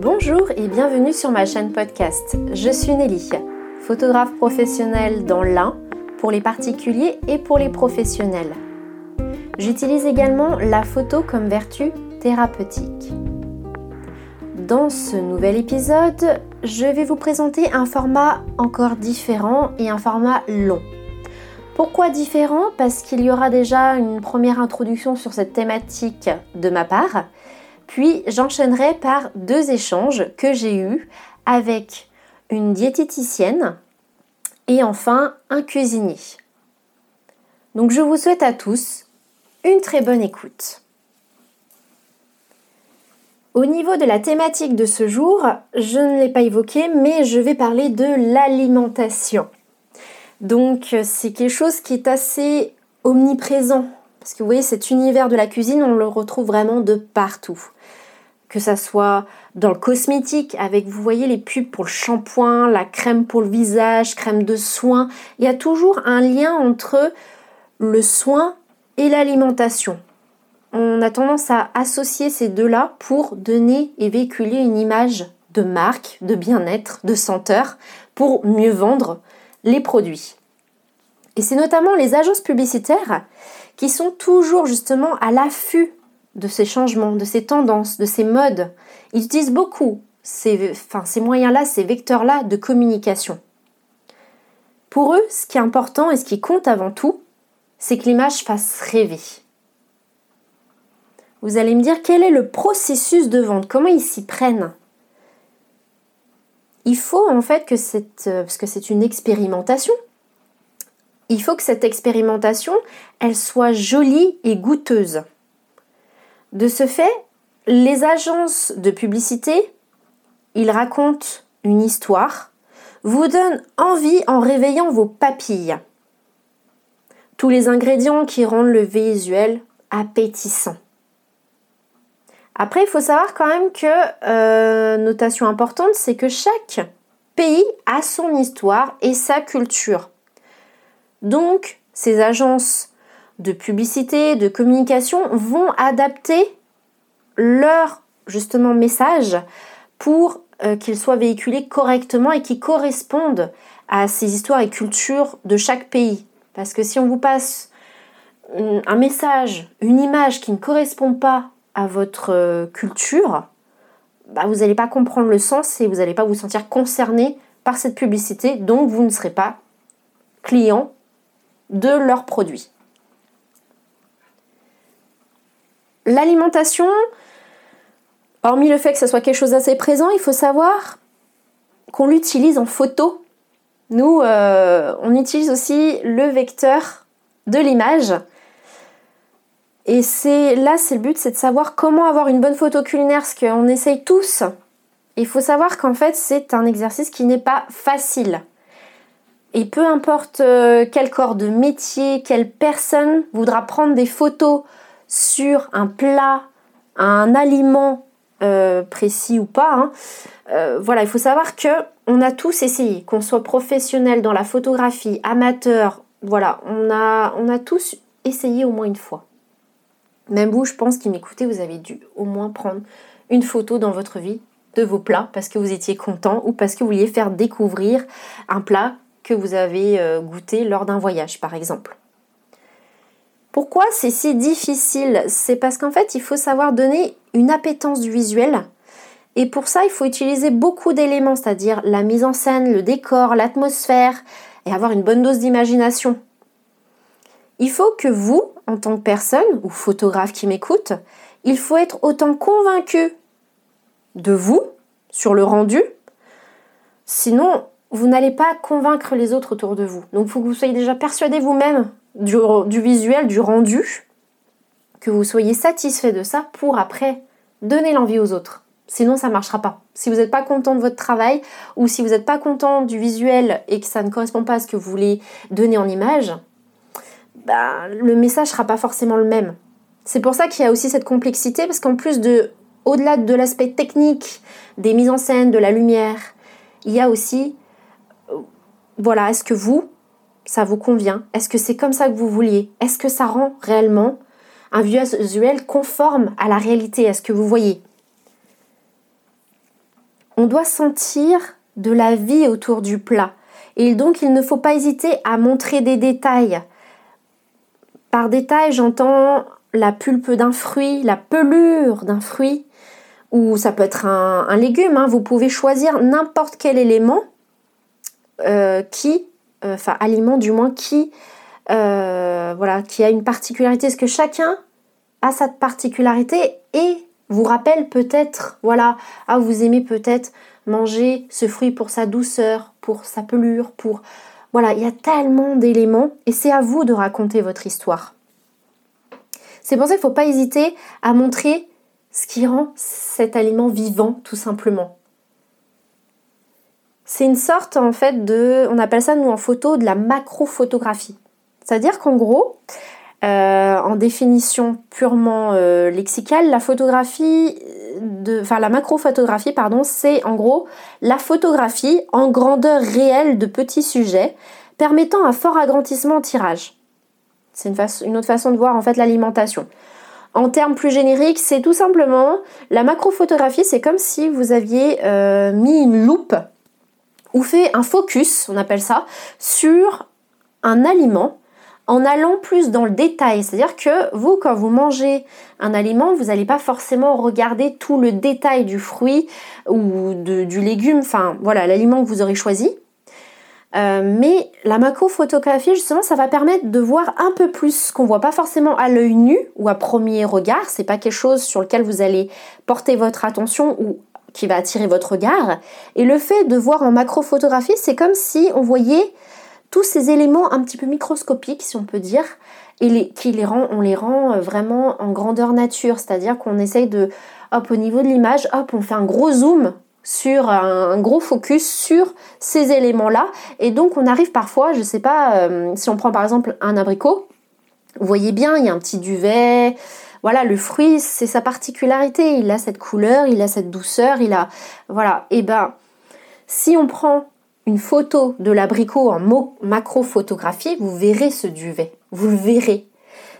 Bonjour et bienvenue sur ma chaîne podcast. Je suis Nelly, photographe professionnelle dans l'Ain pour les particuliers et pour les professionnels. J'utilise également la photo comme vertu thérapeutique. Dans ce nouvel épisode, je vais vous présenter un format encore différent et un format long. Pourquoi différent? Parce qu'il y aura déjà une première introduction sur cette thématique de ma part, puis j'enchaînerai par deux échanges que j'ai eus avec une diététicienne et enfin un cuisinier. Donc je vous souhaite à tous une très bonne écoute. Au niveau de la thématique de ce jour, je ne l'ai pas évoqué, mais je vais parler de l'alimentation. Donc c'est quelque chose qui est assez omniprésent. Parce que vous voyez, cet univers de la cuisine, on le retrouve vraiment de partout. Que ça soit dans le cosmétique, avec, vous voyez, les pubs pour le shampoing, la crème pour le visage, crème de soin. Il y a toujours un lien entre le soin et l'alimentation. On a tendance à associer ces deux-là pour donner et véhiculer une image de marque, de bien-être, de senteur, pour mieux vendre les produits. Et c'est notamment les agences publicitaires qui sont toujours justement à l'affût de ces changements, de ces tendances, de ces modes. Ils utilisent beaucoup ces, moyens-là, ces vecteurs-là de communication. Pour eux, ce qui est important et ce qui compte avant tout, c'est que l'image fasse rêver. Vous allez me dire quel est le processus de vente, comment ils s'y prennent? Il faut en fait que cette, euh, parce que c'est une expérimentation, il faut que cette expérimentation, elle soit jolie et goûteuse. De ce fait, les agences de publicité, ils racontent une histoire, vous donnent envie en réveillant vos papilles. Tous les ingrédients qui rendent le visuel appétissant. Après, il faut savoir quand même que, euh, notation importante, c'est que chaque pays a son histoire et sa culture. Donc, ces agences de publicité, de communication vont adapter leur justement message pour euh, qu'ils soient véhiculés correctement et qu'ils correspondent à ces histoires et cultures de chaque pays. Parce que si on vous passe un message, une image qui ne correspond pas à votre euh, culture, bah, vous n'allez pas comprendre le sens et vous n'allez pas vous sentir concerné par cette publicité, donc vous ne serez pas client de leurs produits. L'alimentation, hormis le fait que ce soit quelque chose d'assez présent, il faut savoir qu'on l'utilise en photo. Nous, euh, on utilise aussi le vecteur de l'image et c'est là, c'est le but, c'est de savoir comment avoir une bonne photo culinaire, ce qu'on essaye tous. Il faut savoir qu'en fait, c'est un exercice qui n'est pas facile. Et peu importe euh, quel corps de métier, quelle personne voudra prendre des photos sur un plat, un aliment euh, précis ou pas, hein, euh, voilà, il faut savoir que on a tous essayé, qu'on soit professionnel dans la photographie, amateur, voilà, on a, tous essayé au moins une fois. Même vous, je pense, qui m'écoutez, vous avez dû au moins prendre une photo dans votre vie de vos plats parce que vous étiez content ou parce que vous vouliez faire découvrir un plat que vous avez euh, goûté lors d'un voyage, par exemple. Pourquoi c'est si difficile? C'est parce qu'en fait, il faut savoir donner une appétence du visuel. Et pour ça, il faut utiliser beaucoup d'éléments, c'est-à-dire la mise en scène, le décor, l'atmosphère, et avoir une bonne dose d'imagination. Il faut que vous, en tant que personne ou photographe qui m'écoute, il faut être autant convaincu de vous sur le rendu, sinon vous n'allez pas convaincre les autres autour de vous. Donc il faut que vous soyez déjà persuadé vous-même du, du, visuel, du rendu, que vous soyez satisfait de ça pour après donner l'envie aux autres. Sinon ça ne marchera pas. Si vous n'êtes pas content de votre travail ou si vous n'êtes pas content du visuel et que ça ne correspond pas à ce que vous voulez donner en image, bah, le message sera pas forcément le même. C'est pour ça qu'il y a aussi cette complexité, parce qu'en plus de, au-delà de l'aspect technique, des mises en scène, de la lumière, il y a aussi, euh, voilà, est-ce que vous, ça vous convient? Est-ce que c'est comme ça que vous vouliez? Est-ce que ça rend réellement un visuel conforme à la réalité, à ce que vous voyez? On doit sentir de la vie autour du plat. Et donc il ne faut pas hésiter à montrer des détails. Par détail, j'entends la pulpe d'un fruit, la pelure d'un fruit, ou ça peut être un, légume. Hein. Vous pouvez choisir n'importe quel élément euh, qui, enfin aliment du moins, qui, euh, voilà, qui a une particularité. Est-ce que chacun a sa particularité et vous rappelle peut-être, voilà, ah vous aimez peut-être manger ce fruit pour sa douceur, pour sa pelure, pour voilà, il y a tellement d'éléments et c'est à vous de raconter votre histoire. C'est pour ça qu'il ne faut pas hésiter à montrer ce qui rend cet aliment vivant, tout simplement. C'est une sorte en fait de, on appelle ça nous en photo de la macrophotographie. C'est-à-dire qu'en gros, euh, en définition purement euh, lexicale, la photographie, de, enfin la macrophotographie, pardon, c'est en gros la photographie en grandeur réelle de petits sujets permettant un fort agrandissement en tirage. C'est une, autre façon de voir en fait l'alimentation. En termes plus génériques, c'est tout simplement la macrophotographie, c'est comme si vous aviez euh, mis une loupe ou fait un focus, on appelle ça, sur un aliment en allant plus dans le détail. C'est-à-dire que vous, quand vous mangez un aliment, vous n'allez pas forcément regarder tout le détail du fruit ou du légume, enfin voilà, l'aliment que vous aurez choisi. Euh, mais la macrophotographie, justement, ça va permettre de voir un peu plus ce qu'on voit pas forcément à l'œil nu ou à premier regard. C'est pas quelque chose sur lequel vous allez porter votre attention ou qui va attirer votre regard. Et le fait de voir en macrophotographie, c'est comme si on voyait tous ces éléments un petit peu microscopiques, si on peut dire, et qui les rend, on les rend euh, vraiment en grandeur nature, c'est-à-dire qu'on essaye de, hop, au niveau de l'image, hop, on fait un gros zoom sur un, gros focus sur ces éléments-là, et donc on arrive parfois, je ne sais pas, euh, si on prend par exemple un abricot, vous voyez bien, il y a un petit duvet, voilà, le fruit, c'est sa particularité, il a cette couleur, il a cette douceur, il a, voilà, et ben, si on prend une photo de l'abricot en macro-photographie, vous verrez ce duvet. Vous le verrez.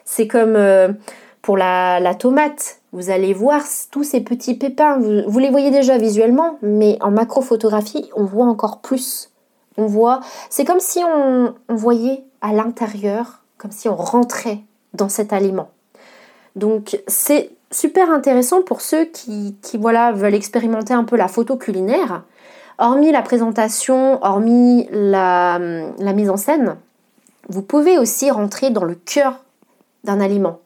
C'est comme euh, pour la, tomate. Vous allez voir tous ces petits pépins. Vous, les voyez déjà visuellement, mais en macro-photographie, on voit encore plus. On voit. C'est comme si on, voyait à l'intérieur, comme si on rentrait dans cet aliment. Donc c'est super intéressant pour ceux qui, qui voilà, veulent expérimenter un peu la photo culinaire hormis la présentation, hormis la, mise en scène, vous pouvez aussi rentrer dans le cœur d'un aliment,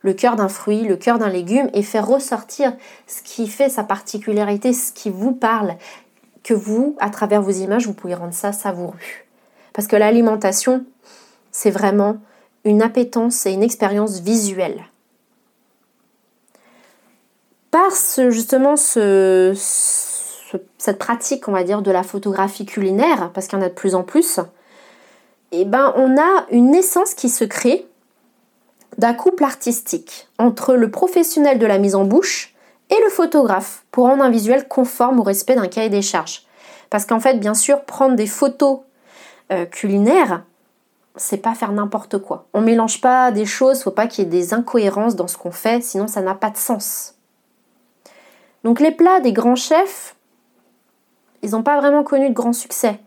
le cœur d'un fruit, le cœur d'un légume et faire ressortir ce qui fait sa particularité, ce qui vous parle, que vous, à travers vos images, vous pouvez rendre ça savoureux. Parce que l'alimentation, c'est vraiment une appétence et une expérience visuelle. Par justement ce, cette pratique, on va dire, de la photographie culinaire, parce qu'il y en a de plus en plus, eh ben, on a une naissance qui se crée d'un couple artistique entre le professionnel de la mise en bouche et le photographe pour rendre un visuel conforme au respect d'un cahier des charges. Parce qu'en fait, bien sûr, prendre des photos euh, culinaires, c'est pas faire n'importe quoi. On mélange pas des choses, faut pas qu'il y ait des incohérences dans ce qu'on fait, sinon ça n'a pas de sens. Donc les plats des grands chefs, ils n'ont pas vraiment connu de grand succès.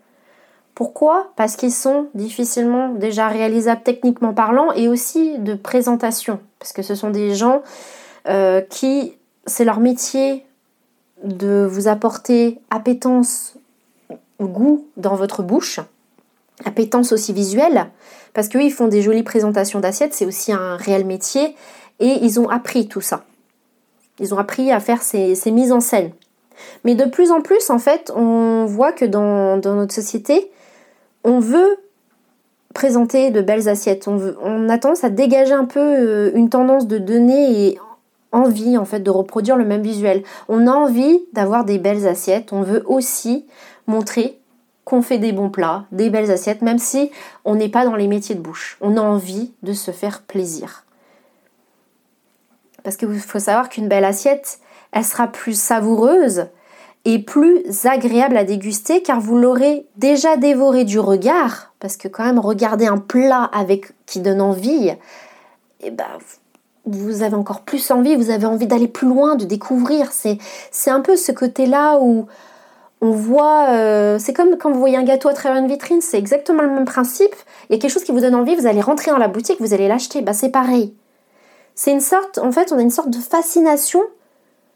Pourquoi? Parce qu'ils sont difficilement déjà réalisables techniquement parlant et aussi de présentation. Parce que ce sont des gens euh, qui, c'est leur métier de vous apporter appétence, goût dans votre bouche, appétence aussi visuelle, parce qu'eux, ils font des jolies présentations d'assiettes, c'est aussi un réel métier, et ils ont appris tout ça. Ils ont appris à faire ces mises en scène. Mais de plus en plus, en fait, on voit que dans, notre société, on veut présenter de belles assiettes. On, on a tendance à dégager un peu euh, une tendance de donner et envie en fait de reproduire le même visuel. On a envie d'avoir des belles assiettes. On veut aussi montrer qu'on fait des bons plats, des belles assiettes, même si on n'est pas dans les métiers de bouche. On a envie de se faire plaisir. Parce qu'il faut savoir qu'une belle assiette, elle sera plus savoureuse et plus agréable à déguster car vous l'aurez déjà dévoré du regard, parce que quand même regarder un plat avec qui donne envie, eh ben, vous avez encore plus envie, vous avez envie d'aller plus loin, de découvrir. C'est, c'est un peu ce côté-là où on voit, euh, c'est comme quand vous voyez un gâteau à travers une vitrine, c'est exactement le même principe. Il y a quelque chose qui vous donne envie, vous allez rentrer dans la boutique, vous allez l'acheter. Bah, c'est pareil. C'est une sorte, en fait, on a une sorte de fascination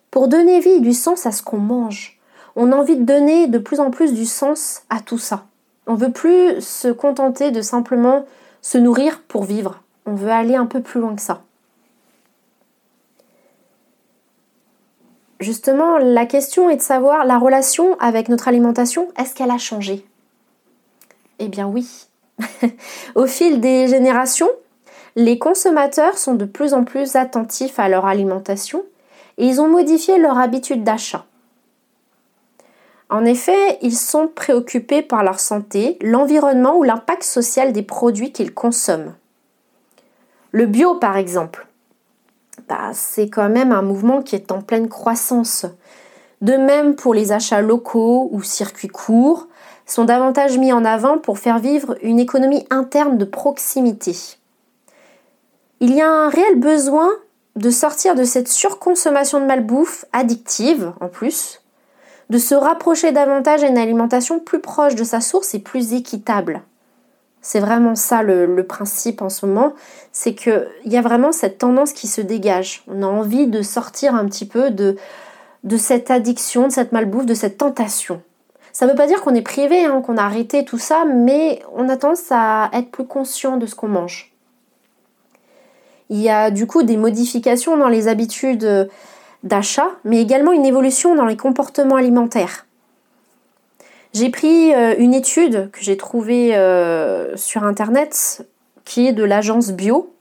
pour donner vie et du sens à ce qu'on mange. On a envie de donner de plus en plus du sens à tout ça. On veut plus se contenter de simplement se nourrir pour vivre. On veut aller un peu plus loin que ça. Justement, la question est de savoir la relation avec notre alimentation, est-ce qu'elle a changé? Eh bien oui. Au fil des générations, les consommateurs sont de plus en plus attentifs à leur alimentation et ils ont modifié leur habitude d'achat. En effet, ils sont préoccupés par leur santé, l'environnement ou l'impact social des produits qu'ils consomment. Le bio, par exemple, bah, c'est quand même un mouvement qui est en pleine croissance. De même pour les achats locaux ou circuits courts, sont davantage mis en avant pour faire vivre une économie interne de proximité. Il y a un réel besoin de sortir de cette surconsommation de malbouffe addictive en plus, de se rapprocher davantage à une alimentation plus proche de sa source et plus équitable. C'est vraiment ça le, principe en ce moment, c'est qu'il y a vraiment cette tendance qui se dégage. On a envie de sortir un petit peu de, cette addiction, de cette malbouffe, de cette tentation. Ça ne veut pas dire qu'on est privé, hein, qu'on a arrêté tout ça, mais on a tendance à être plus conscient de ce qu'on mange. Il y a du coup des modifications dans les habitudes d'achat, mais également une évolution dans les comportements alimentaires. J'ai pris euh, une étude que j'ai trouvée euh, sur Internet qui est de l'agence Bio.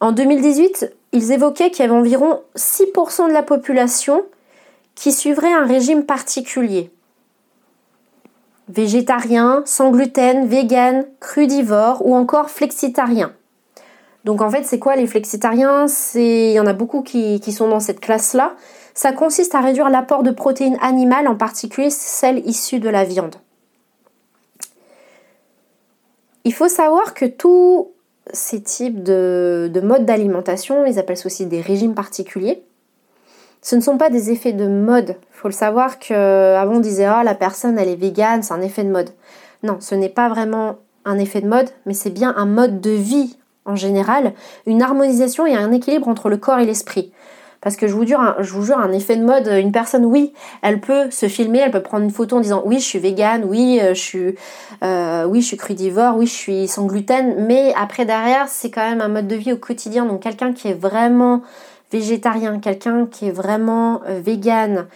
En 2018, ils évoquaient qu'il y avait environ 6% de la population qui suivrait un régime particulier. Végétarien, sans gluten, vegan, crudivore ou encore flexitarien. Donc en fait, c'est quoi les flexitariens? Il y en a beaucoup qui sont dans cette classe-là. Ça consiste à réduire l'apport de protéines animales, en particulier celles issues de la viande. Il faut savoir que tous ces types de, modes d'alimentation, ils appellent ça aussi des régimes particuliers, ce ne sont pas des effets de mode. Il faut le savoir qu'avant on disait ah la personne elle est végane, c'est un effet de mode. Non, ce n'est pas vraiment un effet de mode, mais c'est bien un mode de vie en général, une harmonisation et un équilibre entre le corps et l'esprit. Parce que je vous, jure, un, je vous jure, un effet de mode, une personne, oui, elle peut se filmer, elle peut prendre une photo en disant oui, je suis végane, oui, euh, je suis, euh, oui, je suis crudivore, oui, je suis sans gluten, mais après derrière, c'est quand même un mode de vie au quotidien. Donc quelqu'un qui est vraiment végétarien, quelqu'un qui est vraiment euh, végane,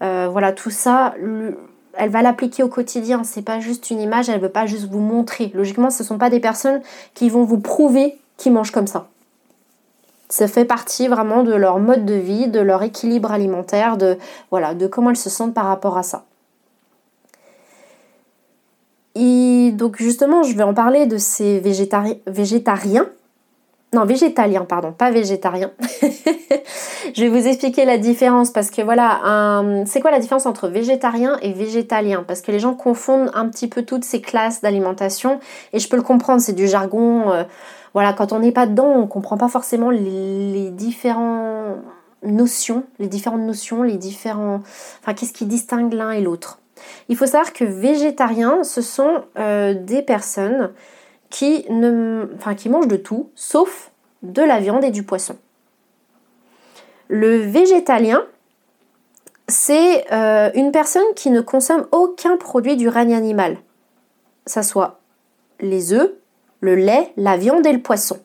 voilà, tout ça, elle va l'appliquer au quotidien. C'est pas juste une image, elle veut pas juste vous montrer. Logiquement, ce sont pas des personnes qui vont vous prouver qu'ils mangent comme ça. Ça fait partie vraiment de leur mode de vie, de leur équilibre alimentaire, de, voilà, de comment elles se sentent par rapport à ça. Et donc justement, je vais en parler de ces végétariens. Non, végétaliens, pardon, pas végétariens. je vais vous expliquer la différence parce que voilà, c'est quoi la différence entre végétarien et végétalien? Parce que les gens confondent un petit peu toutes ces classes d'alimentation et je peux le comprendre, c'est du jargon. Euh, voilà, quand on n'est pas dedans, on ne comprend pas forcément les, différentes notions, les différentes notions, les différents. Enfin, qu'est-ce qui distingue l'un et l'autre. Il faut savoir que végétariens, ce sont euh, des personnes qui, mangent de tout, sauf de la viande et du poisson. Le végétalien, c'est euh, une personne qui ne consomme aucun produit du règne animal. Ça soit les œufs, le lait, la viande et le poisson.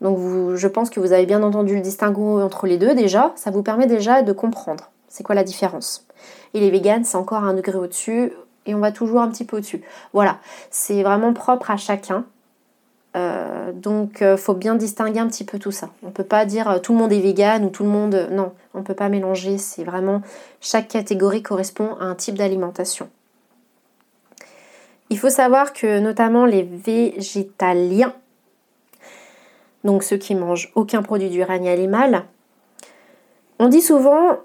Donc je pense que vous avez bien entendu le distinguo entre les deux déjà. Ça vous permet déjà de comprendre c'est quoi la différence? Et les véganes, c'est encore un degré au-dessus et on va toujours un petit peu au-dessus. Voilà, c'est vraiment propre à chacun. Euh, donc il euh, faut bien distinguer un petit peu tout ça. On ne peut pas dire euh, tout le monde est vegan ou tout le monde... Non, on ne peut pas mélanger. C'est vraiment... Chaque catégorie correspond à un type d'alimentation. Il faut savoir que notamment les végétaliens, donc ceux qui mangent aucun produit du règne animal, on dit souvent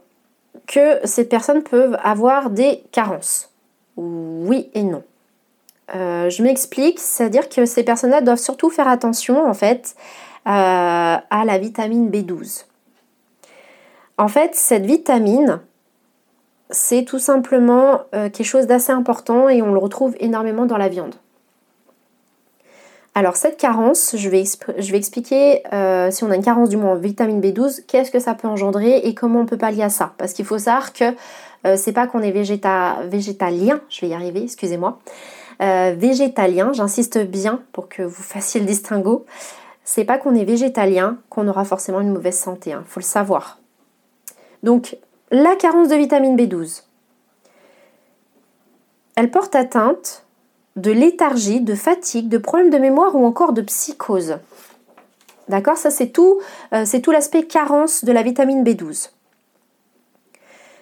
que ces personnes peuvent avoir des carences. Oui et non. Euh, je m'explique, c'est-à-dire que ces personnes-là doivent surtout faire attention en fait à la vitamine B12. En fait, cette vitamine, c'est tout simplement quelque chose d'assez important et on le retrouve énormément dans la viande. Alors cette carence, je vais, expliquer euh, si on a une carence du moins en vitamine B12, qu'est-ce que ça peut engendrer et comment on peut pallier à ça? Parce qu'il faut savoir que euh, c'est pas qu'on est végétalien, je vais y arriver, excusez-moi. Euh, végétalien, j'insiste bien pour que vous fassiez le distinguo. C'est pas qu'on est végétalien qu'on aura forcément une mauvaise santé, il hein, faut le savoir. Donc la carence de vitamine B12, elle porte atteinte de léthargie, de fatigue, de problèmes de mémoire ou encore de psychose. D'accord? Ça, c'est tout, euh, c'est tout l'aspect carence de la vitamine B12.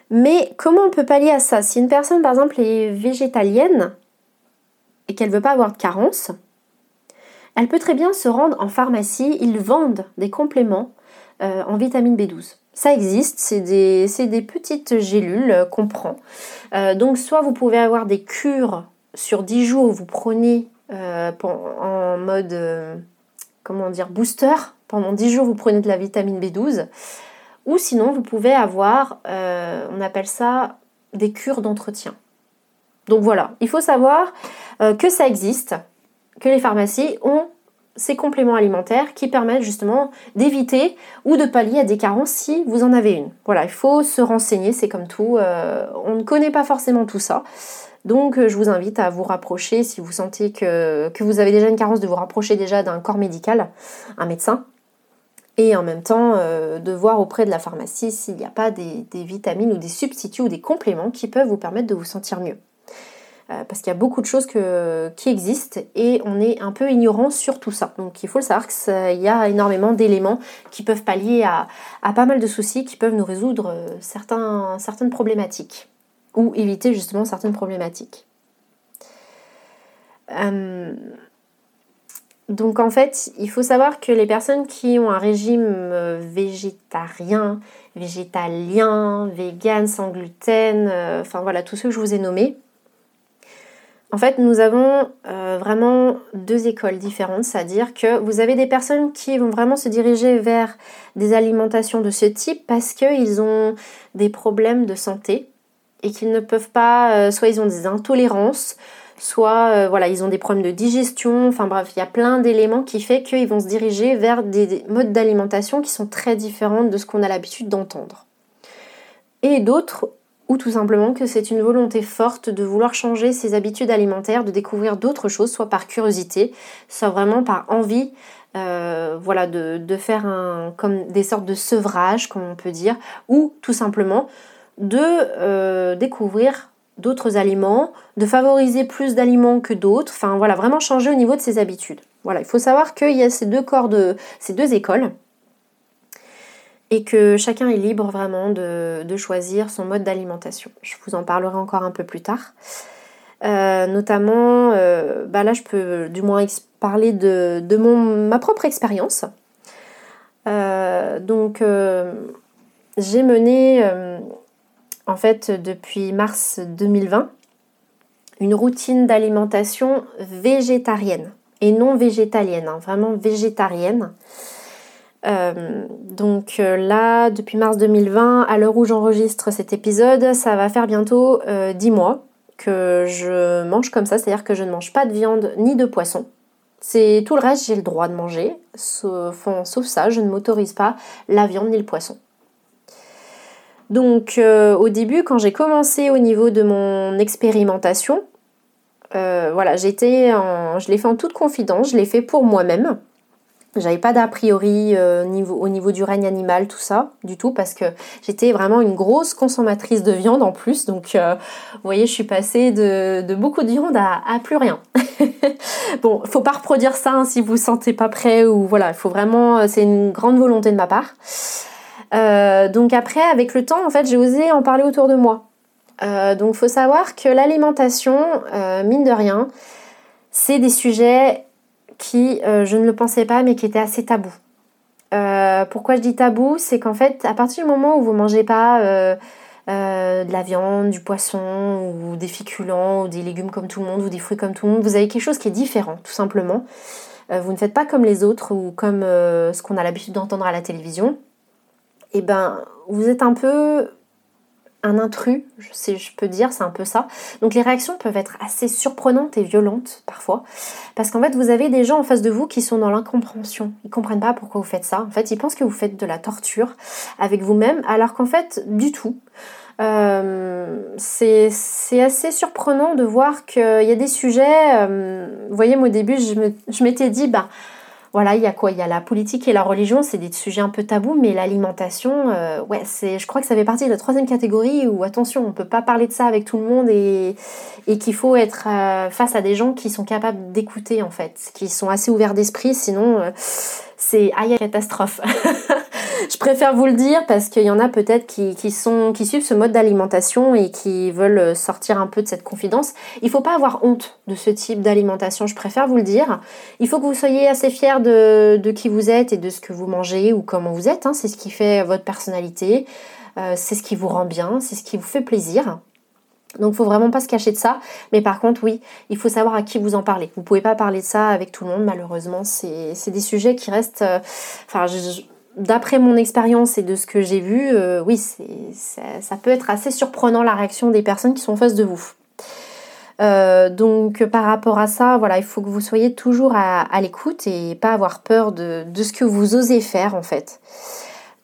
Mais comment on peut pallier à ça? Si une personne, par exemple, est végétalienne et qu'elle ne veut pas avoir de carence, elle peut très bien se rendre en pharmacie. Ils vendent des compléments euh, en vitamine B12. Ça existe, c'est des, petites gélules qu'on prend. Euh, donc soit vous pouvez avoir des cures sur 10 jours, vous prenez euh, en mode, comment dire, booster, pendant 10 jours, vous prenez de la vitamine B12. Ou sinon, vous pouvez avoir, euh, on appelle ça des cures d'entretien. Donc voilà, il faut savoir que ça existe, que les pharmacies ont ces compléments alimentaires qui permettent justement d'éviter ou de pallier à des carences si vous en avez une. Voilà, il faut se renseigner, c'est comme tout. on ne connaît pas forcément tout ça. Donc euh, je vous invite à vous rapprocher, si vous sentez que, vous avez déjà une carence, de vous rapprocher déjà d'un corps médical, un médecin, et en même temps euh, de voir auprès de la pharmacie s'il n'y a pas des, vitamines ou des substituts ou des compléments qui peuvent vous permettre de vous sentir mieux. Euh, parce qu'il y a beaucoup de choses qui existent et on est un peu ignorant sur tout ça. Donc il faut le savoir qu'il y a énormément d'éléments qui peuvent pallier à, pas mal de soucis, qui peuvent nous résoudre certaines problématiques ou éviter justement certaines problématiques. Euh, donc en fait, il faut savoir que les personnes qui ont un régime euh, végétarien, végétalien, vegan, sans gluten, euh, enfin voilà, tous ceux que je vous ai nommés, en fait, nous avons vraiment deux écoles différentes, c'est-à-dire que vous avez des personnes qui vont vraiment se diriger vers des alimentations de ce type parce qu'ils ont des problèmes de santé, et qu'ils ne peuvent pas, euh, soit ils ont des intolérances, soit euh, voilà, ils ont des problèmes de digestion, enfin bref, il y a plein d'éléments qui fait qu'ils vont se diriger vers des, modes d'alimentation qui sont très différents de ce qu'on a l'habitude d'entendre. Et d'autres ou tout simplement que c'est une volonté forte de vouloir changer ses habitudes alimentaires, de découvrir d'autres choses, soit par curiosité, soit vraiment par envie euh, voilà, de, faire un, comme des sortes de sevrage, comme on peut dire, ou tout simplement de euh, découvrir d'autres aliments, de favoriser plus d'aliments que d'autres, enfin voilà, vraiment changer au niveau de ses habitudes. Voilà, il faut savoir qu'il y a ces deux corps de ces deux écoles et que chacun est libre vraiment de, choisir son mode d'alimentation. Je vous en parlerai encore un peu plus tard. Euh, notamment, euh, bah là je peux du moins parler de, ma propre expérience. donc j'ai mené en fait depuis mars 2020 une routine d'alimentation végétarienne et non végétalienne, hein, vraiment végétarienne. Euh, donc euh, là, depuis mars 2020, à l'heure où j'enregistre cet épisode, ça va faire bientôt 10 euh, mois que je mange comme ça, c'est-à-dire que je ne mange pas de viande ni de poisson. C'est tout le reste, j'ai le droit de manger, sauf, sauf ça, je ne m'autorise pas la viande ni le poisson. Donc euh, au début, quand j'ai commencé au niveau de mon expérimentation, euh, voilà, j'étais je l'ai fait en toute confidence, je l'ai fait pour moi-même. J'avais pas d'a priori euh, au niveau du règne animal, tout ça, du tout, parce que j'étais vraiment une grosse consommatrice de viande en plus. Donc, vous voyez, je suis passée de, beaucoup de viande à, plus rien. bon, faut pas reproduire ça hein, si vous vous sentez pas prêt ou voilà, il faut vraiment, c'est une grande volonté de ma part. Euh, donc après, avec le temps, en fait, j'ai osé en parler autour de moi. Euh, donc faut savoir que l'alimentation, euh, mine de rien, c'est des sujets qui, je ne le pensais pas, mais qui étaient assez tabous. pourquoi je dis tabou C'est qu'en fait, à partir du moment où vous mangez pas de la viande, du poisson, ou des féculents, ou des légumes comme tout le monde, ou des fruits comme tout le monde, vous avez quelque chose qui est différent, tout simplement. vous ne faites pas comme les autres ou comme ce qu'on a l'habitude d'entendre à la télévision, eh ben vous êtes un peu un intrus, sais, je peux dire, c'est un peu ça. Donc les réactions peuvent être assez surprenantes et violentes parfois, parce qu'en fait vous avez des gens en face de vous qui sont dans l'incompréhension. Ils comprennent pas pourquoi vous faites ça. En fait, ils pensent que vous faites de la torture avec vous-même, alors qu'en fait, du tout. Euh, c'est assez surprenant de voir qu'il y a des sujets. Euh, vous voyez, moi au début, je m'étais dit, bah voilà, il y a quoi? Il y a la politique et la religion, c'est des sujets un peu tabous, mais l'alimentation, euh, c'est, je crois que ça fait partie de la troisième catégorie où, attention, on peut pas parler de ça avec tout le monde et, et qu'il faut être euh, face à des gens qui sont capables d'écouter, en fait, qui sont assez ouverts d'esprit, sinon, euh, c'est aïe, catastrophe. je préfère vous le dire parce qu'il y en a peut-être qui, suivent ce mode d'alimentation et qui veulent sortir un peu de cette confidence. Il faut pas avoir honte de ce type d'alimentation, je préfère vous le dire. Il faut que vous soyez assez fiers de, qui vous êtes et de ce que vous mangez ou comment vous êtes. Hein. C'est ce qui fait votre personnalité, euh, c'est ce qui vous rend bien, c'est ce qui vous fait plaisir. Donc faut vraiment pas se cacher de ça. Mais par contre, oui, il faut savoir à qui vous en parlez. Vous pouvez pas parler de ça avec tout le monde, malheureusement. C'est des sujets qui restent. Euh, enfin, d'après mon expérience et de ce que j'ai vu, euh, oui, ça, peut être assez surprenant la réaction des personnes qui sont en face de vous. Euh, donc par rapport à ça, voilà, il faut que vous soyez toujours à, l'écoute et pas avoir peur de, ce que vous osez faire en fait.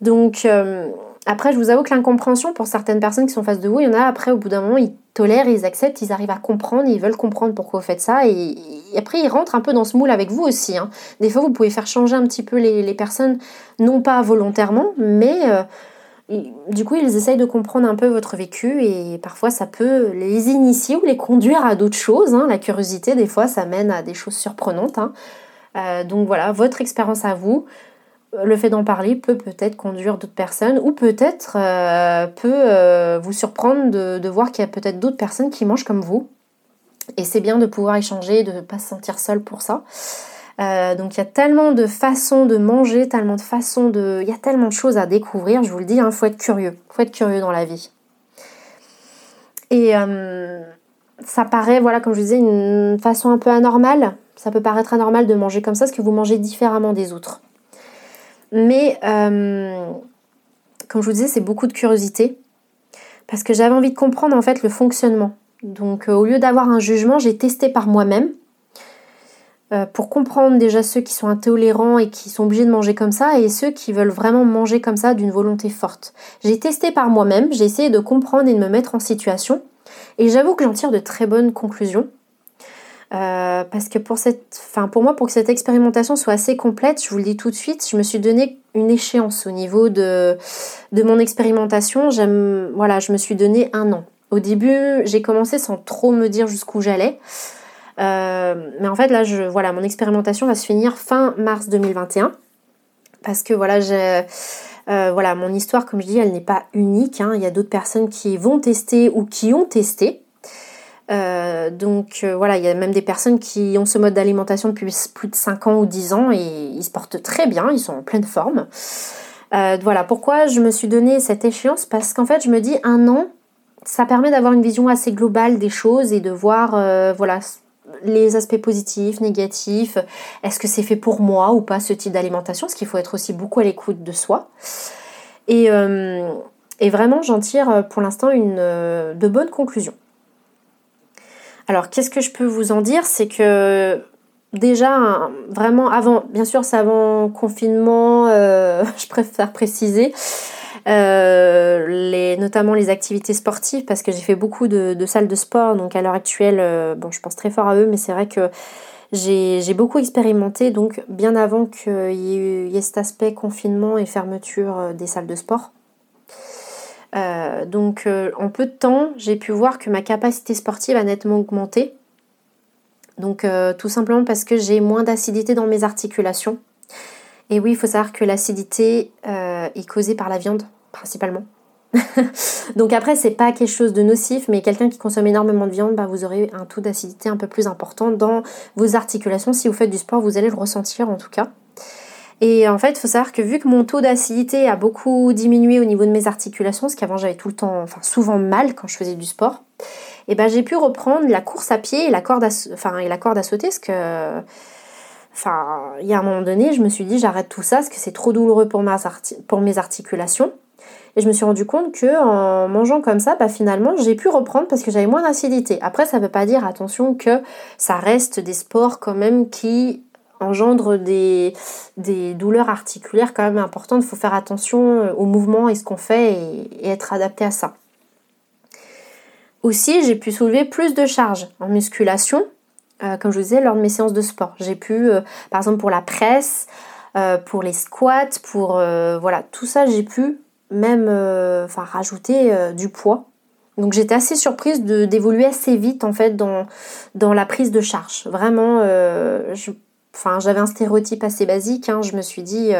Donc euh, après, je vous avoue que l'incompréhension pour certaines personnes qui sont face de vous, il y en a après, au bout d'un moment, ils tolèrent, ils acceptent, ils arrivent à comprendre, ils veulent comprendre pourquoi vous faites ça. Et, après, ils rentrent un peu dans ce moule avec vous aussi. Hein. Des fois, vous pouvez faire changer un petit peu les, personnes, non pas volontairement, mais euh, du coup, ils essayent de comprendre un peu votre vécu et parfois, ça peut les initier ou les conduire à d'autres choses. Hein. La curiosité, des fois, ça mène à des choses surprenantes. Hein. Euh, donc voilà, votre expérience à vous le fait d'en parler peut peut-être conduire d'autres personnes ou peut-être euh, peut euh, vous surprendre de, voir qu'il y a peut-être d'autres personnes qui mangent comme vous. Et c'est bien de pouvoir échanger, de ne pas se sentir seul pour ça. Euh, donc il y a tellement de façons de manger, tellement de façons de... Il y a tellement de choses à découvrir, je vous le dis, il hein, faut être curieux. Il faut être curieux dans la vie. Et ça paraît, voilà, comme je disais, une façon un peu anormale. Ça peut paraître anormal de manger comme ça, parce que vous mangez différemment des autres. Mais euh, comme je vous disais, c'est beaucoup de curiosité parce que j'avais envie de comprendre en fait le fonctionnement. Donc euh, au lieu d'avoir un jugement, j'ai testé par moi-même euh, pour comprendre déjà ceux qui sont intolérants et qui sont obligés de manger comme ça et ceux qui veulent vraiment manger comme ça d'une volonté forte. J'ai testé par moi-même, j'ai essayé de comprendre et de me mettre en situation et j'avoue que j'en tire de très bonnes conclusions. Euh, parce que pour, cette, enfin pour moi, pour que cette expérimentation soit assez complète, je vous le dis tout de suite, je me suis donné une échéance au niveau de, de mon expérimentation. Voilà, je me suis donné un an. Au début, j'ai commencé sans trop me dire jusqu'où j'allais. Euh, mais en fait, là, je, voilà, mon expérimentation va se finir fin mars 2021. Parce que voilà, euh, voilà, mon histoire, comme je dis, elle n'est pas unique. Hein. Il y a d'autres personnes qui vont tester ou qui ont testé. Euh, donc euh, voilà, il y a même des personnes qui ont ce mode d'alimentation depuis plus de 5 ans ou 10 ans et ils se portent très bien, ils sont en pleine forme. Euh, voilà, pourquoi je me suis donné cette échéance Parce qu'en fait, je me dis un an, ça permet d'avoir une vision assez globale des choses et de voir voilà, les aspects positifs, négatifs. Est-ce que c'est fait pour moi ou pas ce type d'alimentation? Parce qu'il faut être aussi beaucoup à l'écoute de soi. Et, et vraiment, j'en tire pour l'instant une de bonnes conclusions. Alors, qu'est-ce que je peux vous en dire? C'est que déjà, vraiment avant, bien sûr, c'est avant confinement, euh, je préfère préciser. Euh, notamment les activités sportives parce que j'ai fait beaucoup de, salles de sport donc à l'heure actuelle euh, bon je pense très fort à eux mais c'est vrai que j'ai beaucoup expérimenté donc bien avant qu'il y, y, ait cet aspect confinement et fermeture des salles de sport euh, donc euh, en peu de temps, j'ai pu voir que ma capacité sportive a nettement augmenté. Donc euh, tout simplement parce que j'ai moins d'acidité dans mes articulations. Et oui, il faut savoir que l'acidité est causée par la viande principalement. Donc après, c'est pas quelque chose de nocif, mais quelqu'un qui consomme énormément de viande, bah, vous aurez un taux d'acidité un peu plus important dans vos articulations. Si vous faites du sport, vous allez le ressentir en tout cas. Et en fait, il faut savoir que vu que mon taux d'acidité a beaucoup diminué au niveau de mes articulations, parce qu'avant j'avais tout le temps, enfin souvent mal quand je faisais du sport, et eh ben j'ai pu reprendre la course à pied et la corde à, enfin, et la corde à sauter, parce que Enfin, il y a un moment donné, je me suis dit j'arrête tout ça parce que c'est trop douloureux pour, pour mes articulations. Et je me suis rendu compte que en mangeant comme ça, bah finalement, j'ai pu reprendre parce que j'avais moins d'acidité. Après, ça ne veut pas dire, attention, que ça reste des sports quand même qui engendrent des, douleurs articulaires quand même importantes. Il faut faire attention au mouvement et ce qu'on fait et, être adapté à ça. Aussi, j'ai pu soulever plus de charges en musculation, euh, comme je vous disais, lors de mes séances de sport. J'ai pu, euh, par exemple, pour la presse, euh, pour les squats, pour voilà, tout ça, j'ai pu même euh, rajouter euh, du poids. Donc j'étais assez surprise d'évoluer assez vite en fait dans, dans la prise de charge. Vraiment, euh, enfin, j'avais un stéréotype assez basique. Hein. Je me suis dit,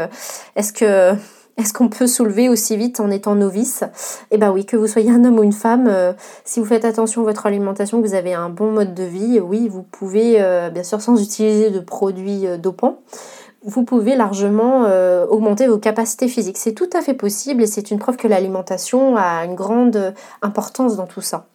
est-ce que est-ce qu'on peut soulever aussi vite en étant novice? Eh bien oui, que vous soyez un homme ou une femme, si vous faites attention à votre alimentation, que vous avez un bon mode de vie, oui, vous pouvez, bien sûr sans utiliser de produits dopants, vous pouvez largement euh, augmenter vos capacités physiques. C'est tout à fait possible et c'est une preuve que l'alimentation a une grande importance dans tout ça.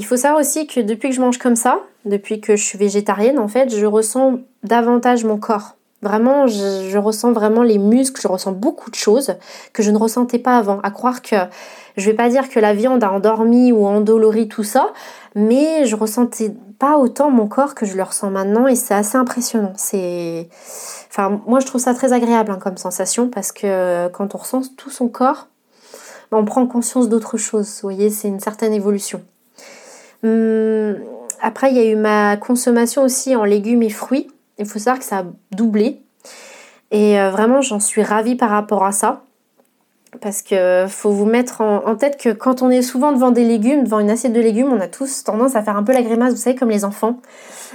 Il faut savoir aussi que depuis que je mange comme ça, depuis que je suis végétarienne, en fait, je ressens davantage mon corps. Vraiment, je, ressens vraiment les muscles, je ressens beaucoup de choses que je ne ressentais pas avant. À croire que je vais pas dire que la viande a endormi ou endolori tout ça, mais je ressentais pas autant mon corps que je le ressens maintenant et c'est assez impressionnant. C'est, enfin, moi je trouve ça très agréable hein, comme sensation parce que quand on ressent tout son corps, on prend conscience d'autre chose. Vous voyez, c'est une certaine évolution. Hum, après, il y a eu ma consommation aussi en légumes et fruits. Il faut savoir que ça a doublé. Et euh, vraiment, j'en suis ravie par rapport à ça. Parce que faut vous mettre en, tête que quand on est souvent devant des légumes, devant une assiette de légumes, on a tous tendance à faire un peu la grimace, vous savez, comme les enfants.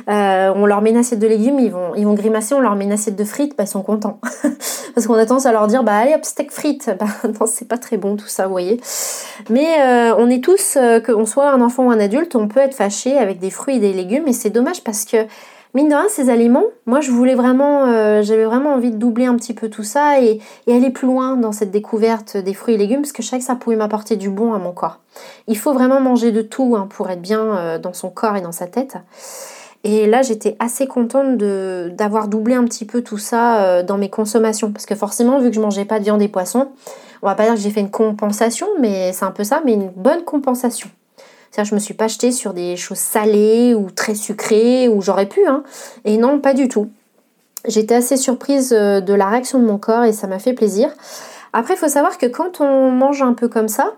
Euh, on leur met de légumes, ils vont, ils grimacer, on leur met de frites, bah, ils sont contents. Parce qu'on a tendance à leur dire, bah allez hop, steak frites. Bah c'est pas très bon tout ça, vous voyez. Mais euh, on est tous, euh, qu'on soit un enfant ou un adulte, on peut être fâché avec des fruits et des légumes, et c'est dommage parce que mine de rien, ces aliments, moi je voulais vraiment, j'avais vraiment envie de doubler un petit peu tout ça et, aller plus loin dans cette découverte des fruits et légumes parce que je savais que ça pouvait m'apporter du bon à mon corps. Il faut vraiment manger de tout hein, pour être bien dans son corps et dans sa tête. Et là, j'étais assez contente d'avoir doublé un petit peu tout ça euh, dans mes consommations. Parce que forcément, vu que je mangeais pas de viande et poisson, on va pas dire que j'ai fait une compensation, mais c'est un peu ça, mais une bonne compensation. C'est-à-dire, je me suis pas jetée sur des choses salées ou très sucrées, ou j'aurais pu, hein. Et non, pas du tout. J'étais assez surprise euh, de la réaction de mon corps et ça m'a fait plaisir. Après, il faut savoir que quand on mange un peu comme ça,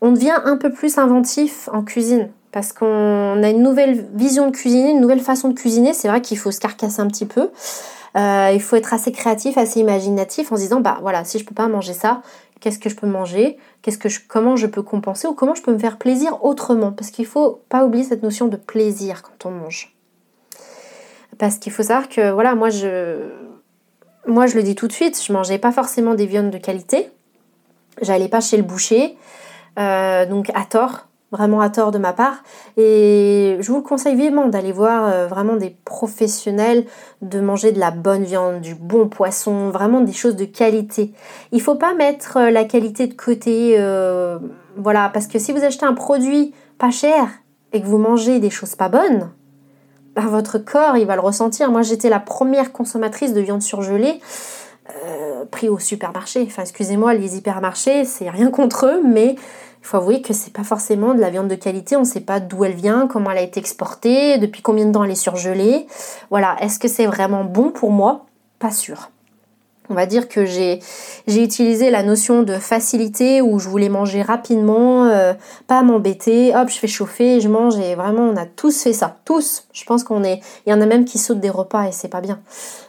on devient un peu plus inventif en cuisine parce qu'on a une nouvelle vision de cuisiner, une nouvelle façon de cuisiner. C'est vrai qu'il faut se carcasser un petit peu. Euh, il faut être assez créatif, assez imaginatif en se disant bah voilà, si je peux pas manger ça, qu'est-ce que je peux manger, qu'est-ce que je, comment je peux compenser? Ou comment je peux me faire plaisir autrement? Parce qu'il faut pas oublier cette notion de plaisir quand on mange. Parce qu'il faut savoir que voilà, moi je, moi je le dis tout de suite, je mangeais pas forcément des viandes de qualité. J'allais pas chez le boucher, euh, donc à tort vraiment à tort de ma part. Et je vous le conseille vivement d'aller voir euh, vraiment des professionnels, de manger de la bonne viande, du bon poisson, vraiment des choses de qualité. Il faut pas mettre euh, la qualité de côté, euh, voilà, parce que si vous achetez un produit pas cher et que vous mangez des choses pas bonnes, bah, votre corps il va le ressentir. Moi j'étais la première consommatrice de viande surgelée. pris au supermarché. Enfin, excusez-moi, les hypermarchés, c'est rien contre eux, mais il faut avouer que c'est pas forcément de la viande de qualité, on ne sait pas d'où elle vient, comment elle a été exportée, depuis combien de temps elle est surgelée. Voilà, est-ce que c'est vraiment bon pour moi? Pas sûr. On va dire que j'ai utilisé la notion de facilité où je voulais manger rapidement, euh, pas m'embêter, hop, je fais chauffer, je mange et vraiment on a tous fait ça, tous. Je pense qu'on est, il y en a même qui sautent des repas et c'est pas bien.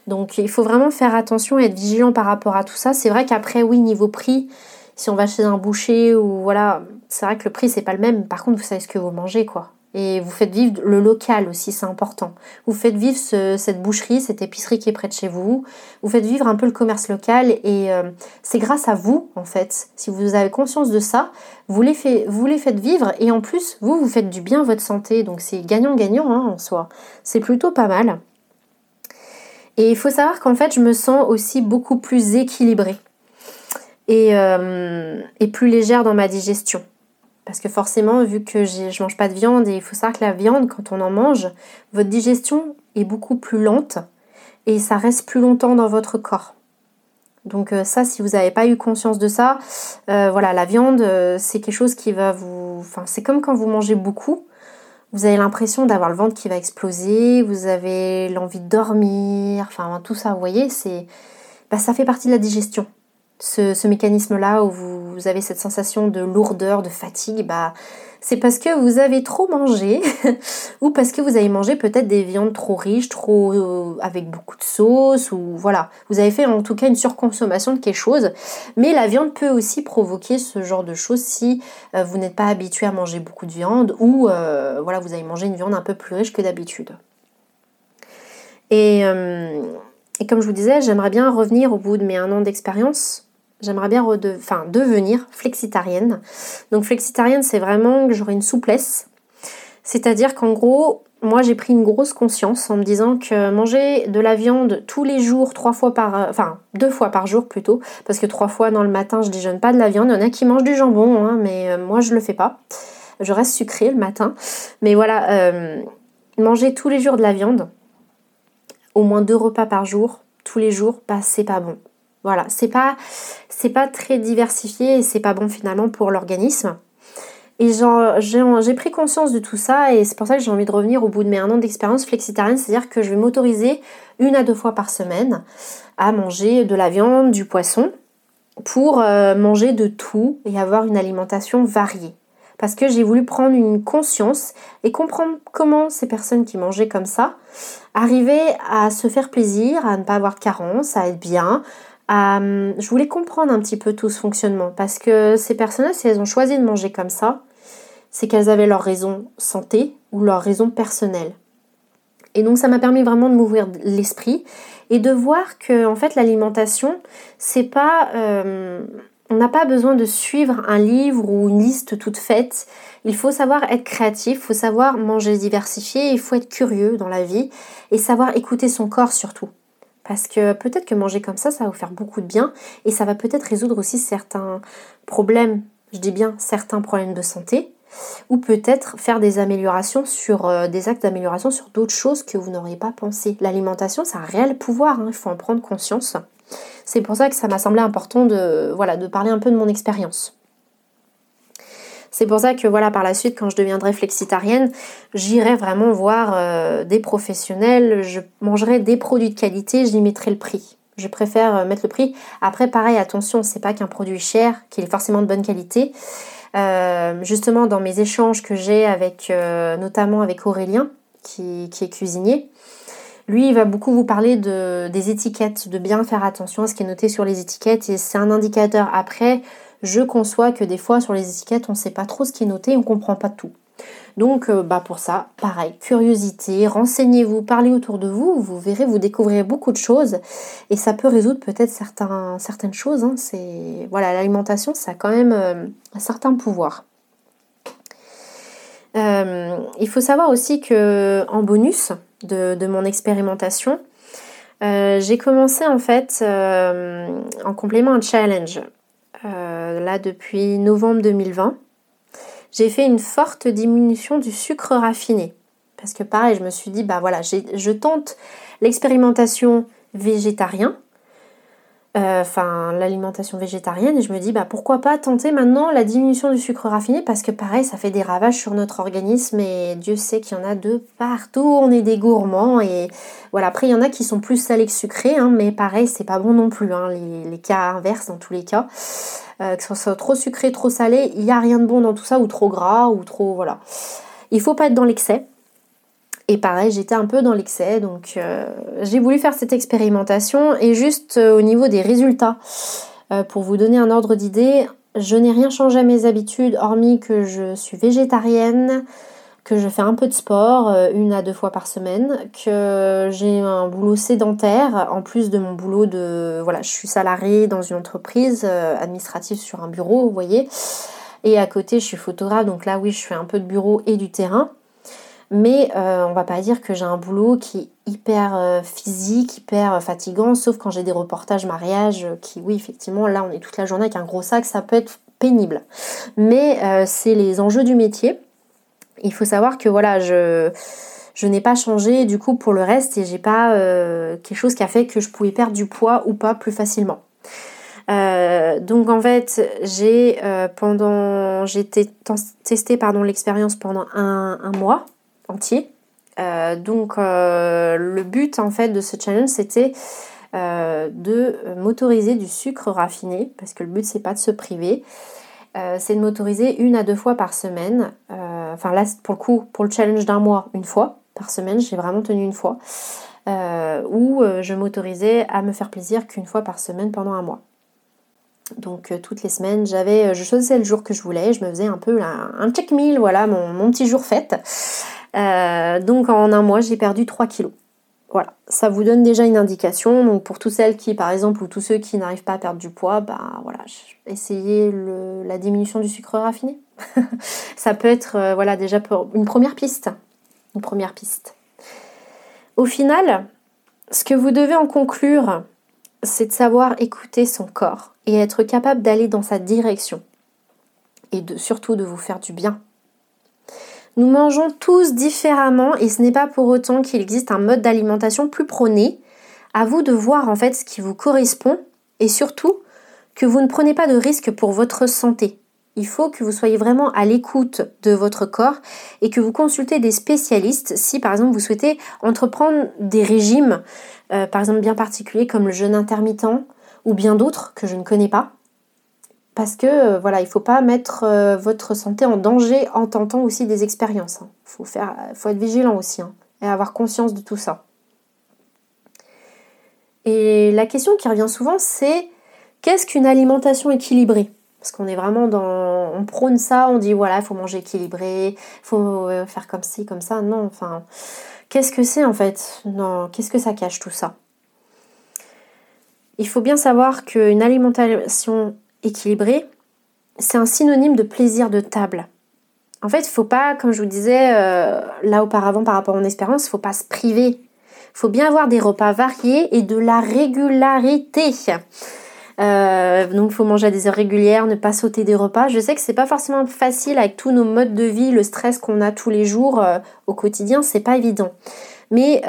Donc il faut vraiment faire attention et être vigilant par rapport à tout ça. C'est vrai qu'après oui niveau prix, si on va chez un boucher ou voilà, c'est vrai que le prix c'est pas le même. Par contre, vous savez ce que vous mangez quoi. Et vous faites vivre le local aussi, c'est important. Vous faites vivre cette boucherie, cette épicerie qui est près de chez vous. Vous faites vivre un peu le commerce local et euh, c'est grâce à vous, en fait. Si vous avez conscience de ça, vous les, faites vivre et en plus, vous, vous faites du bien à votre santé. Donc c'est gagnant-gagnant hein, en soi. C'est plutôt pas mal. Et il faut savoir qu'en fait, je me sens aussi beaucoup plus équilibrée. Euh, et, plus légère dans ma digestion. Parce que forcément, vu que je mange pas de viande, et il faut savoir que la viande, quand on en mange, votre digestion est beaucoup plus lente et ça reste plus longtemps dans votre corps. Donc euh, ça, si vous n'avez pas eu conscience de ça, euh, voilà, la viande, c'est quelque chose qui va vous... Enfin, c'est comme quand vous mangez beaucoup, vous avez l'impression d'avoir le ventre qui va exploser, vous avez l'envie de dormir, enfin tout ça, vous voyez, c'est... Bah, ça fait partie de la digestion. Ce, mécanisme-là où vous, avez cette sensation de lourdeur, de fatigue, bah, c'est parce que vous avez trop mangé ou parce que vous avez mangé peut-être des viandes trop riches, trop euh, avec beaucoup de sauce ou voilà, vous avez fait en tout cas une surconsommation de quelque chose. Mais la viande peut aussi provoquer ce genre de choses si euh, vous n'êtes pas habitué à manger beaucoup de viande ou euh, voilà, vous avez mangé une viande un peu plus riche que d'habitude. Et, et comme je vous disais, j'aimerais bien revenir au bout de mes un an d'expérience J'aimerais bien enfin, devenir flexitarienne. Donc flexitarienne, c'est vraiment que j'aurai une souplesse. C'est-à-dire qu'en gros, moi j'ai pris une grosse conscience en me disant que manger de la viande tous les jours, trois fois par, enfin deux fois par jour plutôt, parce que trois fois dans le matin je déjeune pas de la viande. Il y en a qui mangent du jambon, hein, mais euh, moi je le fais pas. Je reste sucrée le matin. Mais voilà, euh, manger tous les jours de la viande, au moins deux repas par jour, tous les jours, bah c'est pas bon. Voilà, c'est pas, pas très diversifié et c'est pas bon finalement pour l'organisme. Et j'ai pris conscience de tout ça et c'est pour ça que j'ai envie de revenir au bout de mes un an d'expérience flexitarienne, c'est-à-dire que je vais m'autoriser une à deux fois par semaine à manger de la viande, du poisson, pour euh, manger de tout et avoir une alimentation variée. Parce que j'ai voulu prendre une conscience et comprendre comment ces personnes qui mangeaient comme ça arrivaient à se faire plaisir, à ne pas avoir de carence, à être bien, euh, je voulais comprendre un petit peu tout ce fonctionnement parce que ces personnes-là, si elles ont choisi de manger comme ça, c'est qu'elles avaient leur raison santé ou leur raison personnelle. Et donc ça m'a permis vraiment de m'ouvrir l'esprit et de voir que en fait l'alimentation, c'est pas euh, on n'a pas besoin de suivre un livre ou une liste toute faite. Il faut savoir être créatif, il faut savoir manger diversifié, il faut être curieux dans la vie et savoir écouter son corps surtout. Parce que peut-être que manger comme ça, ça va vous faire beaucoup de bien et ça va peut-être résoudre aussi certains problèmes, je dis bien certains problèmes de santé, ou peut-être faire des améliorations sur euh, des actes d'amélioration sur d'autres choses que vous n'auriez pas pensé. L'alimentation, c'est un réel pouvoir, hein, il faut en prendre conscience. C'est pour ça que ça m'a semblé important de, voilà, de parler un peu de mon expérience. C'est pour ça que voilà, par la suite, quand je deviendrai flexitarienne, j'irai vraiment voir euh, des professionnels, je mangerai des produits de qualité, j'y mettrai le prix. Je préfère euh, mettre le prix. Après, pareil, attention, c'est pas qu'un produit cher, qu'il est forcément de bonne qualité. Euh, justement, dans mes échanges que j'ai avec, notamment avec Aurélien, qui, est cuisinier, lui, il va beaucoup vous parler de, des étiquettes, de bien faire attention à ce qui est noté sur les étiquettes, et c'est un indicateur. Après, je conçois que des fois sur les étiquettes on ne sait pas trop ce qui est noté, on ne comprend pas tout. Donc euh, bah pour ça, pareil, curiosité, renseignez-vous, parlez autour de vous, vous verrez, vous découvrirez beaucoup de choses et ça peut résoudre peut-être certaines choses. Hein. Voilà, l'alimentation, ça a quand même euh, un certain pouvoir. Euh, il faut savoir aussi que en bonus de, mon expérimentation, j'ai commencé en fait en complément un challenge euh, là depuis novembre 2020, j'ai fait une forte diminution du sucre raffiné. Parce que pareil, je me suis dit, bah voilà, je tente l'expérimentation végétarien, euh, enfin l'alimentation végétarienne, et je me dis, bah pourquoi pas tenter maintenant la diminution du sucre raffiné, parce que pareil, ça fait des ravages sur notre organisme, et Dieu sait qu'il y en a de partout, on est des gourmands, et voilà, après il y en a qui sont plus salés que sucrés, hein, mais pareil, c'est pas bon non plus, hein, les, cas inverses dans tous les cas. Euh, que ce soit trop sucré, trop salé, il n'y a rien de bon dans tout ça, ou trop gras, ou trop. Voilà. Il faut pas être dans l'excès. Et pareil, j'étais un peu dans l'excès, donc euh, j'ai voulu faire cette expérimentation. Et juste euh, au niveau des résultats, pour vous donner un ordre d'idée, je n'ai rien changé à mes habitudes, hormis que je suis végétarienne, que je fais un peu de sport, euh, une à deux fois par semaine, que j'ai un boulot sédentaire, en plus de mon boulot de... Voilà, je suis salariée dans une entreprise euh, administrative sur un bureau, vous voyez. Et à côté, je suis photographe, donc là, oui, je fais un peu de bureau et du terrain. Mais euh, on va pas dire que j'ai un boulot qui est hyper physique, hyper fatigant, sauf quand j'ai des reportages mariage qui, oui, effectivement, là, on est toute la journée avec un gros sac, ça peut être pénible. Mais euh, c'est les enjeux du métier. Il faut savoir que voilà, je, je n'ai pas changé du coup pour le reste et j'ai pas euh, quelque chose qui a fait que je pouvais perdre du poids ou pas plus facilement. Euh, donc en fait, j'ai pendant j'ai testé pardon l'expérience pendant un, un, mois entier. donc le but en fait de ce challenge c'était de m'autoriser du sucre raffiné parce que le but c'est pas de se priver euh, c'est de m'autoriser une à deux fois par semaine. Euh, enfin là, pour le coup, pour le challenge d'un mois, une fois par semaine, j'ai vraiment tenu une fois. Euh, où je m'autorisais à me faire plaisir qu'une fois par semaine pendant un mois. Donc toutes les semaines, j'avais, je choisissais le jour que je voulais, je me faisais un peu un check meal, voilà, mon, mon petit jour fête. Donc en un mois, j'ai perdu 3 kilos. Voilà, ça vous donne déjà une indication. Donc pour toutes celles qui, par exemple, ou tous ceux qui n'arrivent pas à perdre du poids, bah voilà, essayez la diminution du sucre raffiné. ça peut être euh, voilà déjà une première piste. Une première piste. Au final, ce que vous devez en conclure, c'est de savoir écouter son corps et être capable d'aller dans sa direction. Et de, surtout de vous faire du bien. Nous mangeons tous différemment et ce n'est pas pour autant qu'il existe un mode d'alimentation plus prôné. À vous de voir en fait ce qui vous correspond et surtout que vous ne prenez pas de risques pour votre santé. Il faut que vous soyez vraiment à l'écoute de votre corps et que vous consultez des spécialistes si par exemple vous souhaitez entreprendre des régimes, euh, par exemple bien particuliers comme le jeûne intermittent ou bien d'autres que je ne connais pas parce que euh, voilà, il faut pas mettre euh, votre santé en danger en tentant aussi des expériences. Il hein. faut, faut être vigilant aussi hein, et avoir conscience de tout ça. Et la question qui revient souvent, c'est qu'est-ce qu'une alimentation équilibrée? Parce qu'on est vraiment dans. On prône ça, on dit voilà, il faut manger équilibré, il faut euh, faire comme ci, comme ça. Non, enfin. Qu'est-ce que c'est en fait? Non, qu'est-ce que ça cache tout ça? Il faut bien savoir qu'une alimentation équilibré, c'est un synonyme de plaisir de table. En fait, il faut pas, comme je vous disais euh, là auparavant par rapport à mon expérience, il faut pas se priver. Il faut bien avoir des repas variés et de la régularité. Euh, donc il faut manger à des heures régulières, ne pas sauter des repas. Je sais que c'est pas forcément facile avec tous nos modes de vie, le stress qu'on a tous les jours euh, au quotidien, c'est pas évident. Mais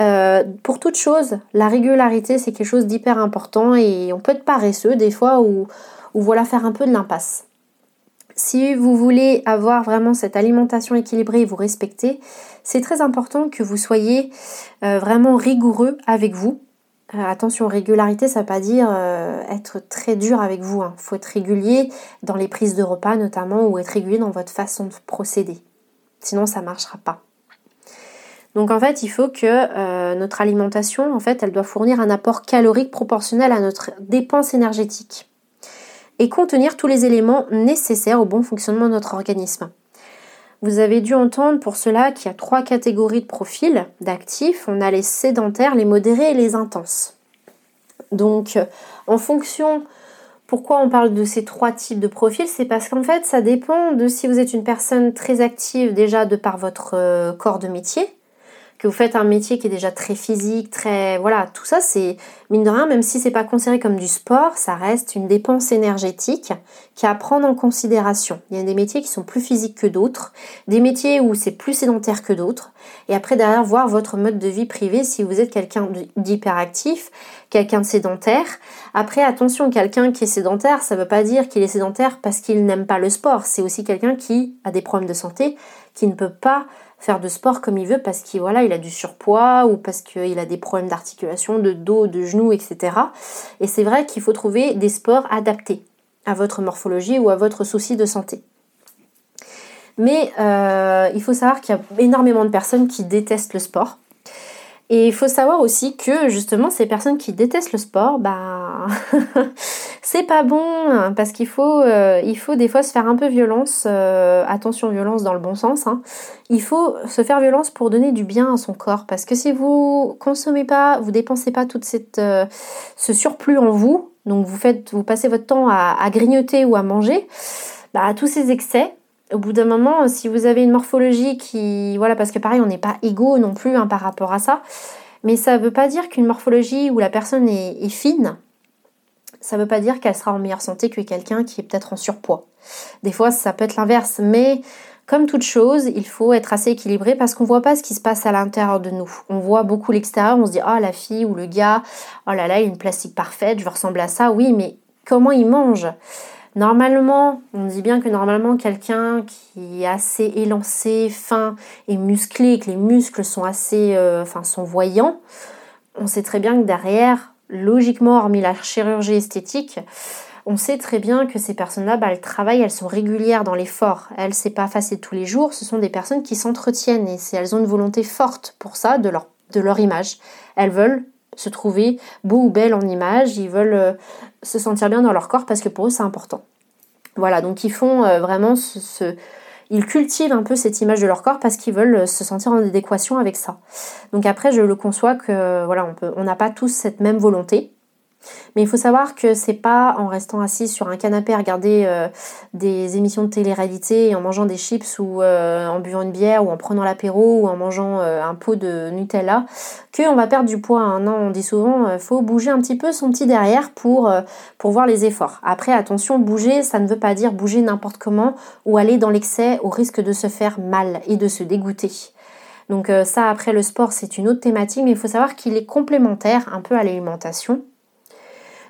pour toute chose, la régularité c'est quelque chose d'hyper important et on peut être paresseux des fois où ou voilà faire un peu de l'impasse. Si vous voulez avoir vraiment cette alimentation équilibrée et vous respecter, c'est très important que vous soyez euh, vraiment rigoureux avec vous. Euh, attention, régularité, ça ne veut pas dire euh, être très dur avec vous. Il hein. faut être régulier dans les prises de repas notamment ou être régulier dans votre façon de procéder. Sinon, ça ne marchera pas. Donc en fait, il faut que notre alimentation, en fait, elle doit fournir un apport calorique proportionnel à notre dépense énergétique et contenir tous les éléments nécessaires au bon fonctionnement de notre organisme. Vous avez dû entendre pour cela qu'il y a trois catégories de profils d'actifs. On a les sédentaires, les modérés et les intenses. Donc, en fonction, pourquoi on parle de ces trois types de profils C'est parce qu'en fait, ça dépend de si vous êtes une personne très active déjà de par votre euh, corps de métier, que vous faites un métier qui est déjà très physique, très voilà, tout ça c'est mine de rien, même si c'est pas considéré comme du sport, ça reste une dépense énergétique qui à prendre en considération. Il y a des métiers qui sont plus physiques que d'autres, des métiers où c'est plus sédentaire que d'autres, et après derrière voir votre mode de vie privé si vous êtes quelqu'un d'hyperactif, quelqu'un de sédentaire. Après attention, quelqu'un qui est sédentaire, ça veut pas dire qu'il est sédentaire parce qu'il n'aime pas le sport, c'est aussi quelqu'un qui a des problèmes de santé, qui ne peut pas faire de sport comme il veut parce qu'il il a du surpoids ou parce qu'il a des problèmes d'articulation, de dos, de genoux, etc. Et c'est vrai qu'il faut trouver des sports adaptés à votre morphologie ou à votre souci de santé. Mais euh, il faut savoir qu'il y a énormément de personnes qui détestent le sport. Et il faut savoir aussi que justement ces personnes qui détestent le sport, bah c'est pas bon hein, parce qu'il faut, euh, il faut des fois se faire un peu violence, euh, attention violence dans le bon sens. Hein. Il faut se faire violence pour donner du bien à son corps parce que si vous consommez pas, vous dépensez pas cette, euh, ce surplus en vous, donc vous faites, vous passez votre temps à, à grignoter ou à manger, bah tous ces excès, au bout d'un moment, si vous avez une morphologie qui... Voilà, parce que pareil, on n'est pas égaux non plus hein, par rapport à ça. Mais ça ne veut pas dire qu'une morphologie où la personne est, fine, ça ne veut pas dire qu'elle sera en meilleure santé que quelqu'un qui est peut-être en surpoids. Des fois, ça peut être l'inverse, mais comme toute chose, il faut être assez équilibré parce qu'on ne voit pas ce qui se passe à l'intérieur de nous. On voit beaucoup l'extérieur, on se dit oh la fille ou le gars, oh là là, il a une plastique parfaite, je veux ressembler à ça. Oui, mais comment il mange? Normalement, on dit bien que normalement quelqu'un qui est assez élancé, fin et musclé, que les muscles sont assez, euh, enfin sont voyants, on sait très bien que derrière, logiquement, hormis la chirurgie esthétique, on sait très bien que ces personnes-là, bah, elles travaillent, elles sont régulières dans l'effort. Elles, c'est pas facile tous les jours. Ce sont des personnes qui s'entretiennent et elles ont une volonté forte pour ça, de leur, de leur image. Elles veulent se trouver beau ou belle en image, ils veulent euh, se sentir bien dans leur corps parce que pour eux, c'est important. Voilà, donc ils font euh, vraiment ce, Ils cultivent un peu cette image de leur corps parce qu'ils veulent euh, se sentir en adéquation avec ça. Donc après, je le conçois que voilà, on n'a pas tous cette même volonté. Mais il faut savoir que c'est pas en restant assis sur un canapé à regarder euh, des émissions de télé-réalité et en mangeant des chips ou euh, en buvant une bière ou en prenant l'apéro ou en mangeant euh, un pot de Nutella qu'on va perdre du poids. Hein. Non, on dit souvent faut bouger un petit peu son petit derrière pour, pour voir les efforts. Après, attention, bouger, ça ne veut pas dire bouger n'importe comment ou aller dans l'excès au risque de se faire mal et de se dégoûter. Donc ça, après le sport, c'est une autre thématique, mais il faut savoir qu'il est complémentaire un peu à l'alimentation.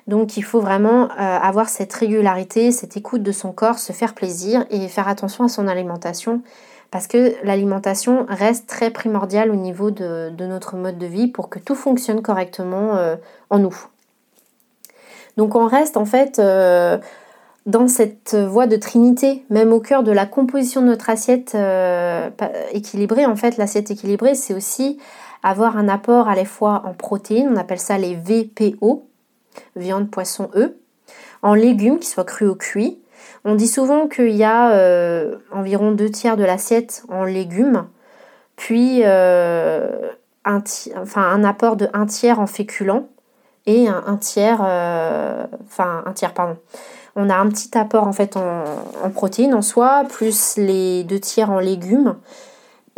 Donc il faut vraiment euh, avoir cette régularité, cette écoute de son corps, se faire plaisir et faire attention à son alimentation parce que l'alimentation reste très primordiale au niveau de, notre mode de vie pour que tout fonctionne correctement euh, en nous. Donc on reste en fait euh, dans cette voie de trinité, même au cœur de la composition de notre assiette équilibrée. En fait, l'assiette équilibrée, c'est aussi avoir un apport à la fois en protéines, on appelle ça les VPO, viande, poisson, œufs, en légumes, qui soient crus ou cuits. On dit souvent qu'il y a euh, environ deux tiers de l'assiette en légumes, puis euh, un, enfin, un apport de un tiers en féculents et un, tiers, euh, enfin un tiers, pardon. On a un petit apport en fait en, en protéines en soi, plus les deux tiers en légumes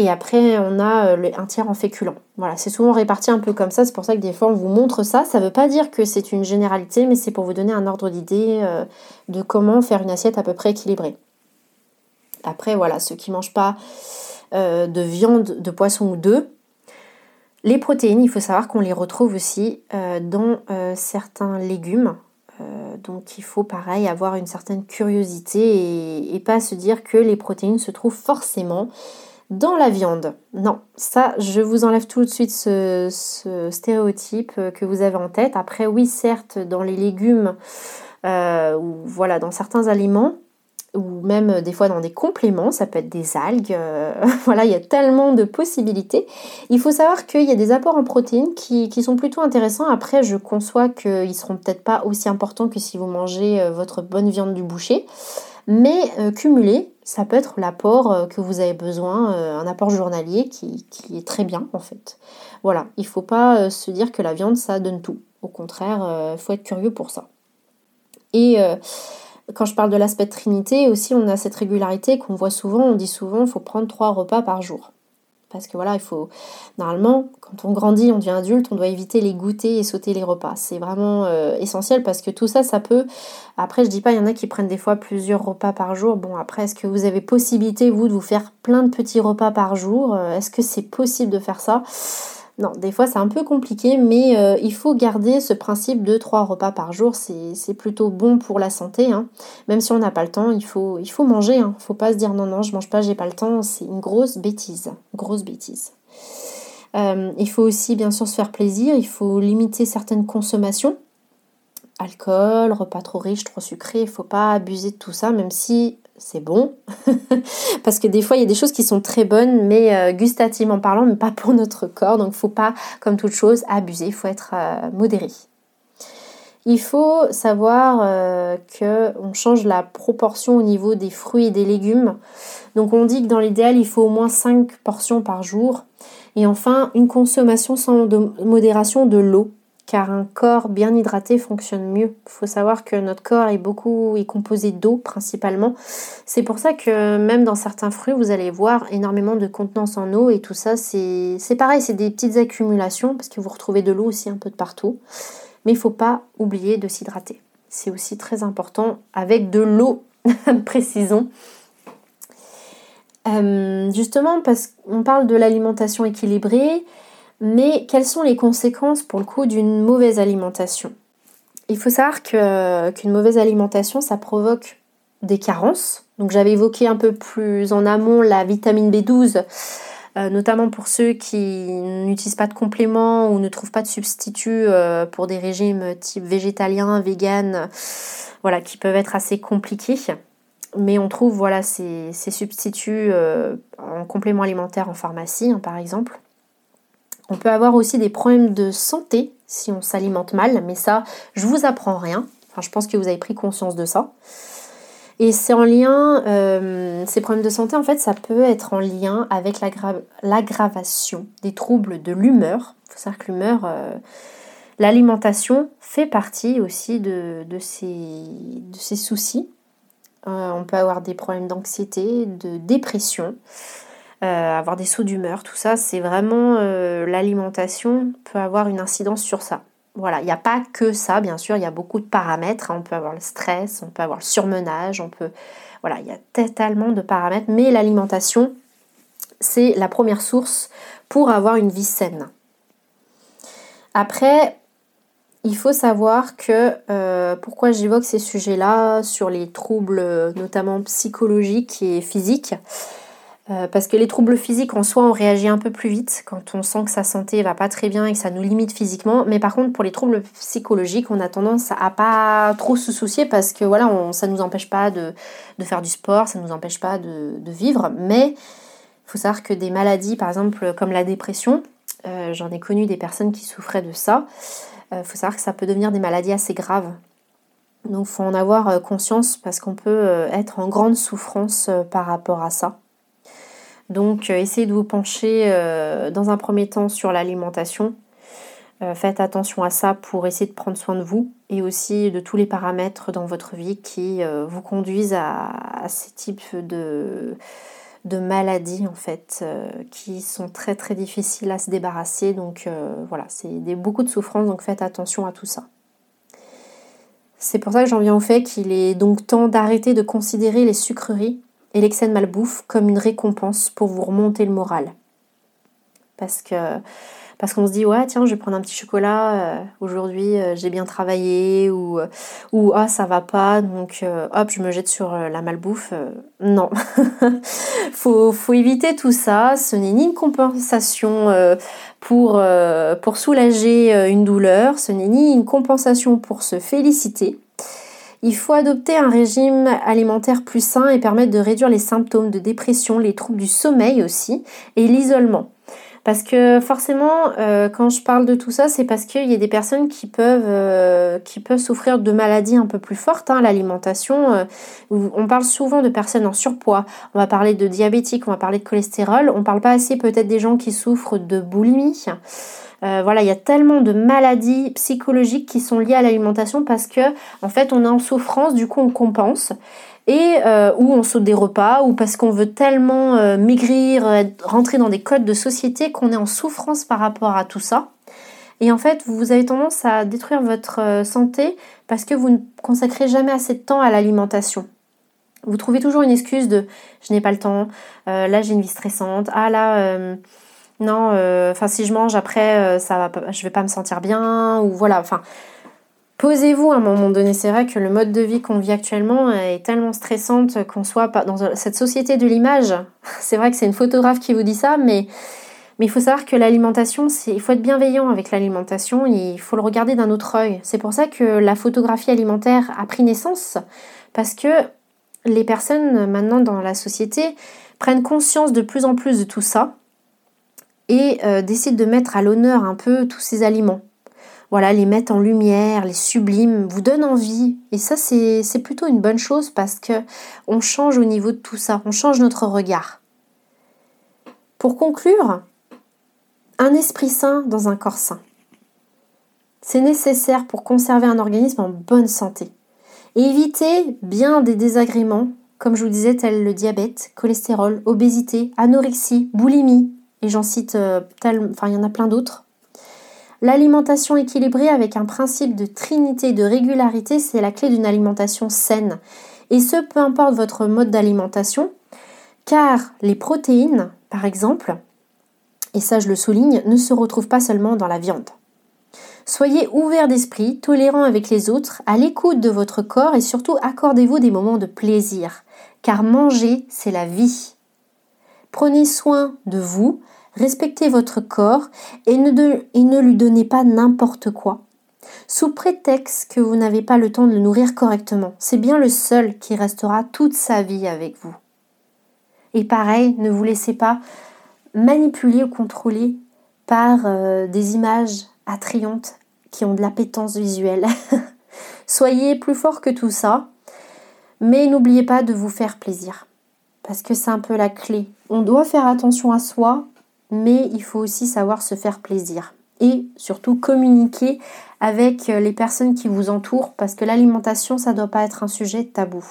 et après, on a euh, un tiers en féculent. Voilà, c'est souvent réparti un peu comme ça. C'est pour ça que des fois, on vous montre ça. Ça ne veut pas dire que c'est une généralité, mais c'est pour vous donner un ordre d'idée euh, de comment faire une assiette à peu près équilibrée. Après, voilà, ceux qui ne mangent pas euh, de viande, de poisson ou d'œufs, les protéines, il faut savoir qu'on les retrouve aussi dans certains légumes. donc il faut pareil avoir une certaine curiosité et, et, pas se dire que les protéines se trouvent forcément dans la viande. Non, ça, je vous enlève tout de suite ce, stéréotype que vous avez en tête. Après, oui, certes, dans les légumes, euh, ou voilà, dans certains aliments, ou même des fois dans des compléments, ça peut être des algues. Euh, voilà, il y a tellement de possibilités. Il faut savoir qu'il y a des apports en protéines qui, sont plutôt intéressants. Après, je conçois qu'ils seront peut-être pas aussi importants que si vous mangez euh, votre bonne viande du boucher. Mais euh, cumulé, ça peut être l'apport euh, que vous avez besoin, euh, un apport journalier qui, est très bien en fait. Voilà, il ne faut pas se dire que la viande ça donne tout. Au contraire, il faut être curieux pour ça. Et quand je parle de l'aspect trinité, aussi on a cette régularité qu'on voit souvent, on dit souvent il faut prendre trois repas par jour. Parce que voilà, il faut. Normalement, quand on grandit, on devient adulte, on doit éviter les goûters et sauter les repas. C'est vraiment euh, essentiel parce que tout ça, ça peut. Après, je dis pas, il y en a qui prennent des fois plusieurs repas par jour. Bon, après, est-ce que vous avez possibilité, vous, de vous faire plein de petits repas par jour? Euh, Est-ce que c'est possible de faire ça? Non, des fois c'est un peu compliqué, mais euh, il faut garder ce principe de trois repas par jour. C'est plutôt bon pour la santé. Hein. Même si on n'a pas le temps, il faut, manger. Il hein. ne faut pas se dire non, non, je mange pas, j'ai pas le temps. C'est une grosse bêtise. Grosse bêtise. Euh, il faut aussi bien sûr se faire plaisir. Il faut limiter certaines consommations. Alcool, repas trop riches, trop sucrés. Il ne faut pas abuser de tout ça, même si c'est bon. Parce que des fois, il y a des choses qui sont très bonnes, mais euh, gustativement parlant, mais pas pour notre corps. Donc, faut pas, comme toute chose, abuser. Il faut être euh, modéré. Il faut savoir euh, qu'on change la proportion au niveau des fruits et des légumes. Donc, on dit que dans l'idéal, il faut au moins 5 portions par jour. Et enfin, une consommation sans modération de l'eau car un corps bien hydraté fonctionne mieux. Il faut savoir que notre corps est beaucoup composé d'eau principalement. C'est pour ça que même dans certains fruits, vous allez voir énormément de contenance en eau et tout ça, c'est pareil, c'est des petites accumulations parce que vous retrouvez de l'eau aussi un peu de partout. Mais il ne faut pas oublier de s'hydrater. C'est aussi très important avec de l'eau, précisons. Euh, justement, parce qu'on parle de l'alimentation équilibrée, mais quelles sont les conséquences pour le coup d'une mauvaise alimentation? Il faut savoir qu'une mauvaise alimentation, ça provoque des carences. Donc j'avais évoqué un peu plus en amont la vitamine B12, euh, notamment pour ceux qui n'utilisent pas de compléments ou ne trouvent pas de substituts euh, pour des régimes type végétalien, vegan, voilà, qui peuvent être assez compliqués. Mais on trouve voilà, ces, substituts euh, en complément alimentaire en pharmacie, hein, par exemple. On peut avoir aussi des problèmes de santé si on s'alimente mal, mais ça, je vous apprends rien. Je pense que vous avez pris conscience de ça. Et c'est en lien, euh, ces problèmes de santé, en fait, ça peut être en lien avec l'aggravation des troubles de l'humeur. Il faut savoir que l'humeur, euh, l'alimentation fait partie aussi de, ces, soucis. Euh, on peut avoir des problèmes d'anxiété, de dépression, avoir des sauts d'humeur, tout ça, c'est vraiment l'alimentation peut avoir une incidence sur ça. Voilà, il n'y a pas que ça, bien sûr, il y a beaucoup de paramètres. Hein. On peut avoir le stress, on peut avoir le surmenage, on peut. Voilà, il y a totalement de paramètres, mais l'alimentation, c'est la première source pour avoir une vie saine. Après, il faut savoir que euh, pourquoi j'évoque ces sujets-là sur les troubles notamment psychologiques et physiques. Euh, parce que les troubles physiques en soi, on réagit un peu plus vite quand on sent que sa santé va pas très bien et que ça nous limite physiquement. Mais par contre, pour les troubles psychologiques, on a tendance à pas trop se soucier parce que voilà, on, ça nous empêche pas de, faire du sport, ça nous empêche pas de, vivre. Mais il faut savoir que des maladies, par exemple comme la dépression, euh, j'en ai connu des personnes qui souffraient de ça. Il euh, faut savoir que ça peut devenir des maladies assez graves. Donc faut en avoir conscience parce qu'on peut être en grande souffrance par rapport à ça. Donc euh, essayez de vous pencher euh, dans un premier temps sur l'alimentation. Euh, faites attention à ça pour essayer de prendre soin de vous et aussi de tous les paramètres dans votre vie qui vous conduisent à, ces types de, maladies en fait qui sont très très difficiles à se débarrasser. Donc voilà, c'est beaucoup de souffrance, donc faites attention à tout ça. C'est pour ça que j'en viens au fait qu'il est donc temps d'arrêter de considérer les sucreries et l'excès de malbouffe comme une récompense pour vous remonter le moral. Parce que parce qu'on se dit ouais tiens je vais prendre un petit chocolat euh, aujourd'hui euh, j'ai bien travaillé ou euh, ou ah ça va pas donc hop je me jette sur la malbouffe non. Faut faut éviter tout ça. Ce n'est ni une compensation pour pour soulager une douleur ce n'est ni une compensation pour se féliciter il faut adopter un régime alimentaire plus sain et permettre de réduire les symptômes de dépression, les troubles du sommeil aussi et l'isolement. Parce que forcément, euh, quand je parle de tout ça, c'est parce qu'il y a des personnes qui peuvent, euh, souffrir de maladies un peu plus fortes. Hein, L'alimentation, euh, on parle souvent de personnes en surpoids, on va parler de diabétiques, on va parler de cholestérol, on parle pas assez peut-être des gens qui souffrent de boulimie. Euh, voilà, il y a tellement de maladies psychologiques qui sont liées à l'alimentation parce que en fait on est en souffrance, du coup on compense et euh, ou on saute des repas ou parce qu'on veut tellement euh, maigrir, rentrer dans des codes de société qu'on est en souffrance par rapport à tout ça. Et en fait, vous avez tendance à détruire votre santé parce que vous ne consacrez jamais assez de temps à l'alimentation. Vous trouvez toujours une excuse de je n'ai pas le temps, là j'ai une vie stressante, ah là non, euh, enfin si je mange après, euh, ça va, je vais pas me sentir bien ou voilà. Enfin, posez-vous à un moment donné. C'est vrai que le mode de vie qu'on vit actuellement est tellement stressante qu'on soit pas dans cette société de l'image. C'est vrai que c'est une photographe qui vous dit ça, mais mais il faut savoir que l'alimentation, il faut être bienveillant avec l'alimentation, il faut le regarder d'un autre œil. C'est pour ça que la photographie alimentaire a pris naissance, parce que les personnes maintenant dans la société prennent conscience de plus en plus de tout ça, et euh, décide de mettre à l'honneur un peu tous ces aliments. Voilà, les mettre en lumière, les sublime, vous donne envie. Et ça, c'est plutôt une bonne chose parce que on change au niveau de tout ça, on change notre regard. Pour conclure, un esprit sain dans un corps sain. C'est nécessaire pour conserver un organisme en bonne santé. Et éviter bien des désagréments, comme je vous disais, tels le diabète, cholestérol, obésité, anorexie, boulimie, et j'en cite euh, enfin il y en a plein d'autres. L'alimentation équilibrée avec un principe de trinité, de régularité, c'est la clé d'une alimentation saine. Et ce, peu importe votre mode d'alimentation, car les protéines, par exemple, et ça je le souligne, ne se retrouvent pas seulement dans la viande. Soyez ouvert d'esprit, tolérant avec les autres, à l'écoute de votre corps et surtout accordez-vous des moments de plaisir, car manger, c'est la vie. Prenez soin de vous, respectez votre corps et ne, lui donnez pas n'importe quoi. Sous prétexte que vous n'avez pas le temps de le nourrir correctement, c'est bien le seul qui restera toute sa vie avec vous. Et pareil, ne vous laissez pas manipuler ou contrôler par euh, des images attrayantes qui ont de l'appétence visuelle. Soyez plus fort que tout ça, mais n'oubliez pas de vous faire plaisir, parce que c'est un peu la clé. On doit faire attention à soi, mais il faut aussi savoir se faire plaisir et surtout communiquer avec les personnes qui vous entourent, parce que l'alimentation, ça doit pas être un sujet tabou.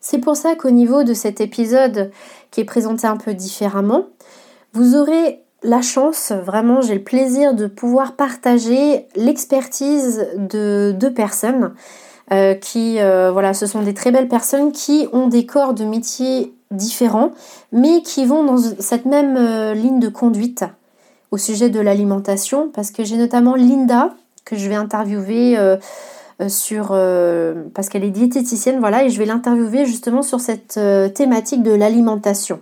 C'est pour ça qu'au niveau de cet épisode qui est présenté un peu différemment, vous aurez la chance, vraiment j'ai le plaisir de pouvoir partager l'expertise de deux personnes euh, qui, euh, voilà, ce sont des très belles personnes qui ont des corps de métiers différents, mais qui vont dans cette même euh, ligne de conduite au sujet de l'alimentation, parce que j'ai notamment Linda que je vais interviewer sur parce qu'elle est diététicienne, voilà, et je vais l'interviewer justement sur cette thématique de l'alimentation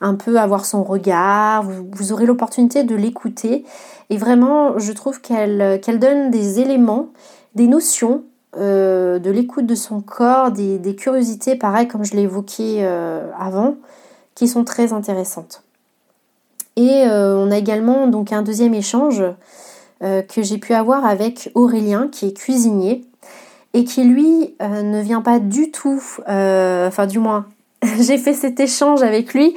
un peu avoir son regard, vous, aurez l'opportunité de l'écouter. Et vraiment, je trouve qu'elle donne des éléments, des notions euh, de l'écoute de son corps, des, curiosités, pareil comme je l'ai évoqué euh, avant, qui sont très intéressantes. Et euh, on a également donc un deuxième échange que j'ai pu avoir avec Aurélien, qui est cuisinier, et qui lui ne vient pas du tout, enfin du moins j'ai fait cet échange avec lui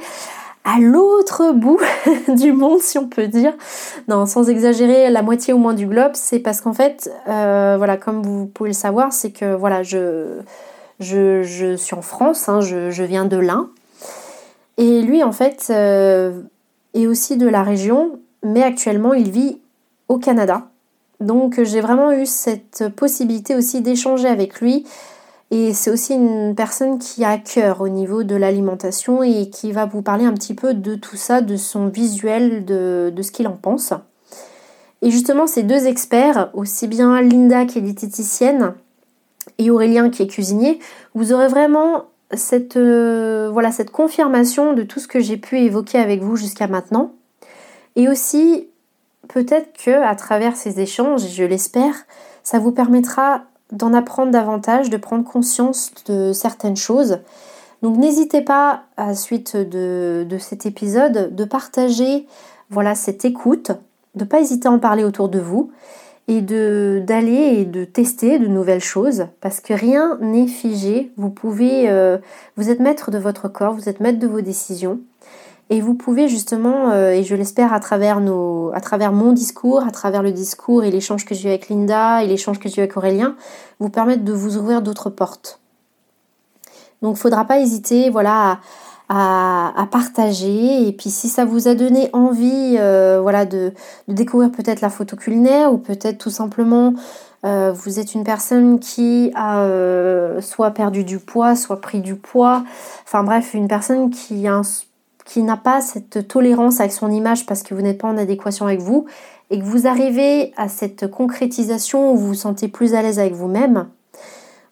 à l'autre bout du monde, si on peut dire. Non, sans exagérer, la moitié au moins du globe, c'est parce qu'en fait, euh, voilà, comme vous pouvez le savoir, c'est que voilà, je, je, suis en France, hein, je, viens de l'Ain. Et lui, en fait, euh, est aussi de la région, mais actuellement, il vit au Canada. Donc, j'ai vraiment eu cette possibilité aussi d'échanger avec lui et c'est aussi une personne qui a cœur au niveau de l'alimentation et qui va vous parler un petit peu de tout ça, de son visuel, de, ce qu'il en pense. Et justement, ces deux experts, aussi bien Linda qui est diététicienne et Aurélien qui est cuisinier, vous aurez vraiment cette, euh, voilà, cette confirmation de tout ce que j'ai pu évoquer avec vous jusqu'à maintenant. Et aussi, peut-être que à travers ces échanges, je l'espère, ça vous permettra d'en apprendre davantage, de prendre conscience de certaines choses. Donc n'hésitez pas, à la suite de, cet épisode, de partager voilà, cette écoute, de ne pas hésiter à en parler autour de vous et d'aller et de tester de nouvelles choses parce que rien n'est figé. Vous pouvez, euh, vous êtes maître de votre corps, vous êtes maître de vos décisions et vous pouvez justement, euh, et je l'espère à travers nos, à travers mon discours, à travers le discours et l'échange que j'ai eu avec Linda et l'échange que j'ai eu avec Aurélien, vous permettre de vous ouvrir d'autres portes. Donc, il ne faudra pas hésiter, voilà, à, partager. Et puis, si ça vous a donné envie, euh, voilà, de, découvrir peut-être la photo culinaire ou peut-être tout simplement euh, vous êtes une personne qui a soit perdu du poids, soit pris du poids. Enfin bref, une personne qui a un qui n'a pas cette tolérance avec son image parce que vous n'êtes pas en adéquation avec vous et que vous arrivez à cette concrétisation où vous vous sentez plus à l'aise avec vous-même,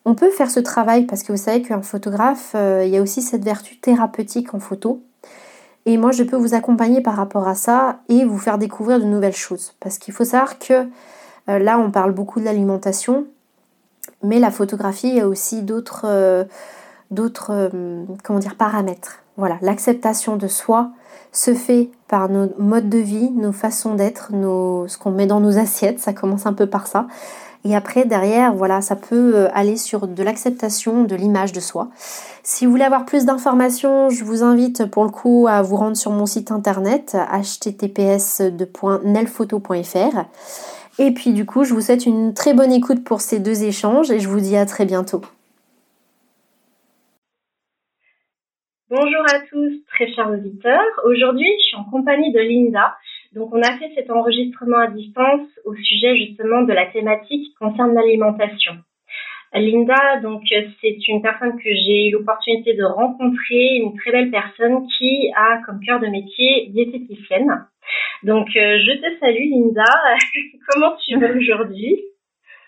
on peut faire ce travail parce que vous savez qu'un photographe, euh, il y a aussi cette vertu thérapeutique en photo. Et moi, je peux vous accompagner par rapport à ça et vous faire découvrir de nouvelles choses. Parce qu'il faut savoir que euh, là, on parle beaucoup de l'alimentation, mais la photographie, a aussi d'autres euh, d'autres paramètres. Voilà, l'acceptation de soi se fait par nos modes de vie, nos façons d'être, ce qu'on met dans nos assiettes, ça commence un peu par ça. Et après, derrière, voilà, ça peut euh, aller sur de l'acceptation de l'image de soi. Si vous voulez avoir plus d'informations, je vous invite pour le coup à vous rendre sur mon site internet https://nelphoto.fr. Et puis du coup, je vous souhaite une très bonne écoute pour ces deux échanges et je vous dis à très bientôt. Bonjour à tous, très chers auditeurs. Aujourd'hui, je suis en compagnie de Linda. Donc on a fait cet enregistrement à distance au sujet justement de la thématique qui concerne l'alimentation. Linda, donc c'est une personne que j'ai eu l'opportunité de rencontrer, une très belle personne qui a comme cœur de métier diététicienne. Donc je te salue Linda, comment tu vas aujourd'hui?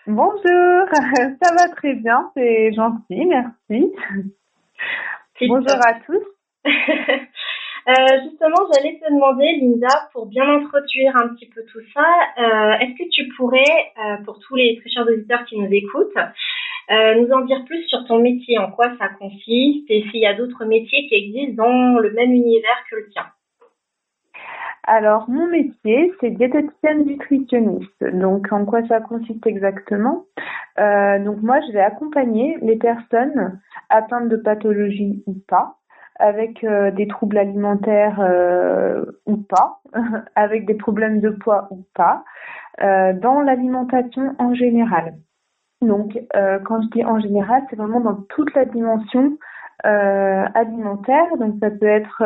Bonjour, ça va très bien, c'est gentil, merci. Bonjour à tous. Euh, justement, j'allais te demander, Linda, pour bien introduire un petit peu tout ça, euh, est-ce que tu pourrais, euh, pour tous les très chers auditeurs qui nous écoutent, nous en dire plus sur ton métier, en quoi ça consiste et s'il y a d'autres métiers qui existent dans le même univers que le tien? Alors, mon métier, c'est diététicienne nutritionniste. Donc, en quoi ça consiste exactement? Donc, moi, je vais accompagner les personnes atteintes de pathologies ou pas, avec euh, des troubles alimentaires euh, ou pas, avec des problèmes de poids ou pas, euh, dans l'alimentation en général. Donc, quand je dis en général, c'est vraiment dans toute la dimension alimentaire. Donc, ça peut être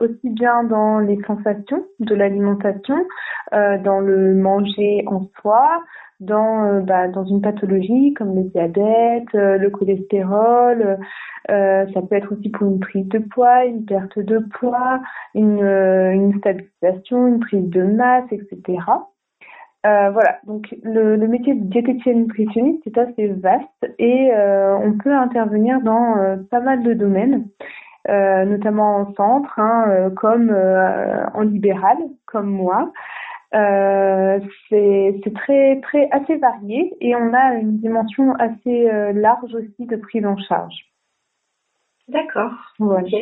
aussi bien dans les sensations de l'alimentation, dans le manger en soi, dans, euh, bah, dans une pathologie comme le diabète, euh, le cholestérol. Euh, ça peut être aussi pour une prise de poids, une perte de poids, une, une stabilisation, une prise de masse, etc. voilà, donc le, le métier de diététicienne nutritionniste c'est assez vaste et on peut intervenir dans pas mal de domaines, notamment en centre, hein, comme en libéral, comme moi. Euh, c'est très très assez varié et on a une dimension assez euh, large aussi de prise en charge. D'accord. Ok.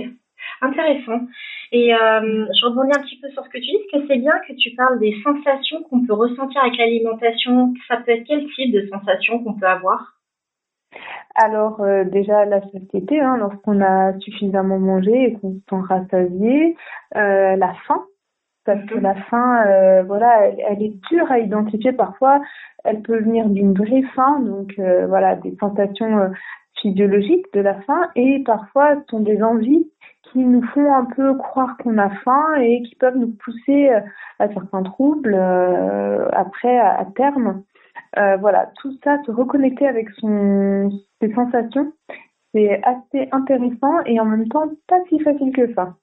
Intéressant. Et euh, je rebondis un petit peu sur ce que tu dis, parce que c'est bien que tu parles des sensations qu'on peut ressentir avec l'alimentation. Ça peut être quel type de sensations qu'on peut avoir? Alors déjà la satiété, hein, lorsqu'on a suffisamment mangé et qu'on se sent rassasié, la faim, parce que la faim, euh, voilà, elle, est dure à identifier parfois. Elle peut venir d'une vraie faim, donc euh, voilà, des sensations euh, physiologiques de la faim, et parfois ce sont des envies qui nous font un peu croire qu'on a faim et qui peuvent nous pousser à certains troubles après à, terme. voilà, tout ça, se reconnecter avec son, ses sensations, c'est assez intéressant et en même temps pas si facile que ça.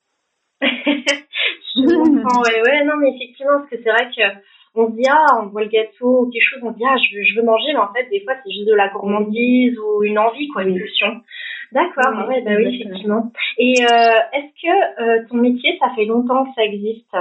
Je comprends, ouais, ouais, non, mais effectivement, parce que c'est vrai que on se dit, ah, on voit le gâteau ou quelque chose, on se dit, ah, je veux, je veux manger, mais en fait, des fois, c'est juste de la gourmandise ou une envie, quoi, une pulsion. D'accord, ouais, bah oui, effectivement. Et euh, est-ce que euh, ton métier, ça fait longtemps que ça existe?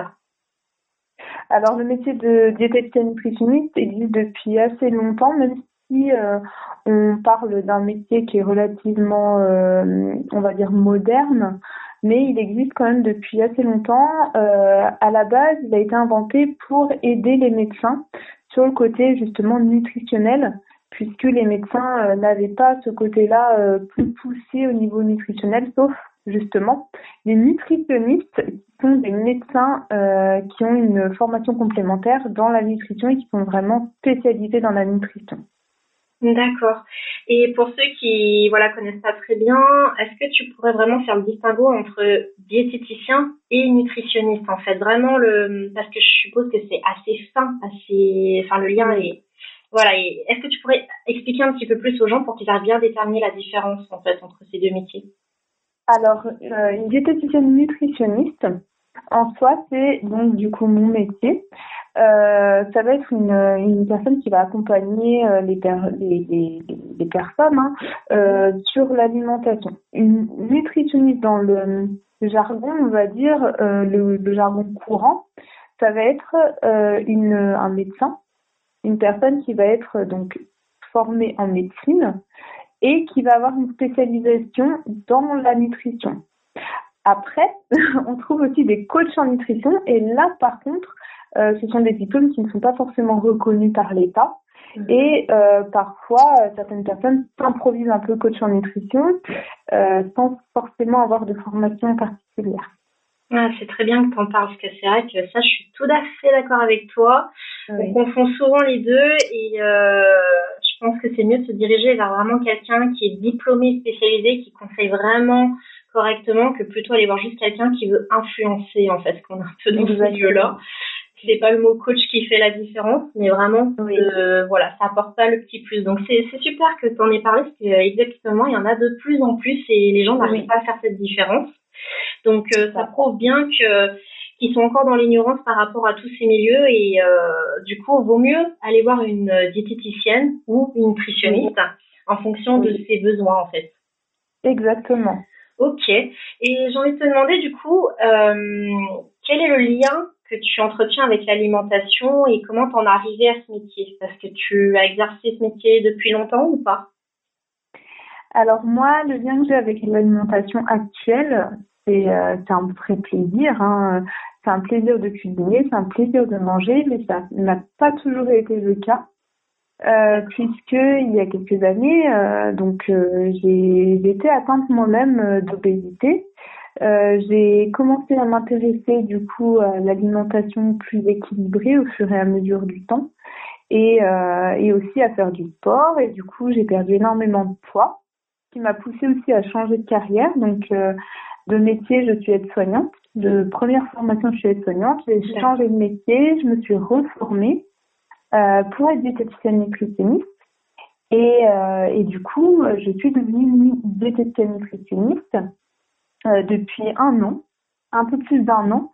Alors, le métier de diététicienne nutritionniste existe depuis assez longtemps, même si euh, on parle d'un métier qui est relativement, on va dire, moderne mais il existe quand même depuis assez longtemps. Euh, à la base, il a été inventé pour aider les médecins sur le côté justement nutritionnel, puisque les médecins euh, n'avaient pas ce côté-là euh, plus poussé au niveau nutritionnel, sauf justement les nutritionnistes sont des médecins euh, qui ont une formation complémentaire dans la nutrition et qui sont vraiment spécialisés dans la nutrition. D'accord. Et pour ceux qui voilà connaissent pas très bien, est-ce que tu pourrais vraiment faire le distinguo entre diététicien et nutritionniste en fait? Vraiment le parce que je suppose que c'est assez fin, assez enfin le lien est voilà. Est-ce que tu pourrais expliquer un petit peu plus aux gens pour qu'ils arrivent bien déterminer la différence en fait entre ces deux métiers? Alors euh, une diététicienne nutritionniste en soi c'est donc du coup mon métier. Euh, ça va être une, une, personne qui va accompagner euh, les, les, les, personnes hein, euh, sur l'alimentation. Une nutritionniste dans le, jargon, on va dire, le, le, jargon courant, ça va être une, un médecin, une personne qui va être donc formée en médecine et qui va avoir une spécialisation dans la nutrition. Après, on trouve aussi des coachs en nutrition et là, par contre, euh, ce sont des diplômes qui ne sont pas forcément reconnus par l'État. Mhm. Et euh, parfois, euh, certaines personnes s'improvisent un peu coach en nutrition sans forcément avoir de formation particulière. Ah, c'est très bien que tu en parles, parce que c'est vrai que ça, je suis tout à fait d'accord avec toi. On confond souvent les deux et je pense que c'est mieux de se diriger vers vraiment quelqu'un qui est diplômé, spécialisé, qui conseille vraiment correctement que plutôt aller voir juste quelqu'un qui veut influencer, en fait, qu'on a un peu dans ce milieu-là. c'est pas le mot coach qui fait la différence, mais vraiment, voilà, ça apporte pas le petit plus. Donc c'est super que tu en aies parlé, parce que exactement, il y en a de plus en plus et les gens n'arrivent pas à faire cette différence. Donc euh, ça prouve bien que qu'ils sont encore dans l'ignorance par rapport à tous ces milieux et euh, du coup, vaut mieux aller voir une diététicienne ou une nutritionniste en fonction de ses besoins en fait. Exactement. Ok. Et j'ai envie de te demander du coup, euh, quel est le lien que tu entretiens avec l'alimentation et comment t'en es arrivé à ce métier? Parce que tu as exercé ce métier depuis longtemps ou pas? Alors moi, le lien que j'ai avec l'alimentation actuelle, c'est euh, un vrai plaisir. Hein. C'est un plaisir de cuisiner, c'est un plaisir de manger, mais ça n'a pas toujours été le cas. Euh, puisque il y a quelques années, euh, donc euh, j'ai été atteinte moi-même d'obésité j'ai commencé à m'intéresser du coup à l'alimentation plus équilibrée au fur et à mesure du temps et, et aussi à faire du sport et du coup j'ai perdu énormément de poids qui m'a poussé aussi à changer de carrière donc de métier je suis aide-soignante de première formation je suis aide-soignante j'ai changé de métier je me suis reformée euh, pour être diététicienne nutritionniste et, euh, et du coup je suis devenue diététicienne nutritionniste euh, depuis un an, un peu plus d'un an.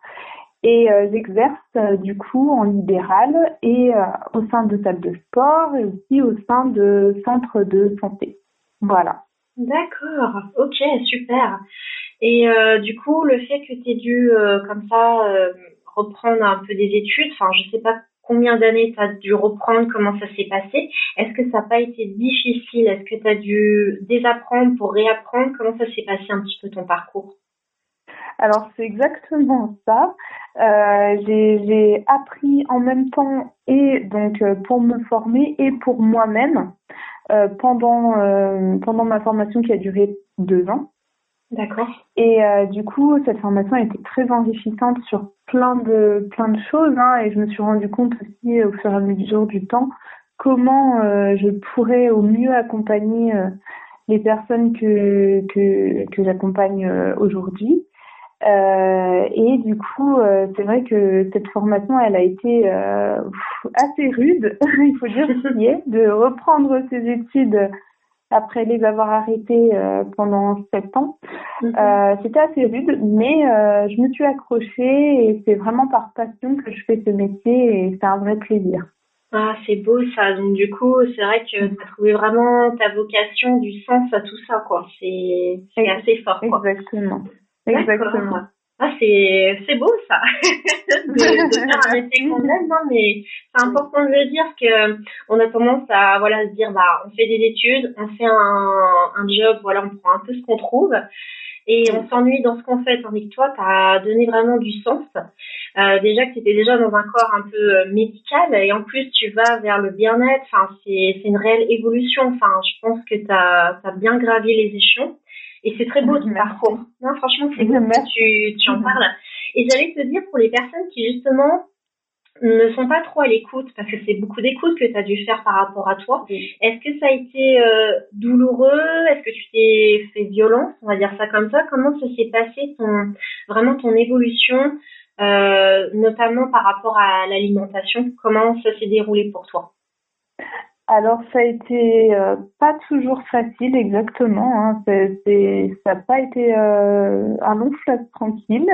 Et euh, j'exerce euh, du coup en libéral et au sein de salles de sport et aussi au sein de centres de santé. Voilà. D'accord, ok, super. Et du coup, le fait que tu aies dû comme ça reprendre un peu des études, enfin je sais pas combien d'années tu as dû reprendre, comment ça s'est passé. Est-ce que ça n'a pas été difficile? Est-ce que tu as dû désapprendre pour réapprendre? Comment ça s'est passé un petit peu ton parcours? Alors c'est exactement ça. Euh, j'ai appris en même temps et donc euh, pour me former et pour moi-même euh, pendant euh, pendant ma formation qui a duré deux ans. D'accord. Et euh, du coup, cette formation a été très enrichissante sur plein de plein de choses, hein, et je me suis rendu compte aussi au fur et à mesure du temps comment euh, je pourrais au mieux accompagner euh, les personnes que que, j'accompagne euh, aujourd'hui. Euh, et du coup, c'est vrai que cette formation, elle a été assez rude, il faut dire de reprendre ses études après les avoir arrêtés euh, pendant sept ans. Mhm. Euh, c'était assez rude, mais euh, je me suis accrochée et c'est vraiment par passion que je fais ce métier et c'est un vrai plaisir. Ah, c'est beau ça. Donc du coup, c'est vrai que tu as trouvé vraiment ta vocation, du sens à tout ça, quoi. C'est assez fort, quoi. Exactement. Exactement. Ah, c'est, c'est beau ça, de, de, faire un métier qu'on aime, hein, mais c'est important de le dire que on a tendance à voilà se dire bah on fait des études, on fait un, un job, voilà on prend un peu ce qu'on trouve et on s'ennuie dans ce qu'on fait, tandis que toi tu as donné vraiment du sens. Euh, déjà que tu étais déjà dans un corps un peu euh, médical et en plus tu vas vers le bien-être, enfin c'est, c'est une réelle évolution. Enfin je pense que tu as, as bien gravi les échelons. Et c'est très beau ton parcours. Non, franchement, c'est beau que tu, tu en parles. Et j'allais te dire pour les personnes qui justement ne sont pas trop à l'écoute, parce que c'est beaucoup d'écoute que tu as dû faire par rapport à toi. Est-ce que ça a été euh, douloureux? Est-ce que tu t'es fait violence? On va dire ça comme ça. Comment ça s'est passé ton vraiment ton évolution, euh, notamment par rapport à l'alimentation? Comment ça s'est déroulé pour toi? Alors ça a été euh, pas toujours facile exactement. Hein. C'est, ça n'a pas été euh, un long fleuve tranquille,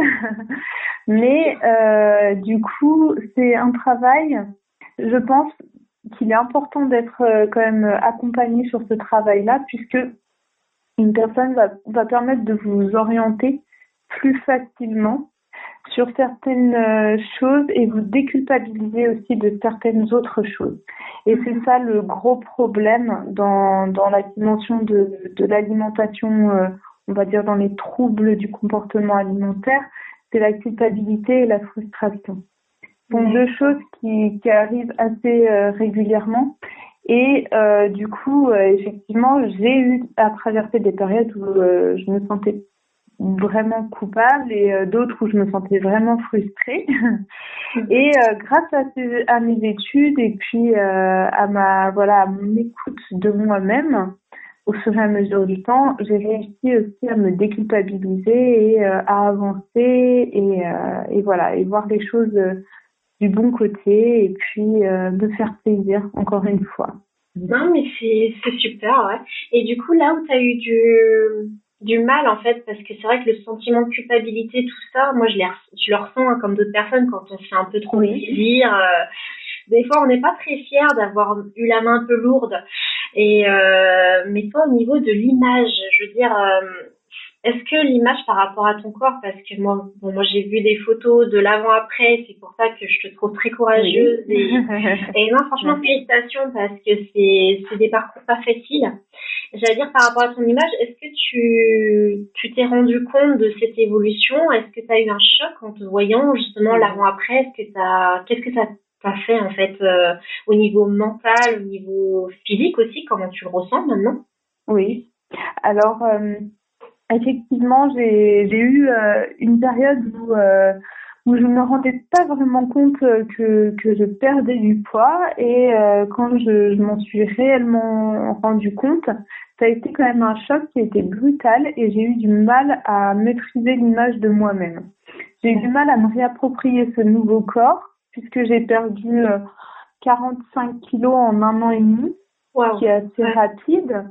mais euh, du coup c'est un travail. Je pense qu'il est important d'être quand même accompagné sur ce travail-là, puisque une personne va, va permettre de vous orienter plus facilement sur certaines euh, choses et vous déculpabiliser aussi de certaines autres choses. Et c'est ça le gros problème dans, dans la dimension de, de l'alimentation, euh, on va dire dans les troubles du comportement alimentaire, c'est la culpabilité et la frustration. Ce sont deux choses qui, qui arrivent assez euh, régulièrement. Et du coup, effectivement, j'ai eu à traverser des périodes où je me sentais vraiment coupable et euh, d'autres où je me sentais vraiment frustrée. et euh, grâce à, mes études et puis euh, à ma voilà à mon écoute de moi-même, au fur et à mesure du temps, j'ai réussi aussi à me déculpabiliser et à avancer et, et voilà et voir les choses du bon côté et puis de faire plaisir encore une fois. Non, mais c'est super, ouais. Et du coup, là où tu as eu du, du mal, en fait, parce que c'est vrai que le sentiment de culpabilité, tout ça, moi, je, les, je le ressens hein, comme d'autres personnes quand on se fait un peu trop plaisir. Euh, des fois, on n'est pas très fier d'avoir eu la main un peu lourde. Et euh, mais toi, au niveau de l'image, je veux dire, euh, est-ce que l'image par rapport à ton corps, parce que moi, bon, moi j'ai vu des photos de l'avant-après, c'est pour ça que je te trouve très courageuse. Et, et, non, franchement, félicitations parce que c'est, c'est des parcours pas faciles. J'allais dire par rapport à ton image, est-ce que tu, tu t'es rendu compte de cette évolution? Est-ce que tu as eu un choc en te voyant justement l'avant-après? Est-ce que t'as, qu'est-ce que ça t'a fait en fait euh, au niveau mental, au niveau physique aussi? Comment tu le ressens maintenant? Oui. Alors. Euh effectivement, j'ai eu euh, une période où, euh, où je ne me rendais pas vraiment compte que, que je perdais du poids et euh, quand je, je m'en suis réellement rendu compte, ça a été quand même un choc qui a été brutal et j'ai eu du mal à maîtriser l'image de moi-même. J'ai eu du mal à me réapproprier ce nouveau corps puisque j'ai perdu 45 kilos en un an et demi, ce qui est assez rapide.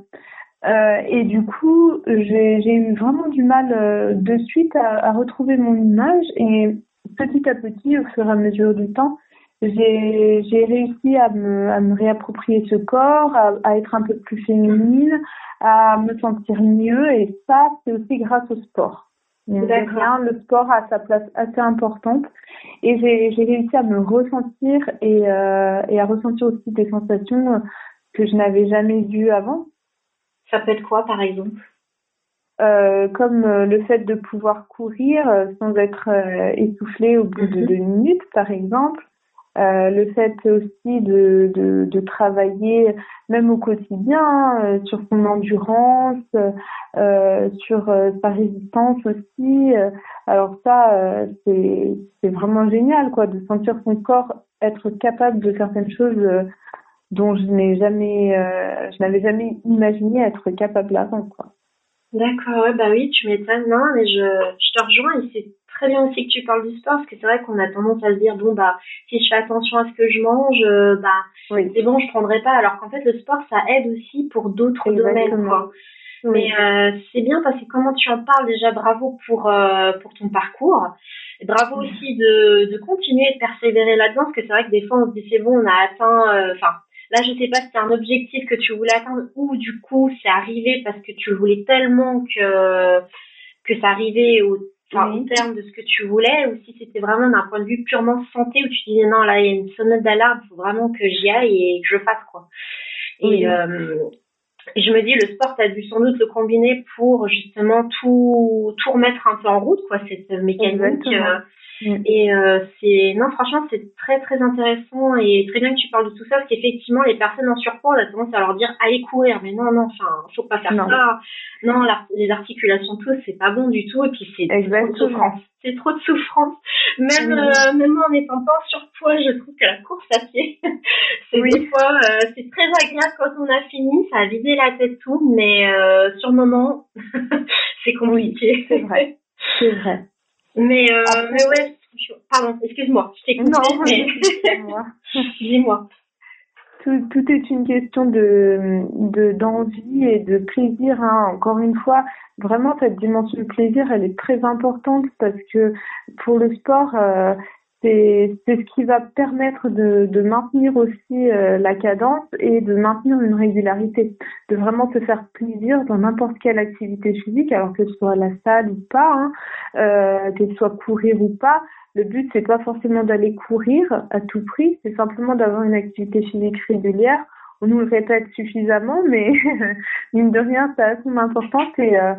Euh, et du coup, j'ai eu vraiment du mal euh, de suite à, à, retrouver mon image. Et petit à petit, au fur et à mesure du temps, j'ai réussi à me, à me réapproprier ce corps, à, à, être un peu plus féminine, à me sentir mieux. Et ça, c'est aussi grâce au sport. Bien, le sport a sa place assez importante et j'ai réussi à me ressentir et, euh, et à ressentir aussi des sensations que je n'avais jamais vues avant. Ça peut être quoi, par exemple? Euh, comme euh, le fait de pouvoir courir euh, sans être essoufflé au bout de mhm. deux minutes, par exemple. le fait aussi de, de, de, travailler même au quotidien sur son endurance, sur sa résistance aussi. alors ça, c'est vraiment génial, quoi, de sentir son corps être capable de certaines choses dont je n'ai jamais, euh, je n'avais jamais imaginé être capable avant, quoi. D'accord, ouais, bah oui, tu m'étonnes, non, mais je, je te rejoins et c'est très bien aussi que tu parles du sport parce que c'est vrai qu'on a tendance à se dire bon bah si je fais attention à ce que je mange, euh, bah oui. c'est bon, je prendrai pas. Alors qu'en fait le sport ça aide aussi pour d'autres domaines, quoi. Mais euh, c'est bien parce que comment tu en parles déjà, bravo pour euh, pour ton parcours. Et bravo aussi de, de continuer de persévérer là-dedans parce que c'est vrai que des fois on se dit c'est bon, on a atteint, enfin Là, je sais pas si c'est un objectif que tu voulais atteindre ou du coup c'est arrivé parce que tu voulais tellement que que ça arrivait au, enfin, terme de ce que tu voulais ou si c'était vraiment d'un point de vue purement santé où tu disais non là il y a une sonnette d'alarme, il faut vraiment que j'y aille et que je fasse quoi. Et euh, je me dis le sport tu as dû sans doute le combiner pour justement tout tout remettre un peu en route quoi cette mécanique. Mm. Et euh, c'est non franchement c'est très très intéressant et très bien que tu parles de tout ça parce qu'effectivement les personnes en surpoids on a tendance à leur dire allez courir! Mais non non enfin faut pas faire ça. Non les articulations tout c'est pas bon du tout et puis c'est trop de souffrance. C'est trop de souffrance. Même euh, même en étant pas en surpoids je trouve que la course à pied c'est des fois euh, c'est très agréable quand on a fini ça a vidé la tête tout mais euh, sur le moment c'est compliqué. c'est vrai. C'est vrai mais, euh, mais ouais, pardon, excuse-moi, je t'ai Non, mais... dis-moi. Tout, tout, est une question de d'envie et de plaisir. Hein. Encore une fois, vraiment cette dimension de plaisir, elle est très importante parce que pour le sport, euh, c'est ce qui va permettre de, de maintenir aussi euh, la cadence et de maintenir une régularité, de vraiment se faire plaisir dans n'importe quelle activité physique, alors que ce soit la salle ou pas, hein, euh, que ce soit courir ou pas. Le but c'est pas forcément d'aller courir à tout prix, c'est simplement d'avoir une activité physique régulière. On nous le répète suffisamment, mais mine de rien, ça a son importance euh,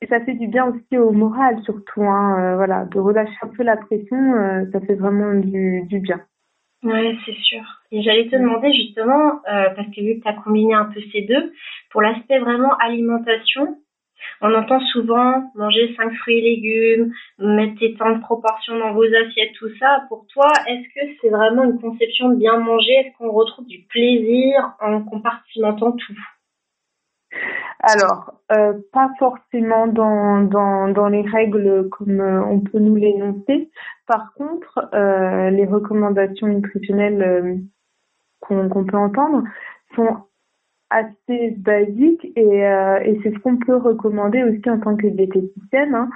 et ça fait du bien aussi au moral surtout, hein, euh, voilà, de relâcher un peu la pression, euh, ça fait vraiment du, du bien. Oui, c'est sûr. Et j'allais te demander justement, euh, parce que vu que tu as combiné un peu ces deux, pour l'aspect vraiment alimentation, on entend souvent manger cinq fruits et légumes, mettre tes temps de proportion dans vos assiettes, tout ça. Pour toi, est-ce que c'est vraiment une conception de bien manger? Est-ce qu'on retrouve du plaisir en compartimentant tout? Alors, euh, pas forcément dans, dans, dans les règles comme euh, on peut nous l'énoncer, Par contre, euh, les recommandations nutritionnelles qu'on peut entendre sont assez basiques et, et c'est ce qu'on peut recommander aussi en tant que diététicienne. Hein,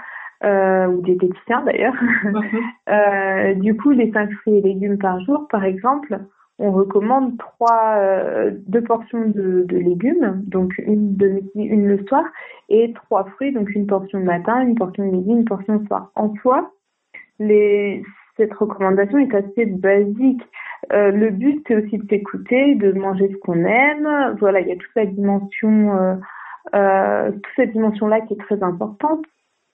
euh, ou diététicien d'ailleurs. Du coup, les 5 fruits et légumes par jour, par exemple, on recommande trois, euh, deux portions de, légumes, donc une de une le soir, et trois fruits, donc une portion le matin, une portion midi, une portion le soir. En soi, cette recommandation est assez basique. Euh, le but, c'est aussi de s'écouter, de manger ce qu'on aime. Voilà, il y a toute la dimension, euh, toute cette dimension-là qui est très importante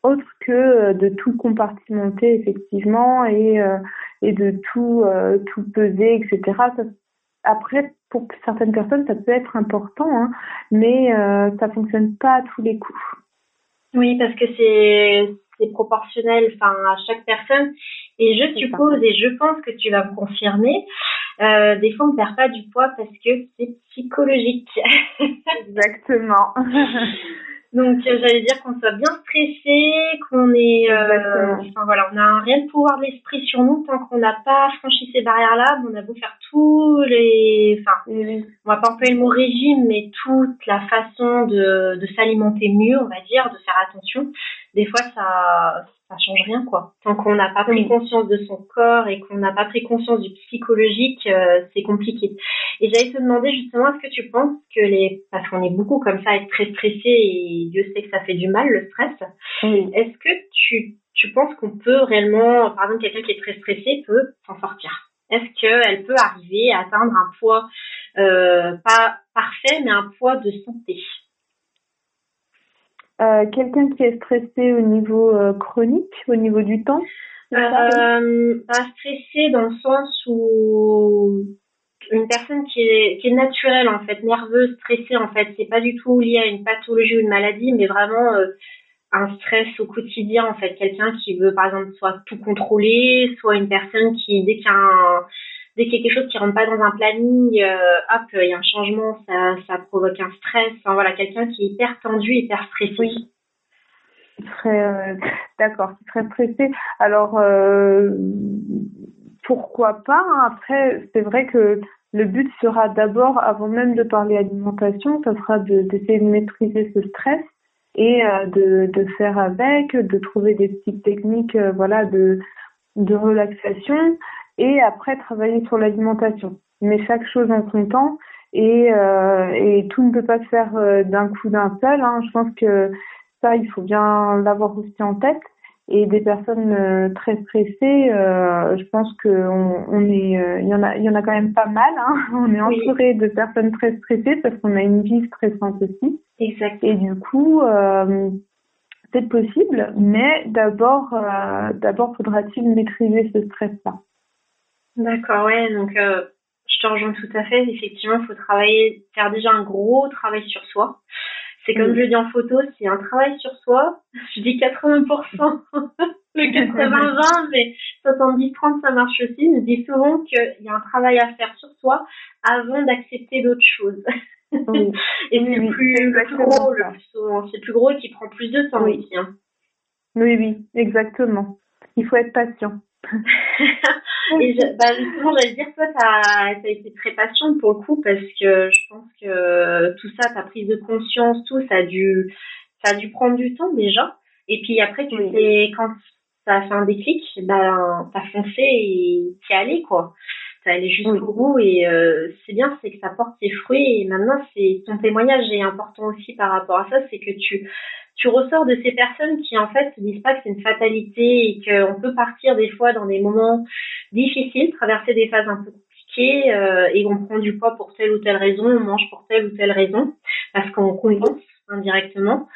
autre que euh, de tout compartimenter effectivement et, euh, et de tout, euh, tout peser, etc. après, pour certaines personnes, ça peut être important, hein, mais euh, ça fonctionne pas à tous les coups. Oui, parce que c'est c'est proportionnel, enfin à chaque personne. Et je suppose et je pense que tu vas me confirmer. Euh, des fois, on ne perd pas du poids parce que c'est psychologique. Exactement. Donc euh, j'allais dire qu'on soit bien stressé, qu'on est, euh, enfin voilà, on a un réel pouvoir de l'esprit sur nous tant qu'on n'a pas franchi ces barrières-là. On a beau faire tous les, enfin, on va pas employer le mot régime, mais toute la façon de, de s'alimenter mieux, on va dire, de faire attention. Des fois, ça, ça change rien quoi. Tant qu'on n'a pas pris conscience de son corps et qu'on n'a pas pris conscience du psychologique, euh, c'est compliqué. Et j'allais te demander justement, est-ce que tu penses que les, parce qu'on est beaucoup comme ça, être très stressé et Dieu sait que ça fait du mal le stress. Est-ce que tu tu penses qu'on peut réellement, par exemple, quelqu'un qui est très stressé peut s'en sortir? Est-ce qu'elle peut arriver à atteindre un poids euh, pas parfait, mais un poids de santé? Euh, quelqu'un qui est stressé au niveau euh, chronique, au niveau du temps euh, Pas stressé dans le sens où une personne qui est, qui est naturelle en fait, nerveuse, stressée en fait, c'est pas du tout lié à une pathologie ou une maladie, mais vraiment un stress au quotidien en fait, quelqu'un qui veut par exemple soit tout contrôler, soit une personne qui dès qu'il y a un dès qu'il y a quelque chose qui rentre pas dans un planning, euh, hop, il y a un changement, ça, ça provoque un stress. Voilà, quelqu'un qui est hyper tendu, hyper stressé. Oui. Très euh, d'accord, très stressé. Alors euh, pourquoi pas hein. Après, c'est vrai que le but sera d'abord, avant même de parler alimentation, ça sera d'essayer de, maîtriser ce stress et euh, de, de faire avec, de trouver des petites techniques, voilà, de de relaxation et après travailler sur l'alimentation. Mais chaque chose en son temps et, euh, et tout ne peut pas se faire euh, d'un coup d'un seul. Hein. Je pense que ça, il faut bien l'avoir aussi en tête. Et des personnes euh, très stressées, euh, je pense que on, est, euh, il y en a, il y en a quand même pas mal. Hein. On est entouré de personnes très stressées parce qu'on a une vie stressante aussi. Exact. Et du coup, c'est possible, mais d'abord, d'abord faudra-t-il maîtriser ce stress-là? D'accord, ouais, donc euh, je te rejoins tout à fait. Effectivement, il faut travailler, faire déjà un gros travail sur soi. C'est comme je le dis en photo, c'est un travail sur soi. Je dis 80%, le 80-20, mais 70-30, ça marche aussi. Je dis souvent qu'il y a un travail à faire sur soi avant d'accepter d'autres choses. Oui. et c'est plus, gros, le plus souvent. C'est plus gros et qui prend plus de temps oui. aussi. Hein. Oui, oui, exactement. Il faut être patient. Et je, bah justement, j'allais dire, toi, t'as as été très patiente pour le coup parce que je pense que tout ça, ta prise de conscience, tout, ça a dû, ça a dû prendre du temps déjà. Et puis après, tu sais, quand ça a fait un déclic, ben, t'as foncé et t'y allé, quoi. T'es allé jusqu'au bout et euh, c'est bien, c'est que ça porte ses fruits et maintenant, c'est ton témoignage est important aussi par rapport à ça, c'est que tu tu ressors de ces personnes qui en fait se disent pas que c'est une fatalité et qu'on peut partir des fois dans des moments difficiles, traverser des phases un peu compliquées euh, et on prend du poids pour telle ou telle raison, on mange pour telle ou telle raison parce qu'on compense indirectement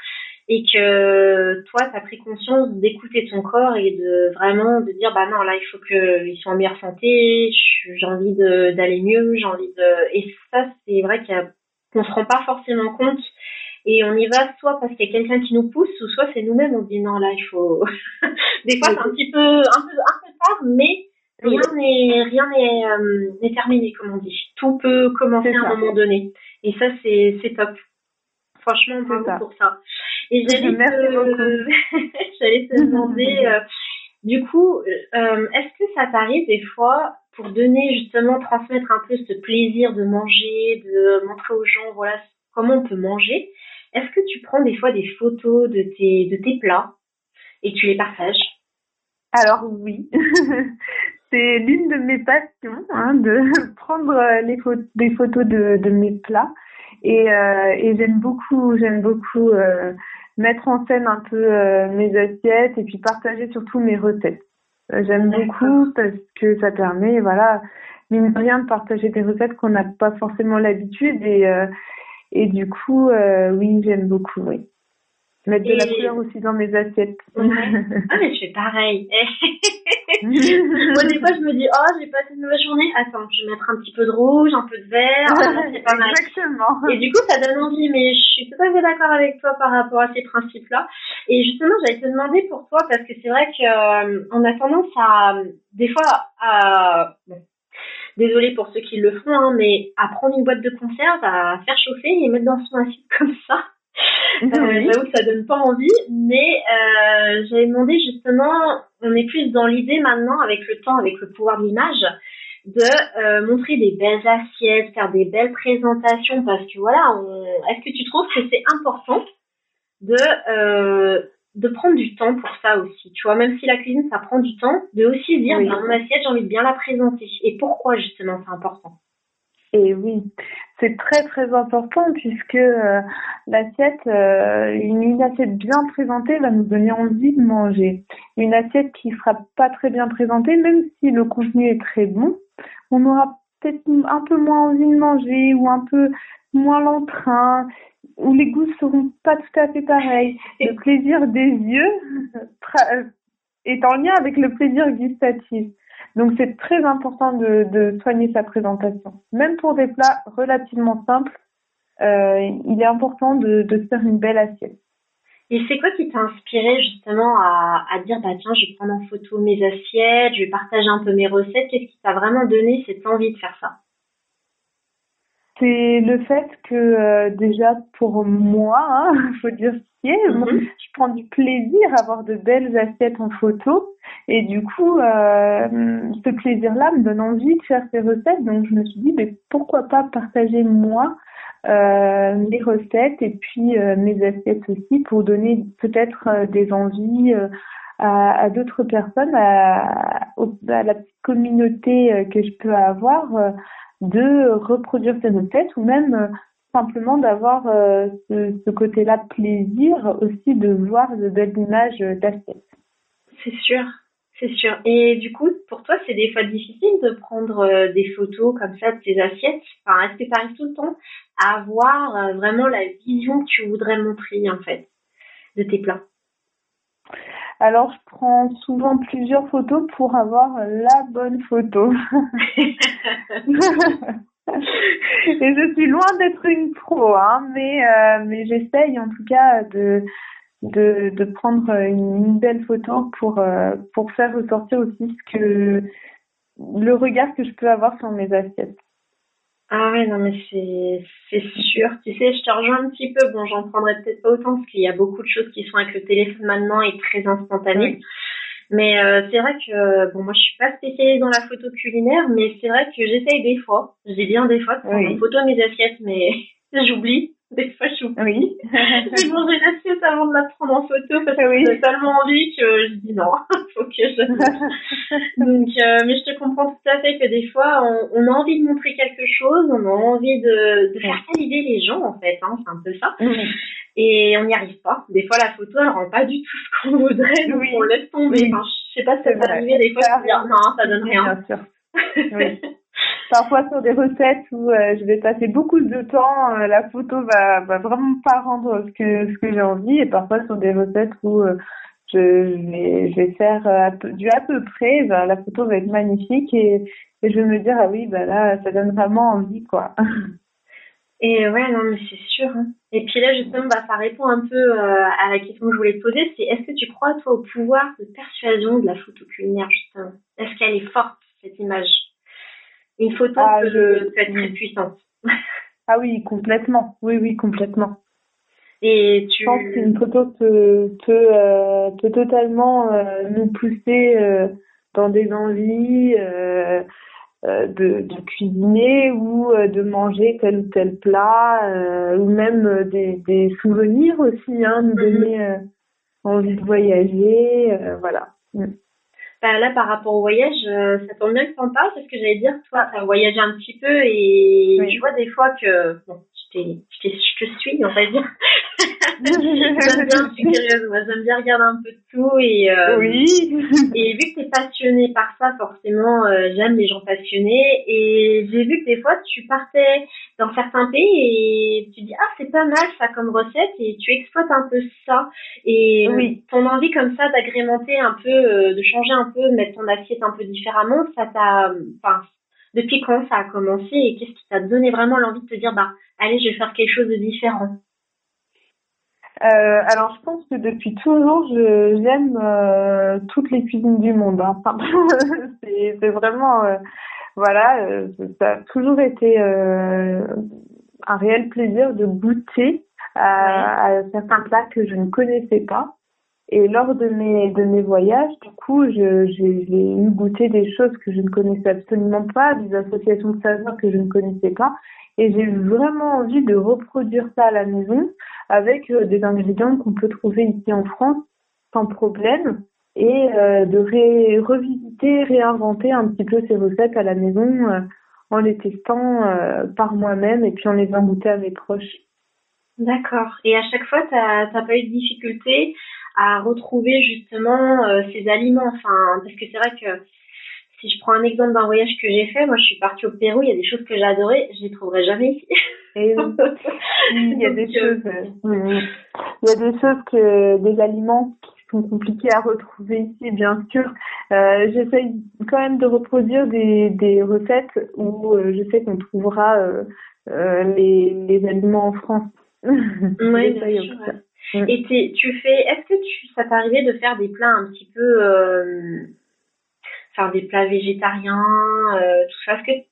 et que toi tu as pris conscience d'écouter ton corps et de vraiment de dire bah non là il faut qu'ils soient en meilleure santé, j'ai envie d'aller mieux, j'ai envie de et ça c'est vrai qu'on se rend pas forcément compte et on y va soit parce qu'il y a quelqu'un qui nous pousse ou soit c'est nous-mêmes on dit non là il faut des fois c'est un petit peu un peu un peu tard mais rien n'est rien n'est euh, terminé comme on dit. Tout peut commencer à un moment donné. Et ça c'est c'est top. Franchement bravo pour ça. Et j'allais te j'allais te demander euh, Du coup, euh, est-ce que ça t'arrive des fois pour donner justement, transmettre un peu ce plaisir de manger, de montrer aux gens, voilà, comment on peut manger. Est-ce que tu prends des fois des photos de tes, de tes plats et tu les partages? Alors oui, c'est l'une de mes passions hein, de prendre les des photos de, de mes plats et, euh, et j'aime beaucoup, j'aime beaucoup euh, mettre en scène un peu euh, mes assiettes et puis partager surtout mes recettes. Euh, j'aime beaucoup parce que ça permet, voilà, mine de rien, de partager des recettes qu'on n'a pas forcément l'habitude et, euh, et du coup, euh, oui, j'aime beaucoup, oui. Mettre de la couleur aussi dans mes assiettes. Ouais. Ah, mais je fais pareil. Moi, des fois, je me dis, oh, j'ai passé une mauvaise journée. Attends, je vais mettre un petit peu de rouge, un peu de vert. C'est pas mal. Exactement. Et du coup, ça donne envie. Mais je suis tout à fait d'accord avec toi par rapport à ces principes-là. Et justement, j'allais te demander pour toi, parce que c'est vrai qu'on euh, a tendance à, des fois, à, bon, désolé pour ceux qui le font, hein, mais à prendre une boîte de conserve, à faire chauffer et mettre dans son assiette comme ça. Euh, J'avoue que ça donne pas envie, mais euh, j'avais demandé justement, on est plus dans l'idée maintenant avec le temps, avec le pouvoir de l'image, de euh, montrer des belles assiettes, faire des belles présentations, parce que voilà, on... est-ce que tu trouves que c'est important de euh, de prendre du temps pour ça aussi, tu vois, même si la cuisine ça prend du temps, de aussi dire Oui. dans mon assiette j'ai envie de bien la présenter et pourquoi justement c'est important? Et oui, c'est très très important puisque euh, l'assiette, euh, une, une assiette bien présentée va nous donner envie de manger. Une assiette qui sera pas très bien présentée, même si le contenu est très bon, on aura peut-être un peu moins envie de manger ou un peu moins l'entrain, où les goûts seront pas tout à fait pareils. Le plaisir des yeux est en lien avec le plaisir gustatif. Donc c'est très important de, de soigner sa présentation. Même pour des plats relativement simples, euh, il est important de, de se faire une belle assiette. Et c'est quoi qui t'a inspiré justement à, à dire bah tiens je vais prendre en photo mes assiettes, je vais partager un peu mes recettes, qu'est-ce qui t'a vraiment donné cette envie de faire ça? C'est le fait que euh, déjà pour moi, hein, faut dire ce qui est, moi, Mhm. je prends du plaisir à avoir de belles assiettes en photo et du coup euh, ce plaisir-là me donne envie de faire ces recettes donc je me suis dit mais pourquoi pas partager moi euh, mes recettes et puis euh, mes assiettes aussi pour donner peut-être euh, des envies euh, à, à d'autres personnes, à, à la petite communauté que je peux avoir de reproduire ces recettes ou même euh, simplement d'avoir euh, ce, côté-là plaisir aussi de voir de belles images euh, d'assiettes. C'est sûr, c'est sûr. Et du coup, pour toi, c'est des fois difficile de prendre euh, des photos comme ça de tes assiettes? Enfin, est-ce que tu arrives tout le temps à avoir euh, vraiment la vision que tu voudrais montrer en fait de tes plats? Alors, je prends souvent plusieurs photos pour avoir la bonne photo. Et je suis loin d'être une pro, hein, mais, euh, mais j'essaye en tout cas de, de, prendre une, une belle photo pour, euh, pour faire ressortir aussi ce que, le regard que je peux avoir sur mes assiettes. Ah ouais, non mais c'est c'est sûr. Tu sais, je te rejoins un petit peu. Bon, j'en prendrai peut-être pas autant parce qu'il y a beaucoup de choses qui sont avec le téléphone maintenant et très instantanées. Mais euh, c'est vrai que bon, moi je suis pas spécialisée dans la photo culinaire, mais c'est vrai que j'essaye des fois. Dis bien des fois de prendre Oui. en photo mes assiettes, mais j'oublie. Des fois j'oublie. Oui. J'ai mangé l'assiette avant de la prendre en photo parce que Oui. j'ai tellement envie que je dis non, faut que je. Donc, euh, mais je te comprends tout à fait que des fois, on, on a envie de montrer quelque chose, on a envie de, de faire saliver les gens en fait, hein, c'est un peu ça. Et on n'y arrive pas. Des fois, la photo, elle rend pas du tout ce qu'on voudrait, donc Oui. on laisse tomber. Enfin, je sais pas si ça vrai. arrivé des fois, Ça de dire non, ça donne rien. Bien sûr. Oui. Parfois sur des recettes où euh, je vais passer beaucoup de temps, euh, la photo va, va vraiment pas rendre ce que ce que j'ai envie et parfois sur des recettes où euh, je, vais faire du à peu près, ben, la photo va être magnifique et, je vais me dire ah oui ben là ça donne vraiment envie quoi. Et ouais, non, mais c'est sûr. hein. Et puis là, justement, bah, ça répond un peu à la question que je voulais te poser, c'est est-ce que tu crois, toi, au pouvoir de persuasion de la photo culinaire, justement? Est-ce qu'elle est forte, cette image? Une photo Ah, peut, je- peut être très puissante. Ah oui complètement, oui oui complètement. Et tu... Je pense qu'une photo peut, peut, euh, peut totalement euh, nous pousser euh, dans des envies de, de, cuisiner ou de manger tel ou tel plat, ou même des, des souvenirs aussi, hein, nous mm-hmm. donner envie de voyager, voilà. Mm. Bah, là, par rapport au voyage, ça tombe bien que tu en parles parce que j'allais dire, toi, tu as voyagé un petit peu et je vois des fois que, bon, je, je, je te suis, on va dire. J'aime bien, je suis curieuse, moi j'aime bien regarder un peu de tout et euh, oui. et vu que tu es passionnée par ça, forcément euh, j'aime les gens passionnés et j'ai vu que des fois tu partais dans certains pays et tu dis ah c'est pas mal ça comme recette et tu exploites un peu ça et oui. ton envie comme ça d'agrémenter un peu, euh, de changer un peu, de mettre ton assiette un peu différemment, ça t'a, enfin depuis quand ça a commencé et qu'est-ce qui t'a donné vraiment l'envie de te dire bah allez je vais faire quelque chose de différent? Euh, alors, je pense que depuis toujours, j'aime euh, toutes les cuisines du monde. Hein. c'est vraiment, euh, voilà, euh, ça a toujours été euh, un réel plaisir de goûter à, à, certains plats que je ne connaissais pas. Et lors de mes de mes voyages, du coup, j'ai eu goûté des choses que je ne connaissais absolument pas, des associations de saveurs que je ne connaissais pas. Et j'ai vraiment envie de reproduire ça à la maison avec euh, des ingrédients qu'on peut trouver ici en France sans problème et euh, de revisiter, réinventer un petit peu ces recettes à la maison euh, en les testant par moi-même et puis en les goûter à mes proches. D'accord. Et à chaque fois, tu n'as pas eu de difficulté à retrouver justement ces aliments? Enfin, parce que c'est vrai que si je prends un exemple d'un voyage que j'ai fait, moi je suis partie au Pérou, il y a des choses que j'ai adorées, je les trouverai jamais ici. Et il y a des choses, il y a des choses que des aliments qui sont compliqués à retrouver ici, bien sûr. Euh, J'essaye quand même de reproduire des, des recettes où euh, je sais qu'on trouvera euh, euh, les, les aliments en France. Oui, bien sûr. Et tu fais, est-ce que tu, ça t'est arrivé de faire des plats un petit peu euh, faire des plats végétariens, euh, tout ça? Est-ce que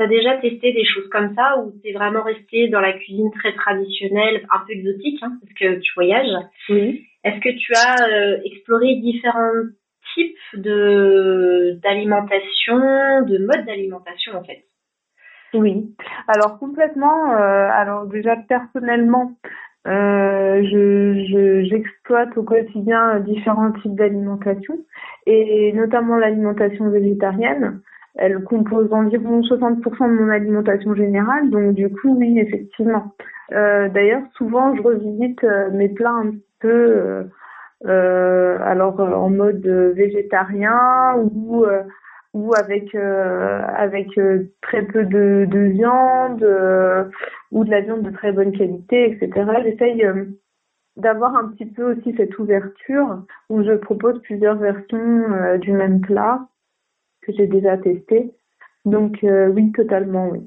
tu as déjà testé des choses comme ça ou tu es vraiment resté dans la cuisine très traditionnelle, un peu exotique, hein, parce que tu voyages? Oui. Est-ce que tu as euh, exploré différents types de d'alimentation, de modes d'alimentation en fait? Oui. Alors complètement. Euh, alors déjà personnellement, euh, je, j'exploite au quotidien différents types d'alimentation et notamment l'alimentation végétarienne. Elle compose environ 60% de mon alimentation générale, donc du coup oui effectivement. Euh, d'ailleurs souvent je revisite euh, mes plats un petit peu euh, euh alors en mode végétarien ou ou avec euh, avec euh, très peu de, de viande euh, ou de la viande de très bonne qualité, etc. J'essaye d'avoir un petit peu aussi cette ouverture où je propose plusieurs versions du même plat que j'ai déjà testé. Donc oui, totalement, oui.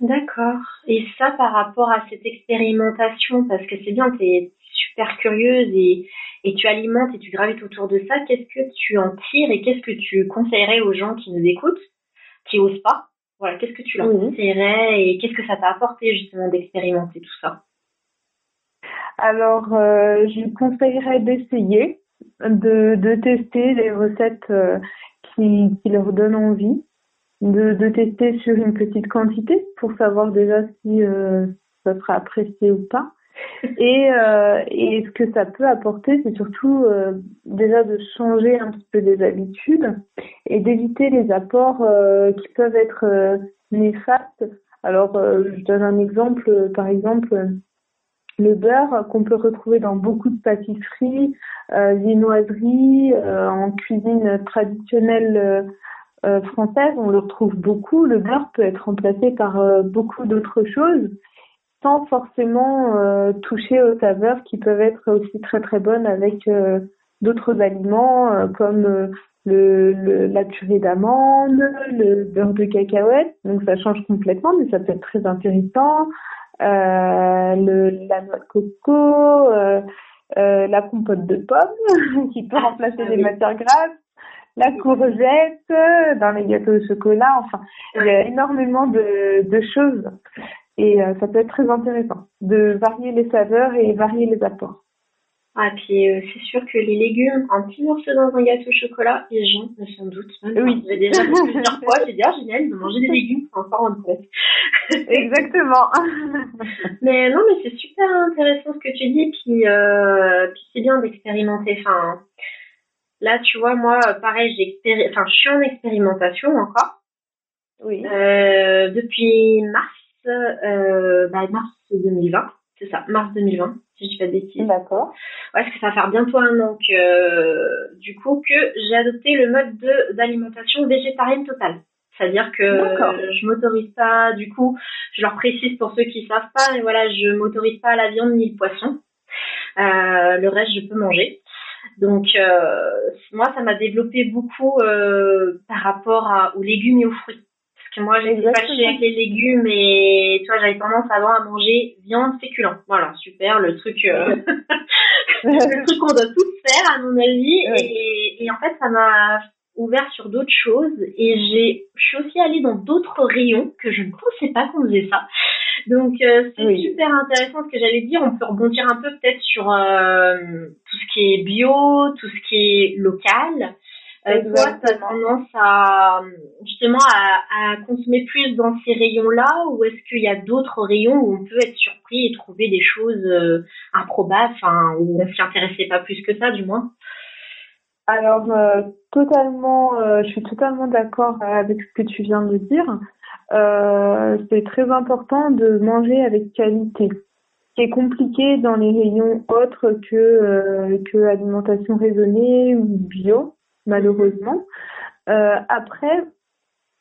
D'accord. Et ça par rapport à cette expérimentation, parce que c'est bien, tu es super curieuse et et tu alimentes et tu gravites autour de ça, qu'est-ce que tu en tires et qu'est-ce que tu conseillerais aux gens qui nous écoutent, qui osent pas? Voilà, qu'est-ce que tu leur conseillerais et qu'est-ce que ça t'a apporté justement d'expérimenter tout ça? Alors, euh, je conseillerais d'essayer, de, de tester les recettes euh, qui, qui leur donnent envie, de, de tester sur une petite quantité pour savoir déjà si euh, ça sera apprécié ou pas. Et, euh, et ce que ça peut apporter, c'est surtout euh, déjà de changer un petit peu des habitudes et d'éviter les apports qui peuvent être néfastes. Alors, je donne un exemple, par exemple, le beurre qu'on peut retrouver dans beaucoup de pâtisseries, viennoiseries, en cuisine traditionnelle française, on le retrouve beaucoup. Le beurre peut être remplacé par beaucoup d'autres choses sans forcément euh, toucher aux saveurs qui peuvent être aussi très très bonnes avec euh, d'autres aliments euh, comme la purée d'amande, le beurre de cacahuète. Donc ça change complètement, mais ça peut être très intéressant. Le, la noix de coco, la compote de pommes qui peut ah, remplacer les matières grasses la courgette dans les gâteaux au chocolat. Enfin, il y a énormément de, de choses Et ça peut être très intéressant de varier les saveurs et varier les apports. Ah, puis euh, c'est sûr que les légumes, un petit morceau dans un gâteau au chocolat, les gens, sans doute. Oui. J'ai déjà plusieurs fois, j'ai dit, ah, génial, de manger des légumes, c'est encore en fait. Exactement. mais non, mais c'est super intéressant ce que tu dis, puis, euh, puis c'est bien d'expérimenter. Enfin, là, tu vois, moi, pareil, j'ai enfin, je suis en expérimentation encore. Oui. Euh, depuis mars, euh, bah, mars 2020. C'est ça, mars 2020 si je fais des bêtises. D'accord. Ouais, parce que ça va faire bientôt un an que, euh, du coup, que j'ai adopté le mode de d'alimentation végétarienne totale. C'est-à-dire que je m'autorise pas, du coup, je leur précise pour ceux qui savent pas, mais voilà, je m'autorise pas à la viande ni le poisson. Euh, le reste, je peux manger. Donc, euh, moi, ça m'a développé beaucoup par rapport à, aux légumes et aux fruits que moi j'étais fâchée avec les légumes et tu vois j'avais tendance avant à manger viande féculent. Voilà, super, le truc euh, le truc qu'on doit tous faire à mon avis et, et en fait ça m'a ouvert sur d'autres choses et j'ai je suis aussi allée dans d'autres rayons que je ne pensais pas qu'on faisait ça. Donc euh, c'est super intéressant ce que j'allais dire. On peut rebondir un peu peut-être sur euh, tout ce qui est bio, tout ce qui est local. Euh, toi, tu as tendance à justement à, à, consommer plus dans ces rayons-là ou est-ce qu'il y a d'autres rayons où on peut être surpris et trouver des choses euh, improbables, enfin où on s'y intéressait pas plus que ça, du moins? Alors euh, totalement, euh, je suis totalement d'accord avec ce que tu viens de dire. c'est très important de manger avec qualité. C'est compliqué dans les rayons autres que que alimentation raisonnée ou bio malheureusement. Euh, après,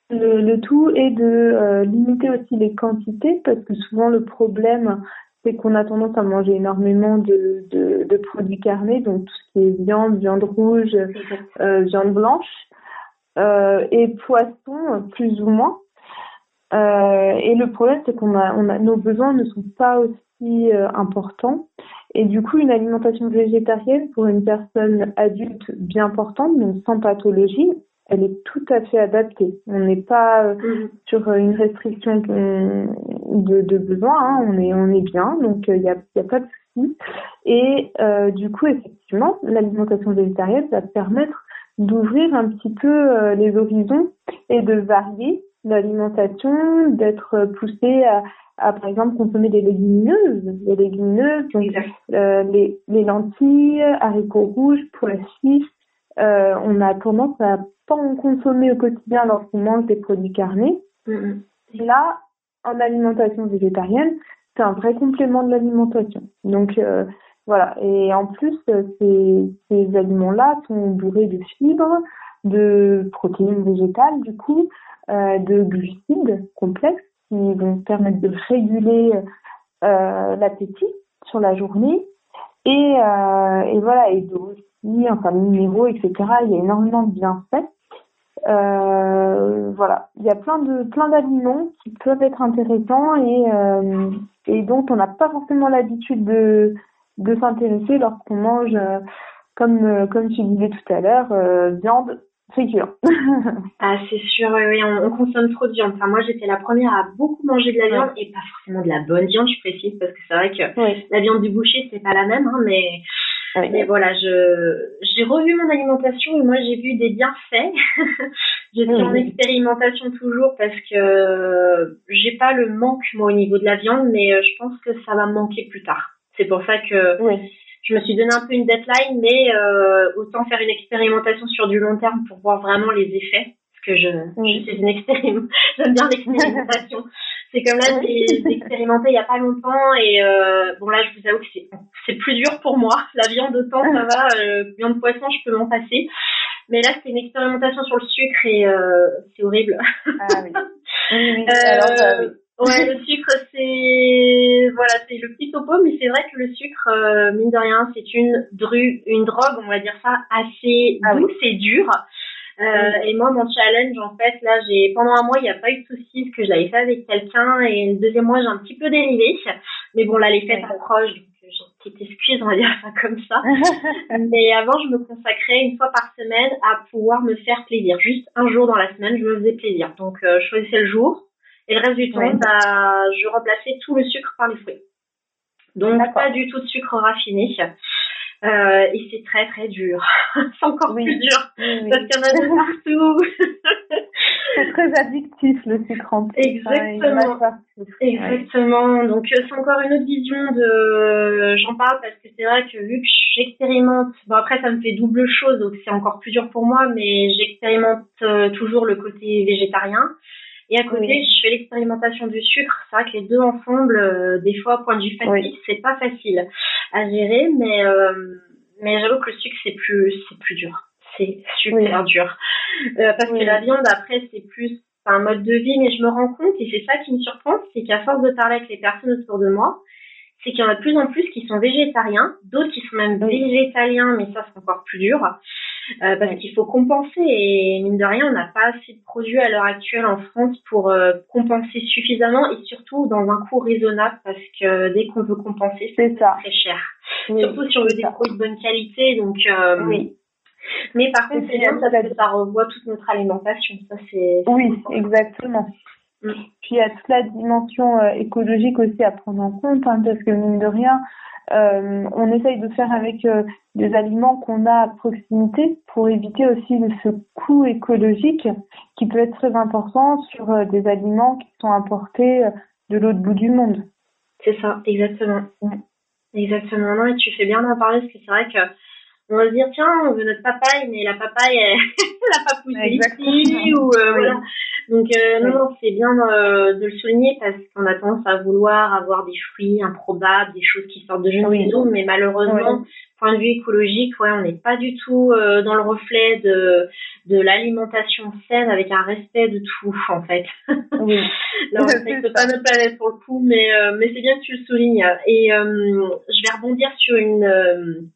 le, tout est de euh, limiter aussi les quantités parce que souvent le problème c'est qu'on a tendance à manger énormément de, de, produits carnés, donc tout ce qui est viande, viande rouge, euh, viande blanche et poisson plus ou moins. et le problème c'est qu'on a, on a nos besoins ne sont pas aussi importants et du coup, une alimentation végétarienne pour une personne adulte bien portante, donc sans pathologie, elle est tout à fait adaptée. On n'est pas euh, mhm. sur une restriction de, de besoin, hein. on, est, on est bien, donc il euh, n'y a, y a pas de souci. Et euh, du coup, effectivement, l'alimentation végétarienne va permettre d'ouvrir un petit peu les horizons et de varier l'alimentation, d'être poussé à, à, par exemple, consommer des légumineuses. Les légumineuses, euh, les, les, lentilles, haricots rouges, pois euh, on a tendance à pas en consommer au quotidien lorsqu'on mange des produits carnés. Mm-hmm. Là, en alimentation végétarienne, c'est un vrai complément de l'alimentation. Donc, euh, voilà. Et en plus, ces, ces aliments-là sont bourrés de fibres, de protéines végétales, du coup, euh, de glucides complexes qui vont permettre de réguler euh, l'appétit sur la journée. Et, euh, et voilà et aussi enfin minéraux etc il y a énormément de bienfaits. Euh, voilà. Il y a plein de plein d'aliments qui peuvent être intéressants et euh, et dont on n'a pas forcément l'habitude de de s'intéresser lorsqu'on mange euh, comme comme tu disais tout à l'heure viande dur. ah, c'est sûr, oui, on, consomme trop de viande. Enfin, moi, j'étais la première à beaucoup manger de la viande et pas forcément de la bonne viande, je précise, parce que c'est vrai que la viande du boucher, c'est pas la même, hein, mais, mais voilà, je, j'ai revu mon alimentation et moi, j'ai vu des bienfaits. J'étais en expérimentation toujours parce que j'ai pas le manque, moi, au niveau de la viande, mais euh, je pense que ça va me manquer plus tard. C'est pour ça que je me suis donné un peu une deadline, mais euh, autant faire une expérimentation sur du long terme pour voir vraiment les effets. Parce que je, je suis une expérimentation, j'aime bien l'expérimentation. c'est comme là, j'ai expérimenté il y a pas longtemps et euh, bon là, je vous avoue que c'est c'est plus dur pour moi. La viande autant ça va, euh, viande poisson, je peux m'en passer. Mais là, c'est une expérimentation sur le sucre et euh, c'est horrible. Ah oui. oui, oui. Alors, euh, Ouais, le sucre, c'est voilà, c'est le petit topo, mais c'est vrai que le sucre, euh, mine de rien, c'est une dru, une drogue, on va dire ça, assez ah douce et dure. Euh, Et moi, mon challenge, en fait, là, j'ai pendant un mois, il n'y a pas eu de soucis, parce que je l'avais fait avec quelqu'un, et le deuxième mois, j'ai un petit peu dérivé. Mais bon, là, les fêtes approchent, donc euh, j'ai une petite excuse, on va dire ça comme ça. mais avant, je me consacrais une fois par semaine à pouvoir me faire plaisir. Juste un jour dans la semaine, je me faisais plaisir. Donc, euh, je choisissais le jour Et le reste du temps, bah, je remplaçais tout le sucre par les fruits. Donc pas du tout de sucre raffiné. Euh, et c'est très très dur. c'est encore plus dur parce qu'il y en a de partout. c'est très addictif le sucre en plus. Exactement. Exactement. Donc c'est encore une autre vision de. J'en parle parce que c'est vrai que vu que j'expérimente, bon après ça me fait double chose donc c'est encore plus dur pour moi, mais j'expérimente euh, toujours le côté végétarien. Et à côté, je fais l'expérimentation du sucre. C'est vrai que les deux ensemble, euh, des fois, point de vue fatigue, c'est pas facile à gérer, mais euh, mais j'avoue que le sucre c'est plus c'est plus dur. C'est super dur euh, parce que la viande après c'est plus un mode de vie, mais je me rends compte et c'est ça qui me surprend, c'est qu'à force de parler avec les personnes autour de moi, c'est qu'il y en a de plus en plus qui sont végétariens, d'autres qui sont même végétaliens, mais ça c'est encore plus dur. Euh, parce qu'il faut compenser et mine de rien, on n'a pas assez de produits à l'heure actuelle en France pour euh, compenser suffisamment et surtout dans un coût raisonnable parce que dès qu'on veut compenser, c'est très cher. Surtout si on veut des produits de bonne qualité, donc euh, oui. Mais par contre, c'est bien parce que ça revoit toute notre alimentation. Ça, c'est. Oui, exactement. Mm. Puis il y a toute la dimension écologique aussi à prendre en compte, hein, parce que mine de rien, euh, on essaye de faire avec euh, des aliments qu'on a à proximité pour éviter aussi ce coût écologique qui peut être très important sur euh, des aliments qui sont importés de l'autre bout du monde. C'est ça, exactement. Exactement. Non, et tu fais bien d'en parler parce que c'est vrai que on va se dire tiens on veut notre papaye mais la papaye elle, pas poussé ici ou voilà donc euh, non, non c'est bien euh, de le souligner parce qu'on a tendance à vouloir avoir des fruits improbables, des choses qui sortent de jeunes oui. mais malheureusement, point de vue écologique, ouais, on n'est pas du tout euh, dans le reflet de de l'alimentation saine avec un respect de tout en fait. Oui. Là, on respecte pas notre planète pour le coup, mais mais c'est bien que tu le soulignes. Et je vais rebondir sur une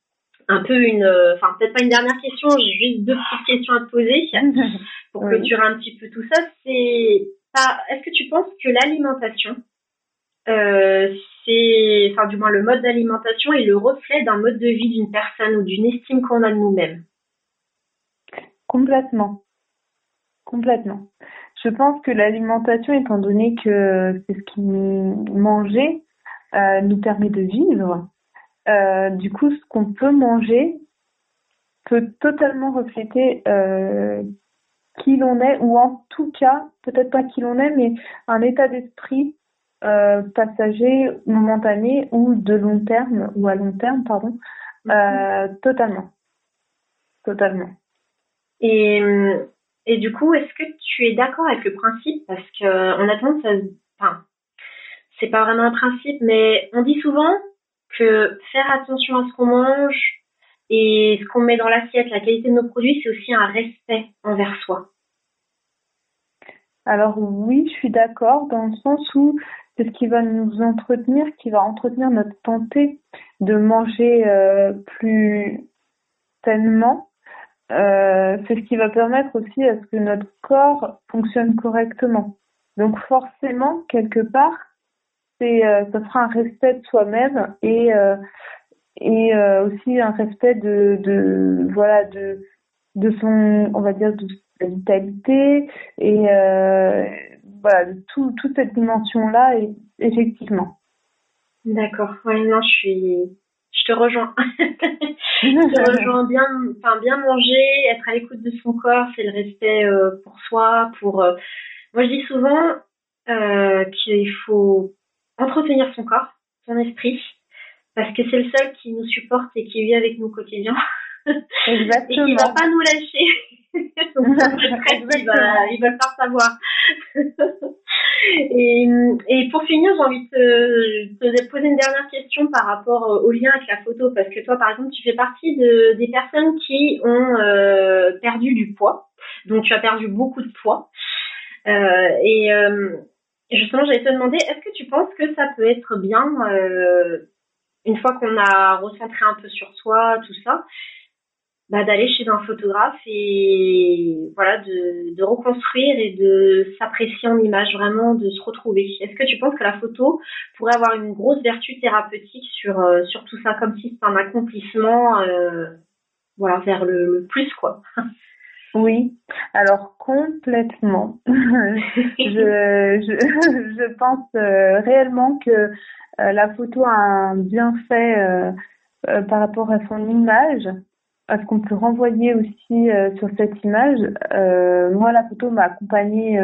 un peu une, enfin peut-être pas une dernière question, j'ai juste deux petites questions à te poser pour clôturer un petit peu tout ça. C'est, est-ce que tu penses que l'alimentation, euh, c'est, enfin du moins le mode d'alimentation est le reflet d'un mode de vie d'une personne ou d'une estime qu'on a de nous-mêmes? Complètement, complètement. Je pense que l'alimentation, étant donné que c'est ce qui mangeait, euh, nous permet de vivre euh, du coup, ce qu'on peut manger peut totalement refléter euh, qui l'on est, ou en tout cas, peut-être pas qui l'on est, mais un état d'esprit euh, passager, momentané ou de long terme, ou à long terme, pardon, mhm. totalement. Totalement. Et, et du coup, est-ce que tu es d'accord avec le principe? Parce qu'on a tendance à. Enfin, c'est pas vraiment un principe, mais on dit souvent que faire attention à ce qu'on mange et ce qu'on met dans l'assiette, la qualité de nos produits, c'est aussi un respect envers soi. Alors oui, je suis d'accord dans le sens où c'est ce qui va nous entretenir, qui va entretenir notre santé de manger euh, plus sainement. Euh, c'est ce qui va permettre aussi à ce que notre corps fonctionne correctement. Donc forcément, quelque part, euh, ça sera un respect de soi-même et euh, et euh, aussi un respect de, de voilà de de son on va dire de sa vitalité et voilà de tout, toute cette dimension là effectivement. D'accord. Non je suis je te rejoins. Je te rejoins bien enfin bien manger être à l'écoute de son corps c'est le respect pour soi pour moi je dis souvent qu'il faut entretenir son corps, son esprit, parce que c'est le seul qui nous supporte et qui vit avec nous au quotidien. Exactement. et qui va pas nous lâcher. Donc, il, va, il va le faire savoir. et, et pour finir, j'ai envie de te, poser une dernière question par rapport au lien avec la photo, parce que toi, par exemple, tu fais partie de, des personnes qui ont euh, perdu du poids. Donc, tu as perdu beaucoup de poids. Euh, et, euh, justement, j'allais te demander, est-ce que tu penses que ça peut être bien, euh, une fois qu'on a recentré un peu sur soi, tout ça, bah, d'aller chez un photographe et voilà, de, de reconstruire et de s'apprécier en image, vraiment de se retrouver? Est-ce que tu penses que la photo pourrait avoir une grosse vertu thérapeutique sur, euh, sur tout ça, comme si c'était un accomplissement, euh, voilà, vers le, le plus, quoi? Oui, alors complètement. je, je, je, pense euh, réellement que euh, la photo a un bienfait euh, par rapport à son image, à ce qu'on peut renvoyer aussi sur cette image. moi, la photo m'a accompagnée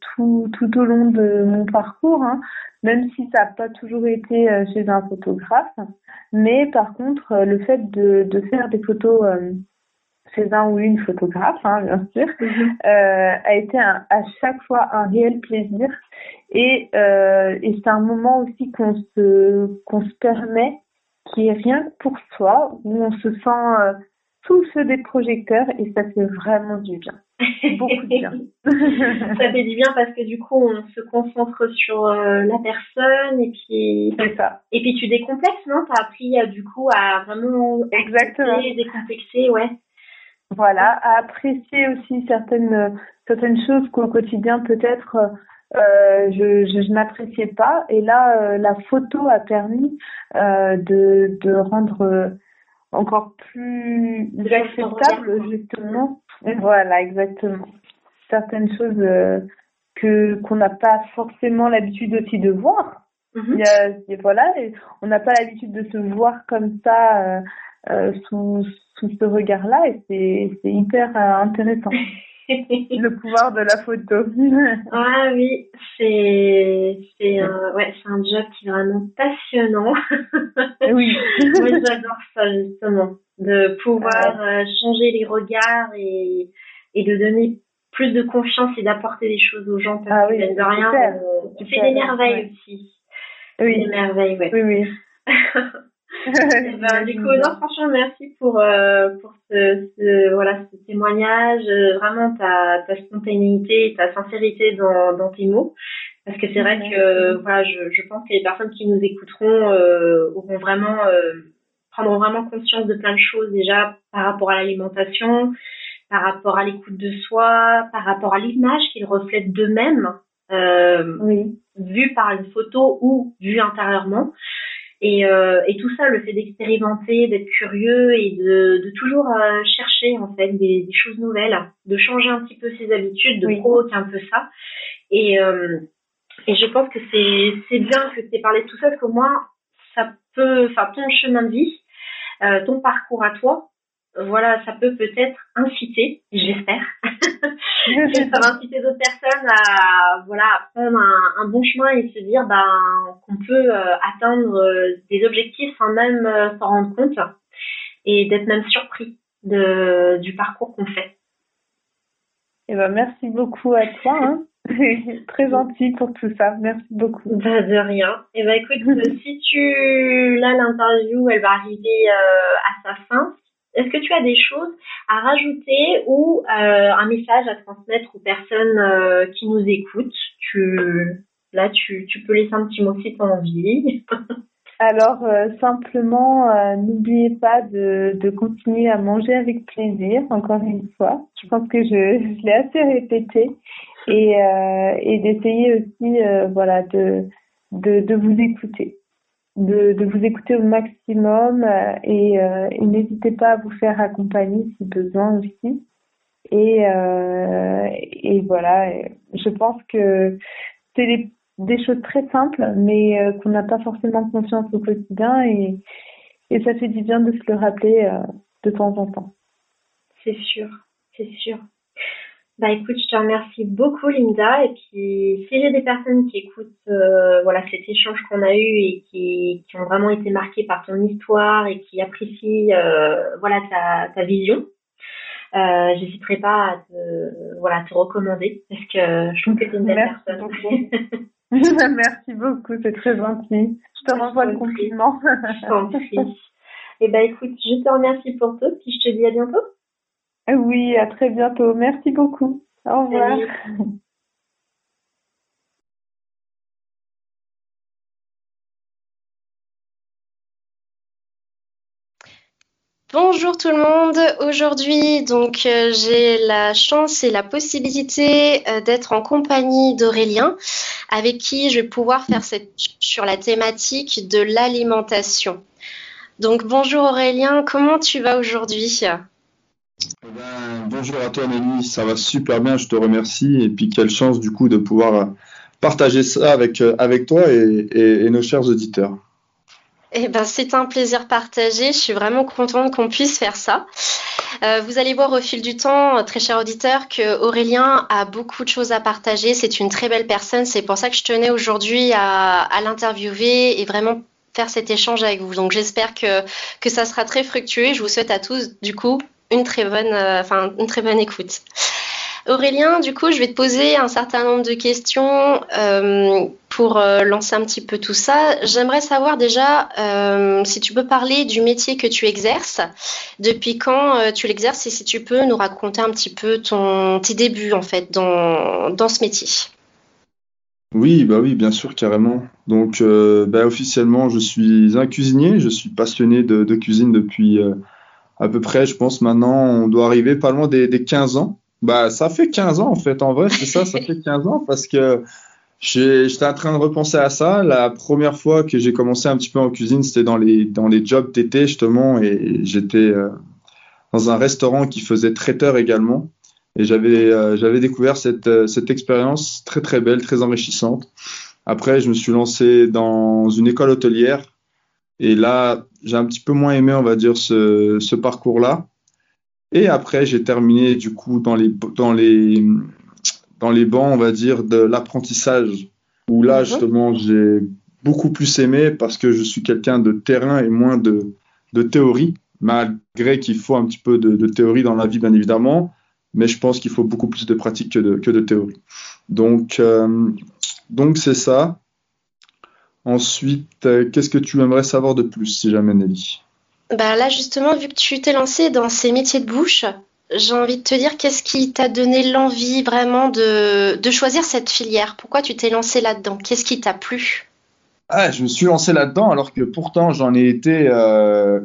tout, tout au long de mon parcours, hein, même si ça n'a pas toujours été chez un photographe. Mais par contre, le fait de, de faire des photos chez un ou une photographe, hein, bien sûr, mhm. euh, a été à chaque fois un réel plaisir. Et, euh, et c'est un moment aussi qu'on se, qu'on se permet, qui est rien que pour soi, où on se sent euh, feu des projecteurs et ça fait vraiment du bien. Beaucoup de bien. ça fait du bien parce que du coup, on se concentre sur la personne et puis. C'est ça. Et puis tu décomplexes, non? T'as appris du coup à vraiment. Exactement. Décomplexer, ouais. Voilà, à apprécier aussi certaines certaines choses qu'au quotidien peut-être euh, je, je, n'appréciais pas. Et là, euh, la photo a permis euh, de, de rendre encore plus acceptable justement. voilà, exactement. Certaines choses que qu'on n'a pas forcément l'habitude aussi de voir. A, voilà, on n'a pas l'habitude de se voir comme ça sous sous ce regard-là et c'est hyper euh, intéressant. le pouvoir de la photo. ah oui, c'est c'est un ouais, c'est un job qui est vraiment passionnant. oui. Moi j'adore ça justement, de pouvoir euh, changer les regards et et de donner plus de confiance et d'apporter des choses aux gens parce ah, oui, de rien c'est des merveilles aussi. Oui. Des merveilles, ouais. Oui oui. Eh ben, du coup, non, franchement, merci pour, euh, pour ce, ce, voilà, ce témoignage, euh, vraiment ta, ta spontanéité, ta sincérité dans, dans tes mots. Parce que c'est vrai que voilà, je, je pense que les personnes qui nous écouteront euh, auront vraiment euh, prendront vraiment conscience de plein de choses déjà par rapport à l'alimentation, par rapport à l'écoute de soi, par rapport à l'image qu'ils reflètent d'eux-mêmes, euh, oui. vue par une photo ou vue intérieurement. Et, euh, et tout ça, le fait d'expérimenter, d'être curieux et de, de toujours euh, chercher en fait des, des, choses nouvelles, de changer un petit peu ses habitudes, de provoquer un peu ça. Et, euh, et je pense que c'est c'est bien que tu aies parlé de tout ça parce qu'au moins ça peut, enfin ton chemin de vie, ton parcours à toi, voilà, ça peut peut-être inciter, j'espère, ça va inciter d'autres personnes à voilà à prendre un, un, bon chemin et se dire ben qu'on peut euh, atteindre euh, des objectifs sans même euh, s'en rendre compte et d'être même surpris de du parcours qu'on fait. Eh ben merci beaucoup à toi. Hein. Très gentil pour tout ça. Merci beaucoup. Bah, de rien. Et eh ben écoute, si tu là l'interview elle va arriver à sa fin, est-ce que tu as des choses à rajouter ou euh, un message à transmettre aux personnes euh, qui nous écoutent? Tu, Là, tu, tu peux laisser un petit mot si tu as envie. Alors, euh, simplement, n'oubliez pas de, de continuer à manger avec plaisir, encore une fois. Je pense que je, je l'ai assez répété. Et, et d'essayer aussi voilà, de, de, de vous écouter de, de, vous écouter au maximum euh, et, euh, et n'hésitez pas à vous faire accompagner si besoin aussi. Et, euh, et voilà, je pense que c'est des, des, choses très simples, mais euh, qu'on n'a pas forcément conscience au quotidien et, et ça fait du bien de se le rappeler de temps en temps. C'est sûr, c'est sûr. Bah écoute, je te remercie beaucoup Linda et puis si j'ai des personnes qui écoutent euh, voilà cet échange qu'on a eu et qui, qui ont vraiment été marquées par ton histoire et qui apprécient euh, voilà ta, ta vision, euh, j'hésiterai pas à te voilà te recommander parce que je trouve que tu es une belle Merci personne. Beaucoup. Merci beaucoup, c'est très gentil. Je te renvoie le compliment. je t'en prie. Et eh ben écoute, je te remercie pour tout puis je te dis à bientôt. Oui, à très bientôt. Merci beaucoup. Au revoir. Bonjour tout le monde. Aujourd'hui, donc, euh, j'ai la chance et la possibilité euh, d'être en compagnie d'Aurélien, avec qui je vais pouvoir faire cette sur la thématique de l'alimentation. Donc, bonjour Aurélien, comment tu vas aujourd'hui? Eh ben, bonjour à toi Nelly, ça va super bien, je te remercie. Et puis quelle chance du coup de pouvoir euh, partager ça avec, euh, toi et, nos chers auditeurs. Eh ben, c'est un plaisir partagé. Je suis vraiment contente qu'on puisse faire ça. Euh, vous allez voir au fil du temps, très cher auditeur, que Aurélien a beaucoup de choses à partager. C'est une très belle personne. C'est pour ça que je tenais aujourd'hui à, l'interviewer et vraiment faire cet échange avec vous. Donc j'espère que ça sera très fructueux. Je vous souhaite à tous, du coup, une très bonne, euh, enfin, une très bonne écoute. Aurélien, du coup, je vais te poser un certain nombre de questions euh, pour euh, lancer un petit peu tout ça. J'aimerais savoir déjà si tu peux parler du métier que tu exerces, depuis quand tu l'exerces et si tu peux nous raconter un petit peu ton, tes débuts en fait dans, dans ce métier. Oui, bah oui, bien sûr, carrément. Donc, bah, officiellement, je suis un cuisinier. Je suis passionné de, cuisine depuis à peu près, je pense maintenant, on doit arriver pas loin des, 15 ans. Bah, ça fait 15 ans en fait, en vrai, c'est ça, ça fait 15 ans parce que j'étais en train de repenser à ça. La première fois que j'ai commencé un petit peu en cuisine, c'était dans les, dans les jobs d'été justement, et j'étais euh, dans un restaurant qui faisait traiteur également. Et j'avais euh, j'avais découvert cette, euh, cette expérience très très belle, très enrichissante. Après, je me suis lancé dans une école hôtelière. Et là, j'ai un petit peu moins aimé, on va dire, ce, ce parcours-là. Et après, j'ai terminé du coup dans les, dans les, dans les bancs, on va dire, de l'apprentissage, où là, justement, j'ai beaucoup plus aimé parce que je suis quelqu'un de terrain et moins de, de théorie, malgré qu'il faut un petit peu de, de, théorie dans la vie, bien évidemment mais je pense qu'il faut beaucoup plus de pratique que de, que de théorie. Donc, euh, donc c'est ça. Ensuite, euh, qu'est-ce que tu aimerais savoir de plus, si jamais Nelly? Bah Là, justement, vu que tu t'es lancé dans ces métiers de bouche, j'ai envie de te dire, qu'est-ce qui t'a donné l'envie vraiment de, de, choisir cette filière? Pourquoi tu t'es lancé là-dedans? Qu'est-ce qui t'a plu? Ah, Je me suis lancé là-dedans alors que pourtant j'en ai été euh,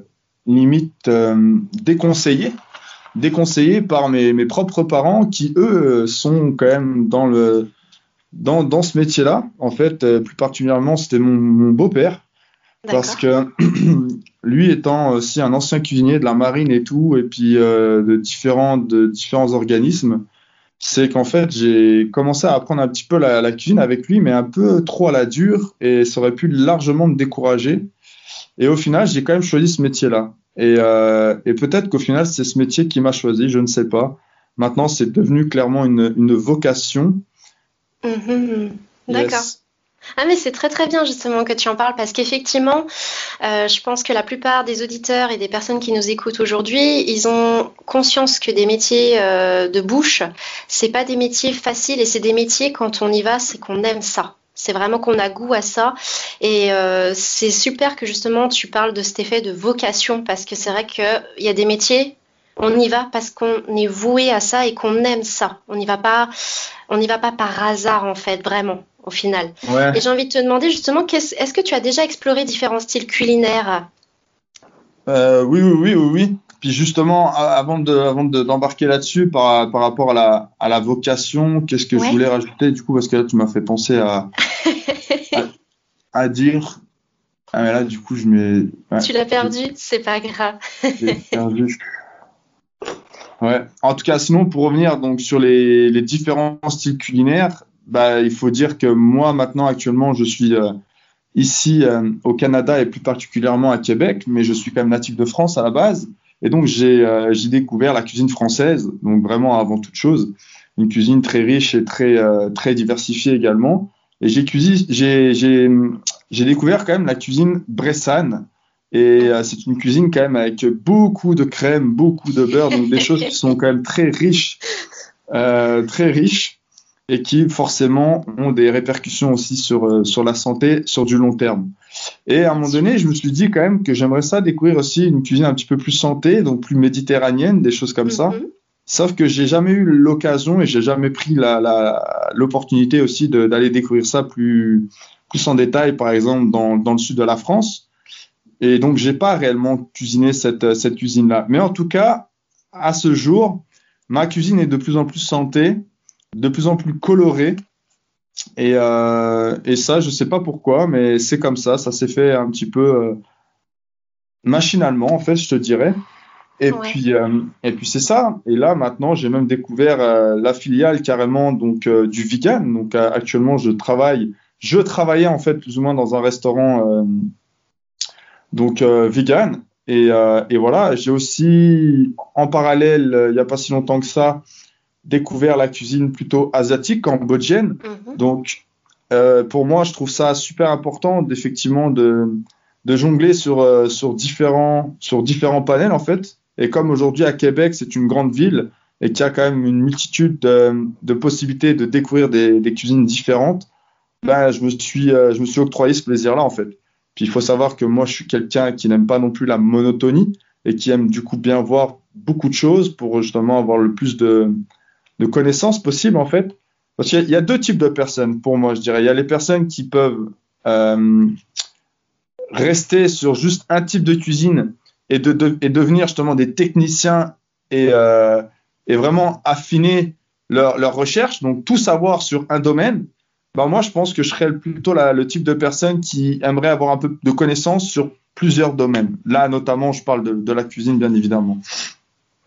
limite déconseillé. Déconseillé par mes, mes, propres parents qui, eux, sont quand même dans, le, dans, dans ce métier-là. En fait, euh, plus particulièrement, c'était mon, beau-père. Parce que lui étant aussi un ancien cuisinier de la marine et tout, et puis euh, de, différents, de différents organismes, c'est qu'en fait, j'ai commencé à apprendre un petit peu la, la, cuisine avec lui, mais un peu trop à la dure, et ça aurait pu largement me décourager. Et au final, j'ai quand même choisi ce métier-là. Euh, et, peut-être qu'au final, c'est ce métier qui m'a choisi, je ne sais pas. Maintenant, c'est devenu clairement une, vocation. Mhm. D'accord. Ah mais c'est très très bien justement que tu en parles parce qu'effectivement, euh, je pense que la plupart des auditeurs et des personnes qui nous écoutent aujourd'hui, ils ont conscience que des métiers euh, de bouche, c'est pas des métiers faciles et c'est des métiers quand on y va, c'est qu'on aime ça. C'est vraiment qu'on a goût à ça. Et euh, c'est super que justement tu parles de cet effet de vocation parce que c'est vrai qu'il y a des métiers, on y va parce qu'on est voué à ça et qu'on aime ça. On n'y va pas, on n'y va pas par hasard en fait, vraiment au final. Et j'ai envie de te demander justement, est-ce que tu as déjà exploré différents styles culinaires? Euh, Oui, oui, oui, oui, oui. Puis justement, avant de, avant d'embarquer là-dessus, par, par rapport à la, à la vocation, qu'est-ce que je voulais rajouter? Du coup parce que là tu m'as fait penser à, à, dire. Ah mais là du coup je mets. tu l'as perdu, c'est pas grave. J'ai perdu. Ouais. En tout cas, sinon pour revenir donc sur les, les différents styles culinaires, bah il faut dire que moi maintenant actuellement je suis euh, ici euh, au Canada et plus particulièrement à Québec, mais je suis quand même natif de France à la base. Et donc, euh, j'ai découvert la cuisine française, donc vraiment avant toute chose, une cuisine très riche et très, euh, très diversifiée également. Et j'ai découvert quand même la cuisine bressane. Et euh, c'est une cuisine quand même avec beaucoup de crème, beaucoup de beurre, donc des choses qui sont quand même très riches, très riches, et qui forcément ont des répercussions aussi sur, sur la santé sur du long terme. Et à un moment donné, je me suis dit quand même que j'aimerais ça découvrir aussi une cuisine un petit peu plus santé, donc plus méditerranéenne, des choses comme ça. Mhm. Sauf que j'ai jamais eu l'occasion et j'ai jamais pris l'opportunité la, aussi d'aller découvrir ça plus, plus en détail, par exemple dans, dans le sud de la France. Et donc j'ai pas réellement cuisiné cette, cette cuisine-là. Mais en tout cas, à ce jour, ma cuisine est de plus en plus santé, de plus en plus colorée. Et, euh, et, ça, je sais pas pourquoi, mais c'est comme ça. Ça s'est fait un petit peu euh, machinalement, en fait, je te dirais. Et puis, euh, et puis c'est ça. Et là, maintenant, j'ai même découvert euh, la filiale carrément donc euh, du vegan. Donc actuellement, je travaille, je travaillais en fait plus ou moins dans un restaurant donc vegan. Et, et voilà, j'ai aussi en parallèle, il n'y a pas si longtemps que ça, découvert la cuisine plutôt asiatique, cambodgienne. Mhm. Donc pour moi, je trouve ça super important d'effectivement de, de jongler sur, sur, différents, sur différents panels en fait et comme aujourd'hui à Québec, c'est une grande ville et qu'il y a quand même une multitude de, possibilités de découvrir des, cuisines différentes, ben, je, me suis, euh, je me suis octroyé ce plaisir-là en fait. Il faut savoir que moi, je suis quelqu'un qui n'aime pas non plus la monotonie et qui aime du coup bien voir beaucoup de choses pour justement avoir le plus de, connaissances possible en fait. Parce qu'il y, a deux types de personnes pour moi, je dirais. Il y a les personnes qui peuvent euh, rester sur juste un type de cuisine et, de, devenir justement des techniciens et, euh, et vraiment affiner leur, leur, recherche, donc tout savoir sur un domaine, ben moi je pense que je serais plutôt le type de personne qui aimerait avoir un peu de connaissances sur plusieurs domaines. Là notamment je parle de, la cuisine bien évidemment.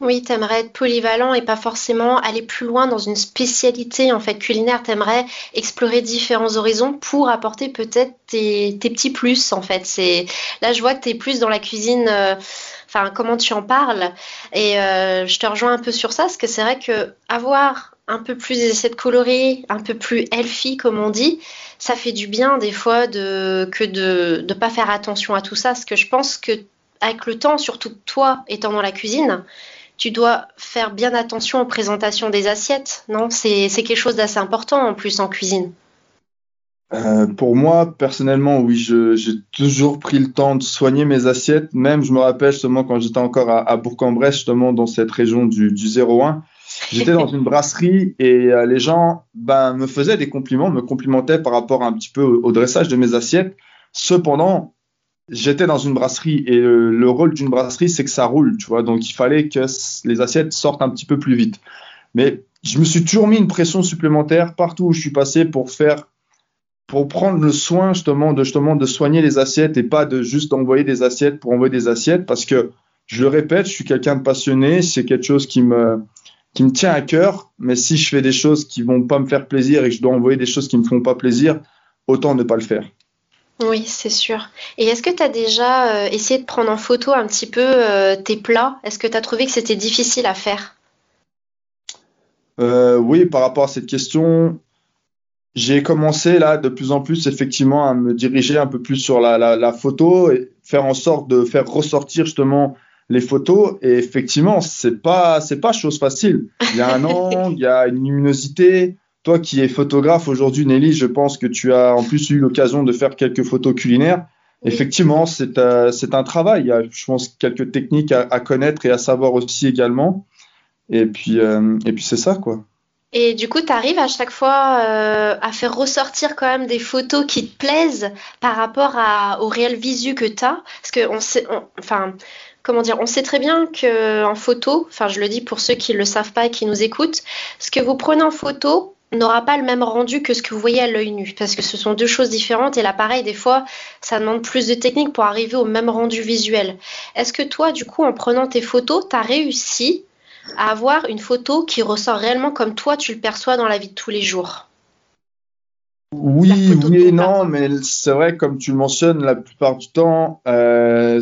Oui, tu aimerais être polyvalent et pas forcément aller plus loin dans une spécialité en fait culinaire. Tu aimerais explorer différents horizons pour apporter peut-être tes, petits plus en fait. Là je vois que tu es plus dans la cuisine euh, comment tu en parles et euh, je te rejoins un peu sur ça parce que c'est vrai que avoir un peu plus de coloris, un peu plus healthy comme on dit, ça fait du bien des fois de que de ne pas faire attention à tout ça parce que je pense que avec le temps, surtout toi étant dans la cuisine, tu dois faire bien attention aux présentations des assiettes, non? C'est quelque chose d'assez important en plus en cuisine. Euh, pour moi, personnellement, oui, j'ai toujours pris le temps de soigner mes assiettes. Même, je me rappelle justement quand j'étais encore à, Bourg-en-Bresse, justement dans cette région du, du 01, j'étais dans une brasserie et euh, les gens ben, me faisaient des compliments, me complimentaient par rapport un petit peu au dressage de mes assiettes. Cependant, j'étais dans une brasserie et le, rôle d'une brasserie, c'est que ça roule, tu vois. Donc, il fallait que les assiettes sortent un petit peu plus vite. Mais je me suis toujours mis une pression supplémentaire partout où je suis passé pour faire, pour prendre le soin justement de, justement de soigner les assiettes et pas de juste envoyer des assiettes pour envoyer des assiettes parce que, je le répète, je suis quelqu'un de passionné, c'est quelque chose qui me, qui me tient à cœur, mais si je fais des choses qui vont pas me faire plaisir et que je dois envoyer des choses qui me font pas plaisir, autant ne pas le faire. Oui, c'est sûr. Et est-ce que tu as déjà euh, essayé de prendre en photo un petit peu euh, tes plats? Est-ce que tu as trouvé que c'était difficile à faire? Euh, Oui, par rapport à cette question, j'ai commencé là de plus en plus effectivement à me diriger un peu plus sur la, photo et faire en sorte de faire ressortir justement les photos. Et effectivement, c'est pas c'est pas chose facile. Il y a un angle, il y a une luminosité, toi qui es photographe aujourd'hui, Nelly, je pense que tu as en plus eu l'occasion de faire quelques photos culinaires. Effectivement, c'est euh, un travail. Il y a, je pense, quelques techniques à, connaître et à savoir aussi également. Et puis, euh, et puis c'est ça, quoi. Et du coup, tu arrives à chaque fois euh, à faire ressortir quand même des photos qui te plaisent par rapport à, au réel visu que tu as. Parce que on sait, enfin, comment dire, on sait très bien que en photo, enfin, je le dis pour ceux qui ne le savent pas et qui nous écoutent, ce que vous prenez en photo, n'aura pas le même rendu que ce que vous voyez à l'œil nu, parce que ce sont deux choses différentes et l'appareil, des fois, ça demande plus de technique pour arriver au même rendu visuel. Est-ce que toi, du coup, en prenant tes photos, tu as réussi à avoir une photo qui ressort réellement comme toi, tu le perçois dans la vie de tous les jours? Oui, oui et non, mais c'est vrai, comme tu le mentionnes, la plupart du temps, euh,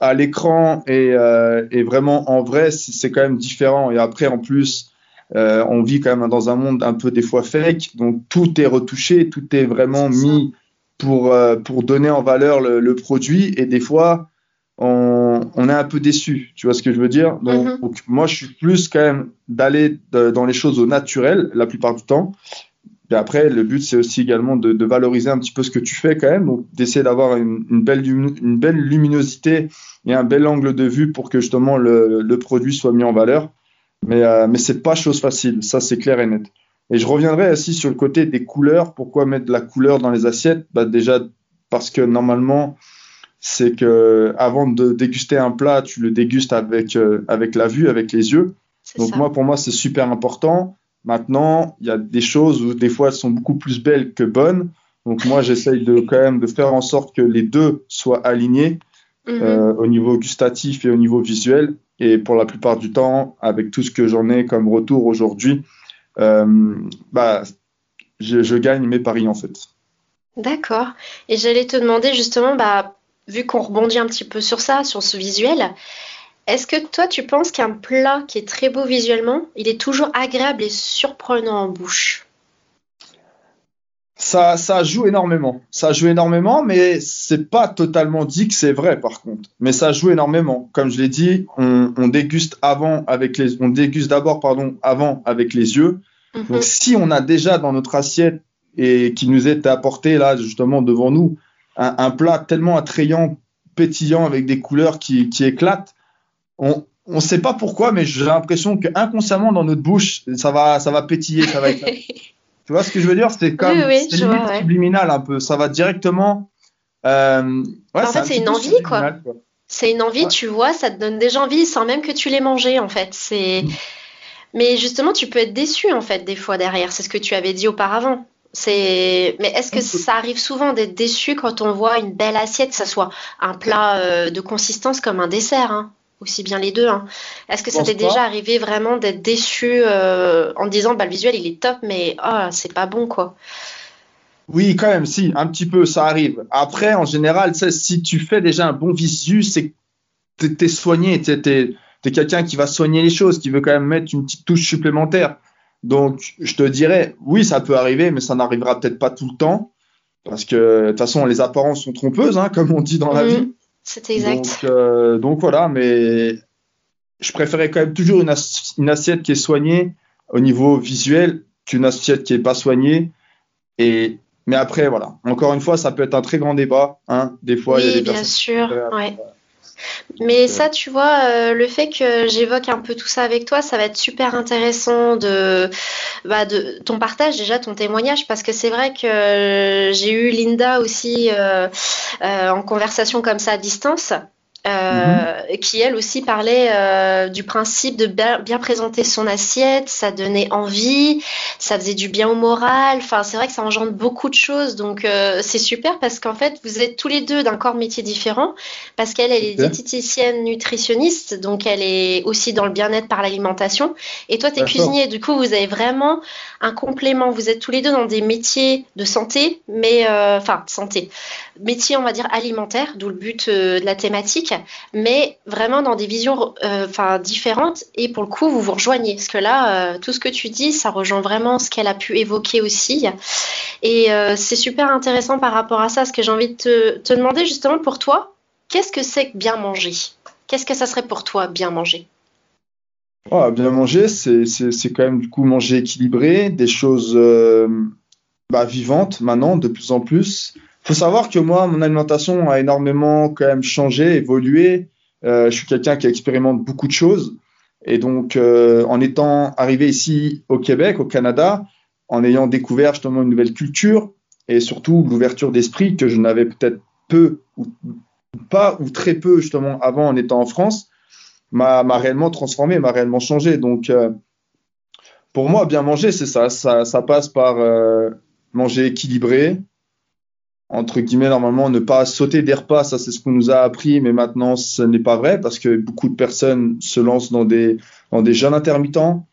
à l'écran et, euh, et, vraiment en vrai, c'est quand même différent. Et après, en plus, euh, on vit quand même dans un monde un peu des fois fake, donc tout est retouché, tout est vraiment mis pour, euh, pour donner en valeur le, produit et des fois on, on, est un peu déçu, tu vois ce que je veux dire? Donc, mm-hmm. moi je suis plus quand même d'aller dans les choses au naturel la plupart du temps. Et après, le but, c'est aussi également de, valoriser un petit peu ce que tu fais quand même, donc d'essayer d'avoir une, belle, une belle luminosité et un bel angle de vue pour que justement le, le produit soit mis en valeur. Mais, euh, mais c'est pas chose facile, ça c'est clair et net. Et je reviendrai aussi sur le côté des couleurs. Pourquoi mettre de la couleur dans les assiettes? Bah Déjà parce que normalement, c'est que avant de déguster un plat, tu le dégustes avec, euh, avec la vue, avec les yeux. Donc moi, pour moi, c'est super important. Maintenant, il y a des choses où des fois elles sont beaucoup plus belles que bonnes. Donc moi, j'essaye de quand même de faire en sorte que les deux soient alignés mhm. au niveau gustatif et au niveau visuel. Et pour la plupart du temps, avec tout ce que j'en ai comme retour aujourd'hui, bah, je, je, gagne mes paris en fait. D'accord. Et j'allais te demander justement, bah, vu qu'on rebondit un petit peu sur ça, sur ce visuel, est-ce que toi tu penses qu'un plat qui est très beau visuellement, il est toujours agréable et surprenant en bouche ça, ça joue énormément. Ça joue énormément, mais c'est pas totalement dit que c'est vrai par contre. Mais ça joue énormément. Comme je l'ai dit, on, déguste avant avec les, on déguste d'abord pardon avant avec les yeux. Mhm. Donc si on a déjà dans notre assiette et qui nous est apporté là justement devant nous un, plat tellement attrayant, pétillant avec des couleurs qui, qui éclatent, on ne sait pas pourquoi, mais j'ai l'impression que inconsciemment dans notre bouche, ça va, ça va pétiller, ça va tu vois ce que je veux dire? C'est comme c'est subliminal un peu. Ça va directement. Euh, en fait, c'est une envie, quoi. C'est une envie, tu vois, ça te donne déjà envie sans même que tu l'aies mangé, en fait. C'est. Mm. Mais justement, tu peux être déçu, en fait, des fois derrière. C'est ce que tu avais dit auparavant. C'est, mais est-ce que ça arrive souvent d'être déçu quand on voit une belle assiette, que ce soit un plat euh, de consistance comme un dessert, hein, aussi bien les deux. Hein. Est-ce que ça t'est déjà arrivé vraiment d'être déçu euh, en disant bah le visuel il est top, mais oh, c'est pas bon quoi? Oui, quand même, si, un petit peu, ça arrive. Après, en général, si tu fais déjà un bon visu, c'est que tu es soigné, tu es, quelqu'un qui va soigner les choses, qui veut quand même mettre une petite touche supplémentaire. Donc, je te dirais, oui, ça peut arriver, mais ça n'arrivera peut-être pas tout le temps. Parce que, de toute façon, les apparences sont trompeuses, hein, comme on dit dans la mhm. vie. C'est exact. Donc, euh, donc, voilà, mais je préférais quand même toujours une, une, assiette qui est soignée au niveau visuel qu'une assiette qui n'est pas soignée. Et, mais après, voilà, encore une fois, ça peut être un très grand débat. Hein. Des fois, il y a des bien sûr. Ouais. Mais ça, tu vois, euh, le fait que j'évoque un peu tout ça avec toi, ça va être super intéressant de, bah, de ton partage, déjà ton témoignage, parce que c'est vrai que j'ai eu Linda aussi euh, euh, en conversation comme ça à distance. Euh, qui elle aussi parlait euh, du principe de bien, présenter son assiette, ça donnait envie, ça faisait du bien au moral. Enfin, c'est vrai que ça engendre beaucoup de choses, donc euh, c'est super parce qu'en fait vous êtes tous les deux d'un corps métier différent. Parce qu'elle, elle est diététicienne nutritionniste, donc elle est aussi dans le bien-être par l'alimentation. Et toi, tu es cuisinier, du coup vous avez vraiment un complément. Vous êtes tous les deux dans des métiers de santé, mais enfin santé, métier on va dire alimentaire, d'où le but de la thématique mais vraiment dans des visions euh, différentes. Et pour le coup, vous vous rejoignez. Parce que là, euh, tout ce que tu dis, ça rejoint vraiment ce qu'elle a pu évoquer aussi. Et euh, c'est super intéressant par rapport à ça. Ce que j'ai envie de te, demander justement pour toi, qu'est-ce que c'est que bien manger? Qu'est-ce que ça serait pour toi, bien manger? Oh, Bien manger, c'est quand même du coup manger équilibré, des choses bah, vivantes maintenant, de plus en plus faut savoir que moi, mon alimentation a énormément quand même changé, évolué. Euh, je suis quelqu'un qui expérimente beaucoup de choses. Et donc, euh, en étant arrivé ici au Québec, au Canada, en ayant découvert justement une nouvelle culture et surtout l'ouverture d'esprit que je n'avais peut-être peu ou pas ou très peu justement avant en étant en France, m'a réellement transformé, m'a réellement changé. Donc, euh, pour moi, bien manger, c'est ça. ça. ça. passe par euh, manger équilibré, entre guillemets, normalement, ne pas sauter des repas, ça c'est ce qu'on nous a appris, mais maintenant ce n'est pas vrai parce que beaucoup de personnes se lancent dans des, dans des jeûnes intermittents.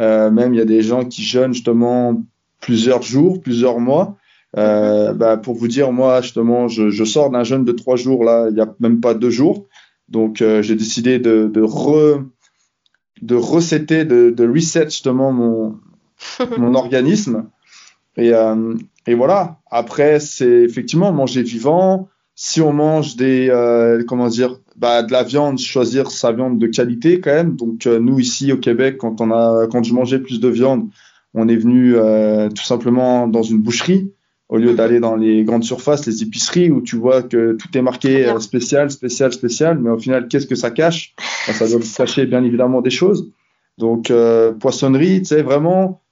Euh, même il y a des gens qui jeûnent justement plusieurs jours, plusieurs mois. Euh, bah, pour vous dire, moi justement, je, je sors d'un jeûne de trois jours là, il n'y a même pas deux jours. Donc euh, j'ai décidé de, de, re, de resetter, de, de reset justement mon, mon organisme. Et, euh, et voilà. Après, c'est effectivement manger vivant. Si on mange des, euh, comment dire, bah, de la viande, choisir sa viande de qualité quand même. Donc euh, nous ici au Québec, quand on a, quand je mangeais plus de viande, on est venu euh, tout simplement dans une boucherie au lieu d'aller dans les grandes surfaces, les épiceries où tu vois que tout est marqué euh, spécial, spécial, spécial, mais au final, qu'est-ce que ça cache? Bah, Ça doit cacher bien évidemment des choses. Donc euh, poissonnerie, tu sais vraiment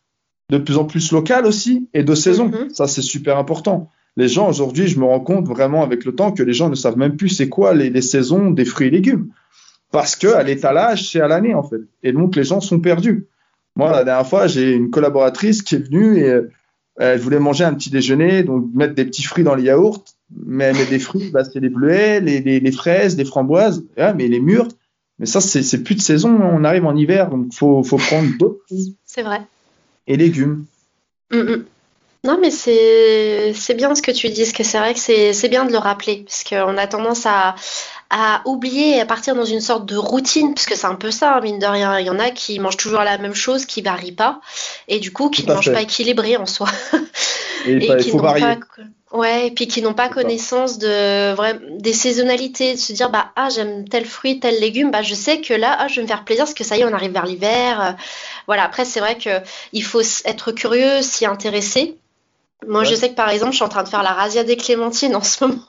de plus en plus local aussi et de saison. Mhm. Ça, c'est super important. Les gens, aujourd'hui, je me rends compte vraiment avec le temps que les gens ne savent même plus c'est quoi les, saisons des fruits et légumes. Parce que à l'étalage, c'est à l'année, en fait. Et donc, les gens sont perdus. Moi, la dernière fois, j'ai une collaboratrice qui est venue et euh, elle voulait manger un petit déjeuner, donc mettre des petits fruits dans les yaourts. mais, mais des fruits, bah, c'est les bleuets, les, les, les, fraises, les framboises, mais les mûres, mais ça, c'est plus de saison. On arrive en hiver, donc il faut, faut prendre d'autres. C'est vrai. Et légumes. Mm, mm. Non, mais c'est bien ce que tu dis, parce que c'est vrai que c'est bien de le rappeler, parce qu'on a tendance à, à oublier et à partir dans une sorte de routine, puisque c'est un peu ça, mine de rien. Il y en a qui mangent toujours la même chose, qui varient pas, et du coup qui ne mangent pas équilibré en soi. Et, qui n'ont pas Ouais, et puis qui n'ont pas connaissance de vrai, des saisonnalités, de se dire bah ah j'aime tel fruit, tel légume, bah je sais que là ah, je vais me faire plaisir parce que ça y est on arrive vers l'hiver. Voilà après c'est vrai que il faut être curieux, s'y intéresser. Moi je sais que par exemple je suis en train de faire la razzia des clémentines en ce moment.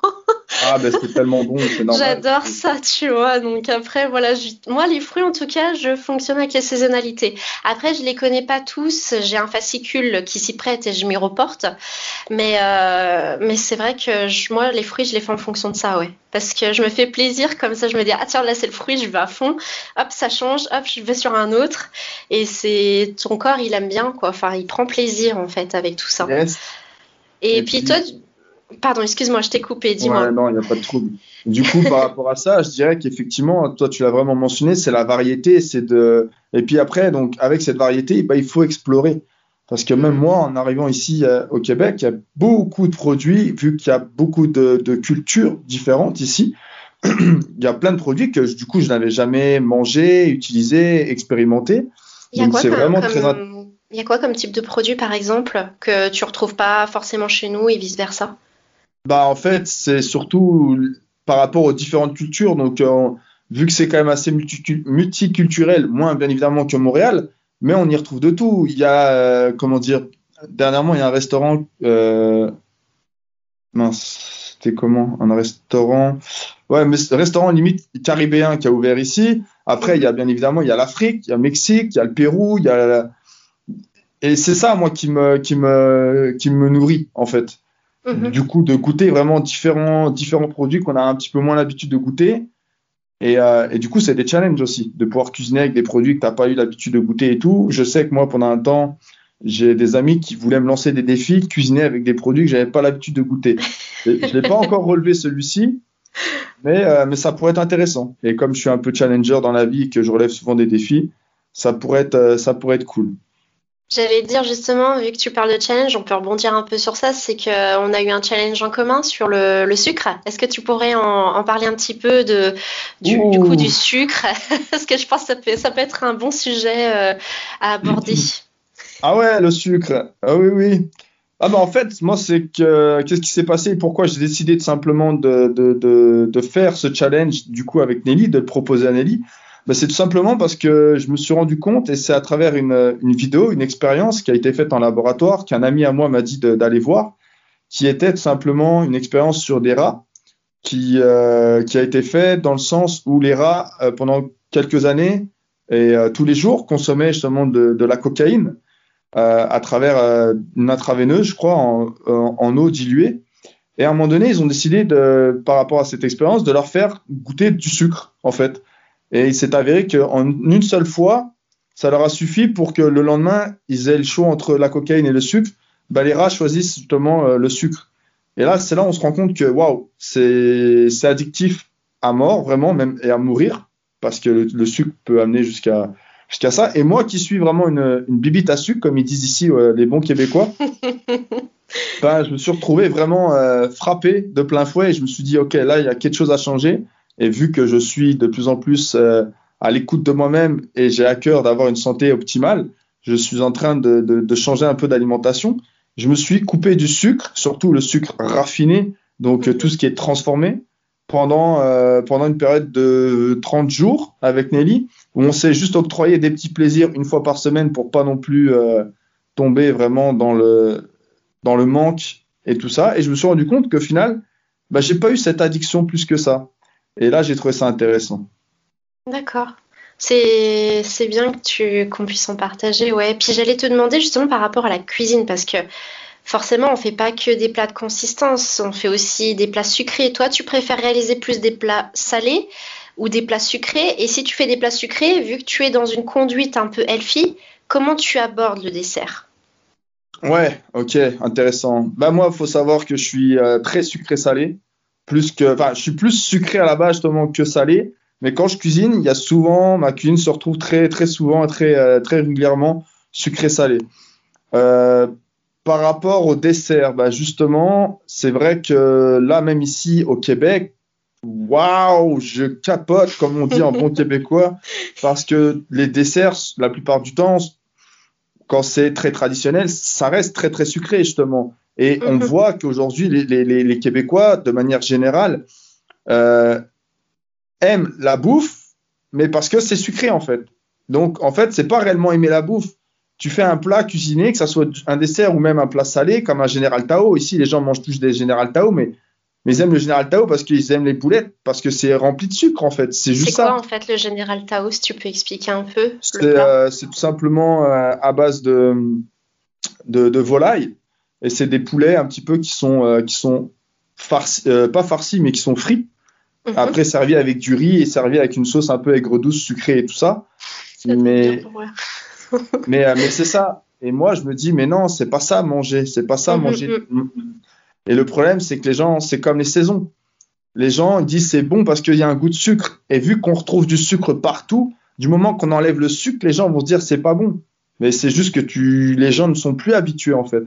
Ah, ben c'est tellement bon, c'est normal. J'adore ça, tu vois. Donc après, voilà, moi, les fruits, en tout cas, je fonctionne avec les saisonnalités. Après, je les connais pas tous. J'ai un fascicule qui s'y prête et je m'y reporte. Mais, euh, mais c'est vrai que moi, les fruits, je les fais en fonction de ça, ouais. Parce que je me fais plaisir, comme ça, je me dis, ah tiens, là, c'est le fruit, je vais à fond. Hop, ça change, hop, je vais sur un autre. Et c'est ton corps, il aime bien, quoi. Enfin, il prend plaisir, en fait, avec tout ça. Et, puis, toi, Pardon, excuse-moi, je t'ai coupé, dis-moi. non, il n'y a pas de trouble. Du coup, par rapport à ça, je dirais qu'effectivement, toi, tu l'as vraiment mentionné, c'est la variété, c'est de. Et puis après, donc, avec cette variété, bah, il faut explorer. Parce que même moi, en arrivant ici euh, au Québec, il y a beaucoup de produits, vu qu'il y a beaucoup de, cultures différentes ici. il y a plein de produits que du coup, je n'avais jamais mangé, utilisé, expérimenté. Donc, c'est vraiment très. Il y a quoi comme type de produit, par exemple, que tu retrouves pas forcément chez nous et vice versa bah, en fait, c'est surtout par rapport aux différentes cultures. Donc, euh, vu que c'est quand même assez multiculturel, moins bien évidemment que Montréal, mais on y retrouve de tout. Il y a, euh, comment dire, dernièrement, il y a un restaurant. Euh, mince, c'était comment? Un restaurant. Ouais, mais restaurant limite caribéen qui a ouvert ici. Après, il y a bien évidemment, il y a l'Afrique, il y a le Mexique, il y a le Pérou, il y a. Et c'est ça, moi, qui me, qui me, qui me nourrit, en fait. Mhm. Du coup, de goûter vraiment différents, différents produits qu'on a un petit peu moins l'habitude de goûter. Et, euh, du coup, c'est des challenges aussi, de pouvoir cuisiner avec des produits que tu n'as pas eu l'habitude de goûter et tout. Je sais que moi, pendant un temps, j'ai des amis qui voulaient me lancer des défis, cuisiner avec des produits que j'avais pas l'habitude de goûter. je l'ai pas encore relevé celui-ci, mais, euh, mais ça pourrait être intéressant. Et comme je suis un peu challenger dans la vie et que je relève souvent des défis, ça pourrait être, euh, ça pourrait être cool. J'allais dire justement, vu que tu parles de challenge, on peut rebondir un peu sur ça, c'est qu'on a eu un challenge en commun sur le, sucre. Est-ce que tu pourrais en, parler un petit peu de, du, coup du sucre? Parce que je pense que ça peut, ça peut être un bon sujet euh, à aborder. Ah ouais, le sucre. Ah oui, oui. Ah bah en fait, moi, c'est que qu'est-ce qui s'est passé et pourquoi j'ai décidé de simplement de, de, de, de, faire ce challenge du coup avec Nelly, de le proposer à Nelly? Bah, C'est tout simplement parce que je me suis rendu compte, et c'est à travers une, vidéo, une expérience qui a été faite en laboratoire, qu'un ami à moi m'a dit d'aller voir, qui était tout simplement une expérience sur des rats, qui, euh, a été faite dans le sens où les rats, euh, pendant quelques années et euh, tous les jours, consommaient justement de, la cocaïne à travers une intraveineuse, je crois, en, eau diluée. Et à un moment donné, ils ont décidé, par rapport à cette expérience, de leur faire goûter du sucre, en fait. Et il s'est avéré qu'en une seule fois, ça leur a suffi pour que le lendemain, ils aient le choix entre la cocaïne et le sucre. Bah, les rats choisissent justement euh, le sucre. Et là, c'est là où on se rend compte que waouh, c'est addictif à mort, vraiment, même, et à mourir, parce que le, sucre peut amener jusqu'à jusqu'à ça. Et moi qui suis vraiment une, une bibite à sucre, comme ils disent ici les bons Québécois, ben, je me suis retrouvé vraiment euh, frappé de plein fouet et je me suis dit, OK, là, il y a quelque chose à changer. Et vu que je suis de plus en plus euh, à l'écoute de moi-même et j'ai à cœur d'avoir une santé optimale, je suis en train de, changer un peu d'alimentation. Je me suis coupé du sucre, surtout le sucre raffiné, donc euh, tout ce qui est transformé, pendant, euh, pendant une période de 30 jours avec Nelly, où on s'est juste octroyé des petits plaisirs une fois par semaine pour pas non plus tomber vraiment dans le, dans le manque et tout ça. Et je me suis rendu compte qu'au final, bah, j'ai pas eu cette addiction plus que ça. Et là, j'ai trouvé ça intéressant. D'accord. C'est, bien que tu, qu'on puisse en partager. Ouais. Puis j'allais te demander justement par rapport à la cuisine, parce que forcément, on fait pas que des plats de consistance, on fait aussi des plats sucrés. Toi, tu préfères réaliser plus des plats salés ou des plats sucrés? Et si tu fais des plats sucrés, vu que tu es dans une conduite un peu healthy, comment tu abordes le dessert? Ouais, ok, intéressant. Bah moi, il faut savoir que je suis euh, très sucré-salé, plus que, enfin, je suis plus sucré à la base justement que salé. Mais quand je cuisine, il y a souvent, ma cuisine se retrouve très, très souvent, très, euh, très régulièrement sucré-salé. Euh, par rapport au dessert, bah justement, c'est vrai que là, même ici au Québec, waouh, je capote, comme on dit en bon québécois, parce que les desserts, la plupart du temps, quand c'est très traditionnel, ça reste très très sucré justement. Et on voit qu'aujourd'hui, les, les- les- les Québécois, de manière générale, euh, aiment la bouffe, mais parce que c'est sucré en fait. Donc en fait, c'est pas réellement aimer la bouffe. Tu fais un plat cuisiné, que ça soit un dessert ou même un plat salé, comme un Général Tao. Ici, les gens mangent tous des Général Tao, mais, mais ils aiment le Général Tao parce qu'ils aiment les boulettes, parce que c'est rempli de sucre en fait. C'est juste C'est ça. quoi en fait le général Tao Si tu peux expliquer un peu C'est euh, c'est tout simplement euh, à base de, de, de volaille. Et c'est des poulets un petit peu qui sont, euh, qui sont euh, pas farcis, mais qui sont frits. Mhm. Après, servis avec du riz et servis avec une sauce un peu aigre-douce, sucrée et tout ça. Mais- euh, mais c'est ça. Et moi, je me dis, mais non, c'est pas ça manger. C'est pas ça Mhm, manger. Et le problème, c'est que les gens, c'est comme les saisons. Les gens disent c'est bon parce qu'il y a un goût de sucre. Et vu qu'on retrouve du sucre partout, du moment qu'on enlève le sucre, les gens vont se dire c'est pas bon. Mais c'est juste que tu, les gens ne sont plus habitués en fait.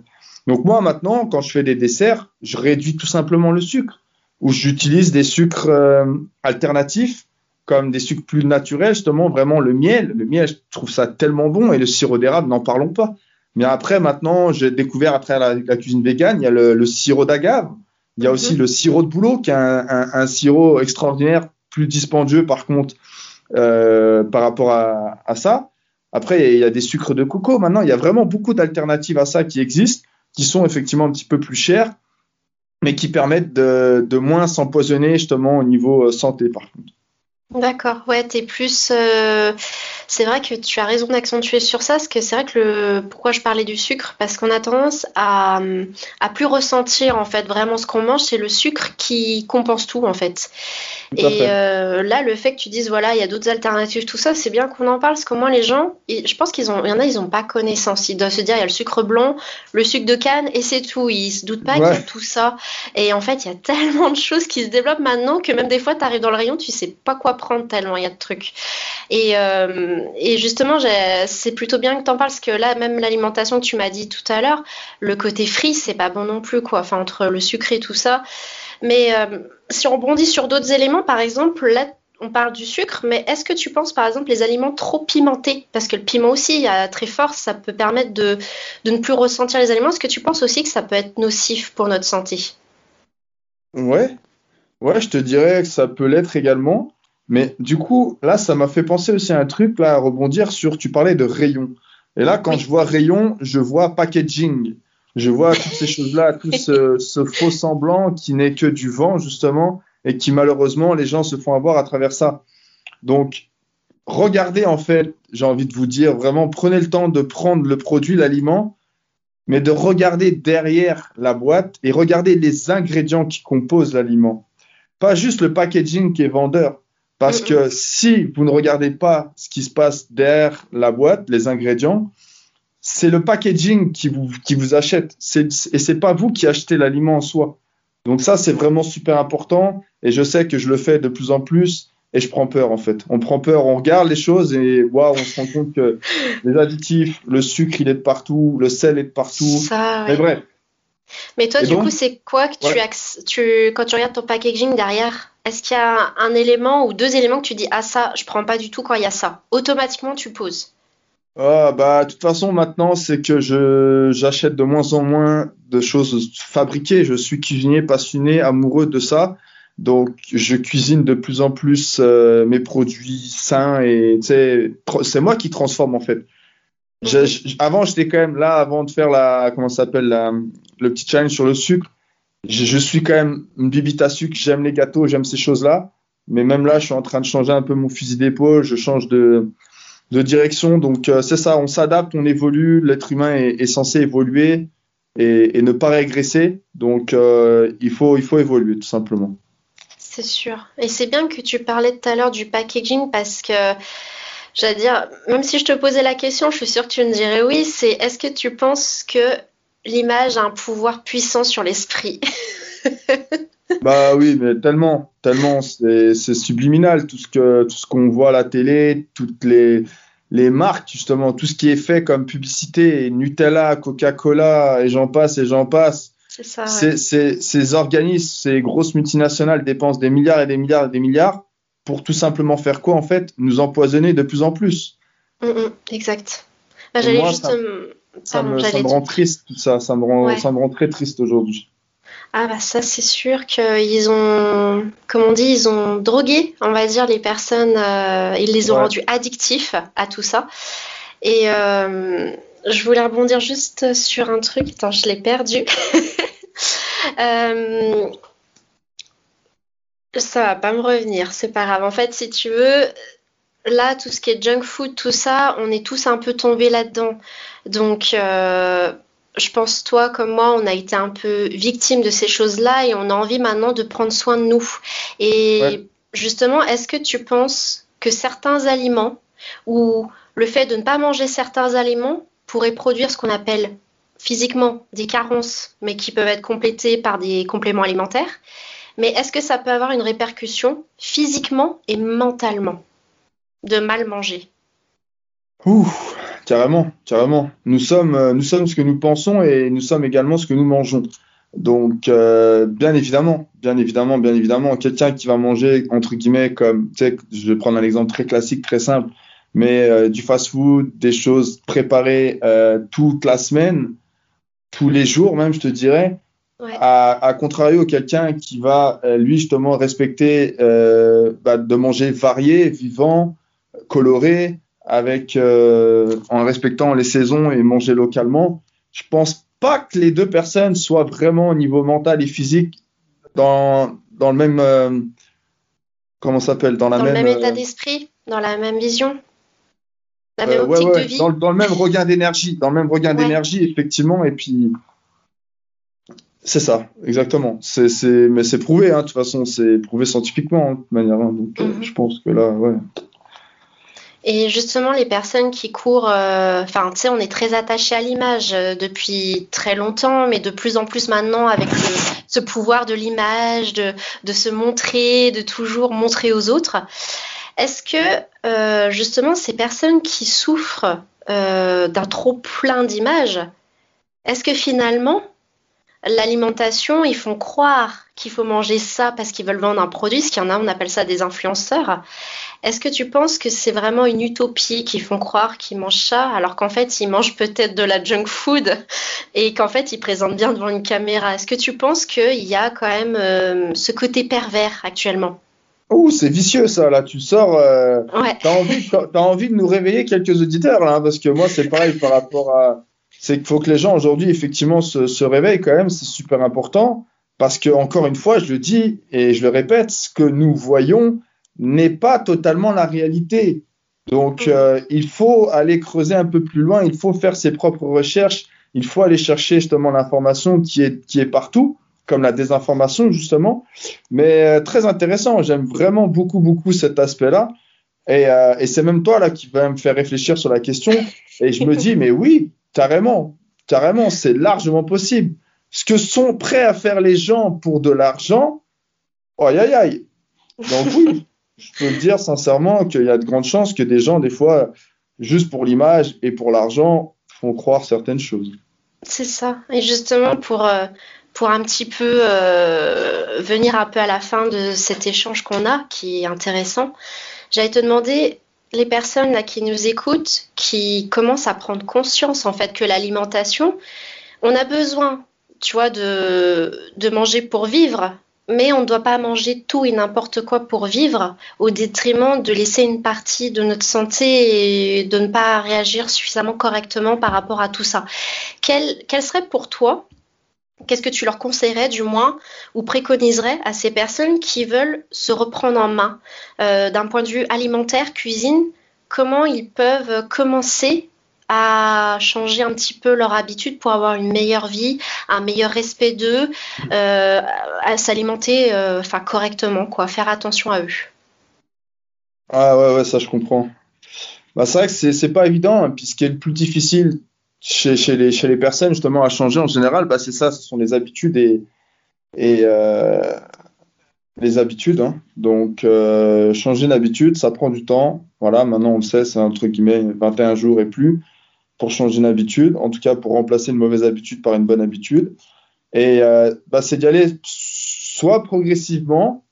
Donc moi maintenant, quand je fais des desserts, je réduis tout simplement le sucre. Ou j'utilise des sucres euh, alternatifs, comme des sucres plus naturels, justement vraiment le miel. Le miel, je trouve ça tellement bon et le sirop d'érable, n'en parlons pas. Mais après, maintenant, j'ai découvert travers la, la cuisine végane, il y a le, le sirop d'agave. Il y a aussi Mhm. le sirop de bouleau, qui est un, un- un sirop extraordinaire, plus dispendieux par contre euh, par rapport à, à ça. Après, il y a des sucres de coco. Maintenant, il y a vraiment beaucoup d'alternatives à ça qui existent, qui sont effectivement un petit peu plus chères, mais qui permettent de, de moins s'empoisonner justement au niveau euh, santé par contre. D'accord, ouais, t'es plus. euh, C'est vrai que tu as raison d'accentuer sur ça, parce que c'est vrai que le. Pourquoi je parlais du sucre? Parce qu'on a tendance à, à plus ressentir en fait vraiment ce qu'on mange, c'est le sucre qui compense tout en fait. Tout Et fait. euh, là, le fait que tu dises voilà, il y a d'autres alternatives, tout ça, c'est bien qu'on en parle, parce qu'au moins les gens, je pense qu'ils ont, il y en a, ils ont pas connaissance. Ils doivent se dire il y a le sucre blanc, le sucre de canne et c'est tout. Ils se doutent pas qu'il y a tout ça. Et en fait, il y a tellement de choses qui se développent maintenant que même des fois, tu arrives dans le rayon, tu sais pas quoi prendre tellement il y a de trucs. Et, euh, et justement, c'est plutôt bien que tu en parles parce que là, même l'alimentation tu m'as dit tout à l'heure, le côté frit, c'est pas bon non plus, quoi. Entre le sucre et tout ça. Mais euh, si on rebondit sur d'autres éléments, par exemple, là, on parle du sucre, mais est-ce que tu penses, par exemple, les aliments trop pimentés? Parce que le piment aussi, très fort, ça peut permettre de, de ne plus ressentir les aliments. Est-ce que tu penses aussi que ça peut être nocif pour notre santé? Ouais, ouais, je te dirais que ça peut l'être également. Mais du coup, là, ça m'a fait penser aussi à un truc, là, à rebondir sur, tu parlais de rayon. Et là, quand Oui. je vois rayon, je vois packaging. Je vois toutes ces choses-là, tout ce, ce faux semblant qui n'est que du vent, justement, et qui malheureusement, les gens se font avoir à travers ça. Donc, regardez, en fait, j'ai envie de vous dire, vraiment, prenez le temps de prendre le produit, l'aliment, mais de regarder derrière la boîte et regarder les ingrédients qui composent l'aliment. Pas juste le packaging qui est vendeur. Parce que si vous ne regardez pas ce qui se passe derrière la boîte, les ingrédients, c'est le packaging qui vous, qui vous achète. Et c'est pas vous qui achetez l'aliment en soi. Donc ça, c'est vraiment super important. Et je sais que je le fais de plus en plus. Et je prends peur, en fait. On prend peur, on regarde les choses et waouh, on se rend compte que les additifs, le sucre, il est de partout, le sel est de partout. Ça, Mais ouais. bref, Mais toi, Et du donc coup, c'est quoi que Ouais. tu quand tu regardes ton packaging derrière, est-ce qu'il y a un élément ou deux éléments que tu dis ah ça, je prends pas du tout quand il y a ça? Automatiquement, tu poses. Ah, bah, de toute façon, maintenant, c'est que je, j'achète de moins en moins de choses fabriquées. Je suis cuisinier passionné, amoureux de ça. Donc, je cuisine de plus en plus euh, mes produits sains et, c'est moi qui transforme, en fait. Je- je- avant, j'étais quand même là, avant de faire la, comment s'appelle, le petit challenge sur le sucre. Je, suis quand même une bibite à sucre. J'aime les gâteaux, j'aime ces choses-là. Mais même là, je suis en train de changer un peu mon fusil d'épaule. Je change de, direction. Donc, euh, c'est ça, on s'adapte, on évolue. L'être humain est, censé évoluer et, et ne pas régresser. Donc, euh, il faut, il faut évoluer, tout simplement. C'est sûr. Et c'est bien que tu parlais tout à l'heure du packaging parce que j'allais dire, même si je te posais la question, je suis sûre que tu me dirais oui, c'est est-ce que tu penses que l'image a un pouvoir puissant sur l'esprit. bah oui, mais tellement, tellement, c'est subliminal tout ce que tout ce qu'on voit à la télé, toutes les les marques justement, tout ce qui est fait comme publicité, Nutella, Coca-Cola et j'en passe et j'en passe. C'est ça. Ces organismes, ces grosses multinationales dépensent des milliards et des milliards et des milliards pour tout simplement faire quoi en fait? Nous empoisonner de plus en plus. Mm, mm, exact. Bah, j'allais juste. Ça, me, ça me, rend triste tout ça, ça me rend, ça me rend très triste aujourd'hui. Ah bah ça c'est sûr qu'ils ont, comme on dit, ils ont drogué, on va dire, les personnes, euh, ils les ont rendus addictifs à tout ça. Et euh, je voulais rebondir juste sur un truc, attends, je l'ai perdu. euh, ça va pas me revenir, c'est pas grave. En fait, si tu veux, là, tout ce qui est junk food, tout ça, on est tous un peu tombés là-dedans. Donc, euh, je pense, toi comme moi, on a été un peu victime de ces choses-là et on a envie maintenant de prendre soin de nous. Et justement, est-ce que tu penses que certains aliments ou le fait de ne pas manger certains aliments pourrait produire ce qu'on appelle physiquement des carences, mais qui peuvent être complétées par des compléments alimentaires? Mais est-ce que ça peut avoir une répercussion physiquement et mentalement? De mal manger Ouh, Carrément, carrément. Nous sommes, euh, nous sommes ce que nous pensons et nous sommes également ce que nous mangeons. Donc, euh, bien évidemment, bien évidemment, bien évidemment, quelqu'un qui va manger, entre guillemets, comme, tu sais, je vais prendre un exemple très classique, très simple, mais euh, du fast-food, des choses préparées toute la semaine, tous les jours même, je te dirais, à, à, contrario, quelqu'un qui va, lui, justement, respecter bah, de manger varié, vivant, coloré, avec euh, en respectant les saisons et manger localement. Je pense pas que les deux personnes soient vraiment au niveau mental et physique dans, dans le même euh, comment s'appelle dans la dans même, le même état euh, d'esprit, dans la même vision, la même optique de vie. Dans, dans, le même regain d'énergie, dans le même regain d'énergie effectivement et puis c'est ça, exactement. C'est, mais c'est prouvé, hein, de toute façon, c'est prouvé scientifiquement, hein, de toute manière. Hein, donc, mhm. je pense que là, ouais. Et justement, les personnes qui courent, euh, enfin, tu sais, on est très attaché à l'image euh, depuis très longtemps, mais de plus en plus maintenant avec ce pouvoir de l'image, de, de, se montrer, de toujours montrer aux autres. Est-ce que euh, justement ces personnes qui souffrent d'un trop plein d'images, est-ce que finalement l'alimentation, ils font croire qu'il faut manger ça parce qu'ils veulent vendre un produit, ce qu'il y en a, on appelle ça des influenceurs. Est-ce que tu penses que c'est vraiment une utopie qu'ils font croire qu'ils mangent ça alors qu'en fait ils mangent peut-être de la junk food et qu'en fait ils présentent bien devant une caméra? Est-ce que tu penses qu'il y a quand même euh, ce côté pervers actuellement? Oh, c'est vicieux ça, là, tu sors. Euh, ouais. T'as envie, as envie de nous réveiller quelques auditeurs, là, hein, parce que moi, c'est pareil par rapport à. C'est qu'il faut que les gens aujourd'hui, effectivement, se, se réveillent quand même, c'est super important. Parce que, encore une fois, je le dis et je le répète, ce que nous voyons n'est pas totalement la réalité. Donc, euh, il faut aller creuser un peu plus loin, il faut faire ses propres recherches, il faut aller chercher justement l'information qui est, qui est partout, comme la désinformation justement. Mais euh, très intéressant, j'aime vraiment beaucoup, beaucoup cet aspect-là. Et, euh, et c'est même toi là qui va me faire réfléchir sur la question. Et je me dis, mais oui, carrément, carrément, c'est largement possible ce que sont prêts à faire les gens pour de l'argent, aïe aïe aïe. Donc oui, je peux le dire sincèrement qu'il y a de grandes chances que des gens, des fois, juste pour l'image et pour l'argent, font croire certaines choses. C'est ça. Et justement, pour, euh, pour un petit peu euh, venir un peu à la fin de cet échange qu'on a, qui est intéressant, j'allais te demander, les personnes là, qui nous écoutent, qui commencent à prendre conscience en fait que l'alimentation, on a besoin tu vois, de, de manger pour vivre, mais on ne doit pas manger tout et n'importe quoi pour vivre, au détriment de laisser une partie de notre santé et de ne pas réagir suffisamment correctement par rapport à tout ça. Quel, quel serait pour toi, qu'est-ce que tu leur conseillerais du moins, ou préconiserais à ces personnes qui veulent se reprendre en main euh, d'un point de vue alimentaire, cuisine, comment ils peuvent commencer à changer un petit peu leur habitude pour avoir une meilleure vie, un meilleur respect d'eux, euh, à s'alimenter euh, correctement, quoi, faire attention à eux. Ah ouais, ouais, ça je comprends. Bah, c'est vrai que c'est pas évident, hein, puis ce qui est le plus difficile, chez, chez, les, chez les personnes justement à changer en général, bah, c'est ça, ce sont les habitudes et, euh, les habitudes. Hein. Donc, changer une habitude, ça prend du temps. Voilà, maintenant on le sait, c'est entre guillemets 21 jours et plus pour changer une habitude, en tout cas pour remplacer une mauvaise habitude par une bonne habitude. Et euh, bah, c'est d'y aller soit progressivement,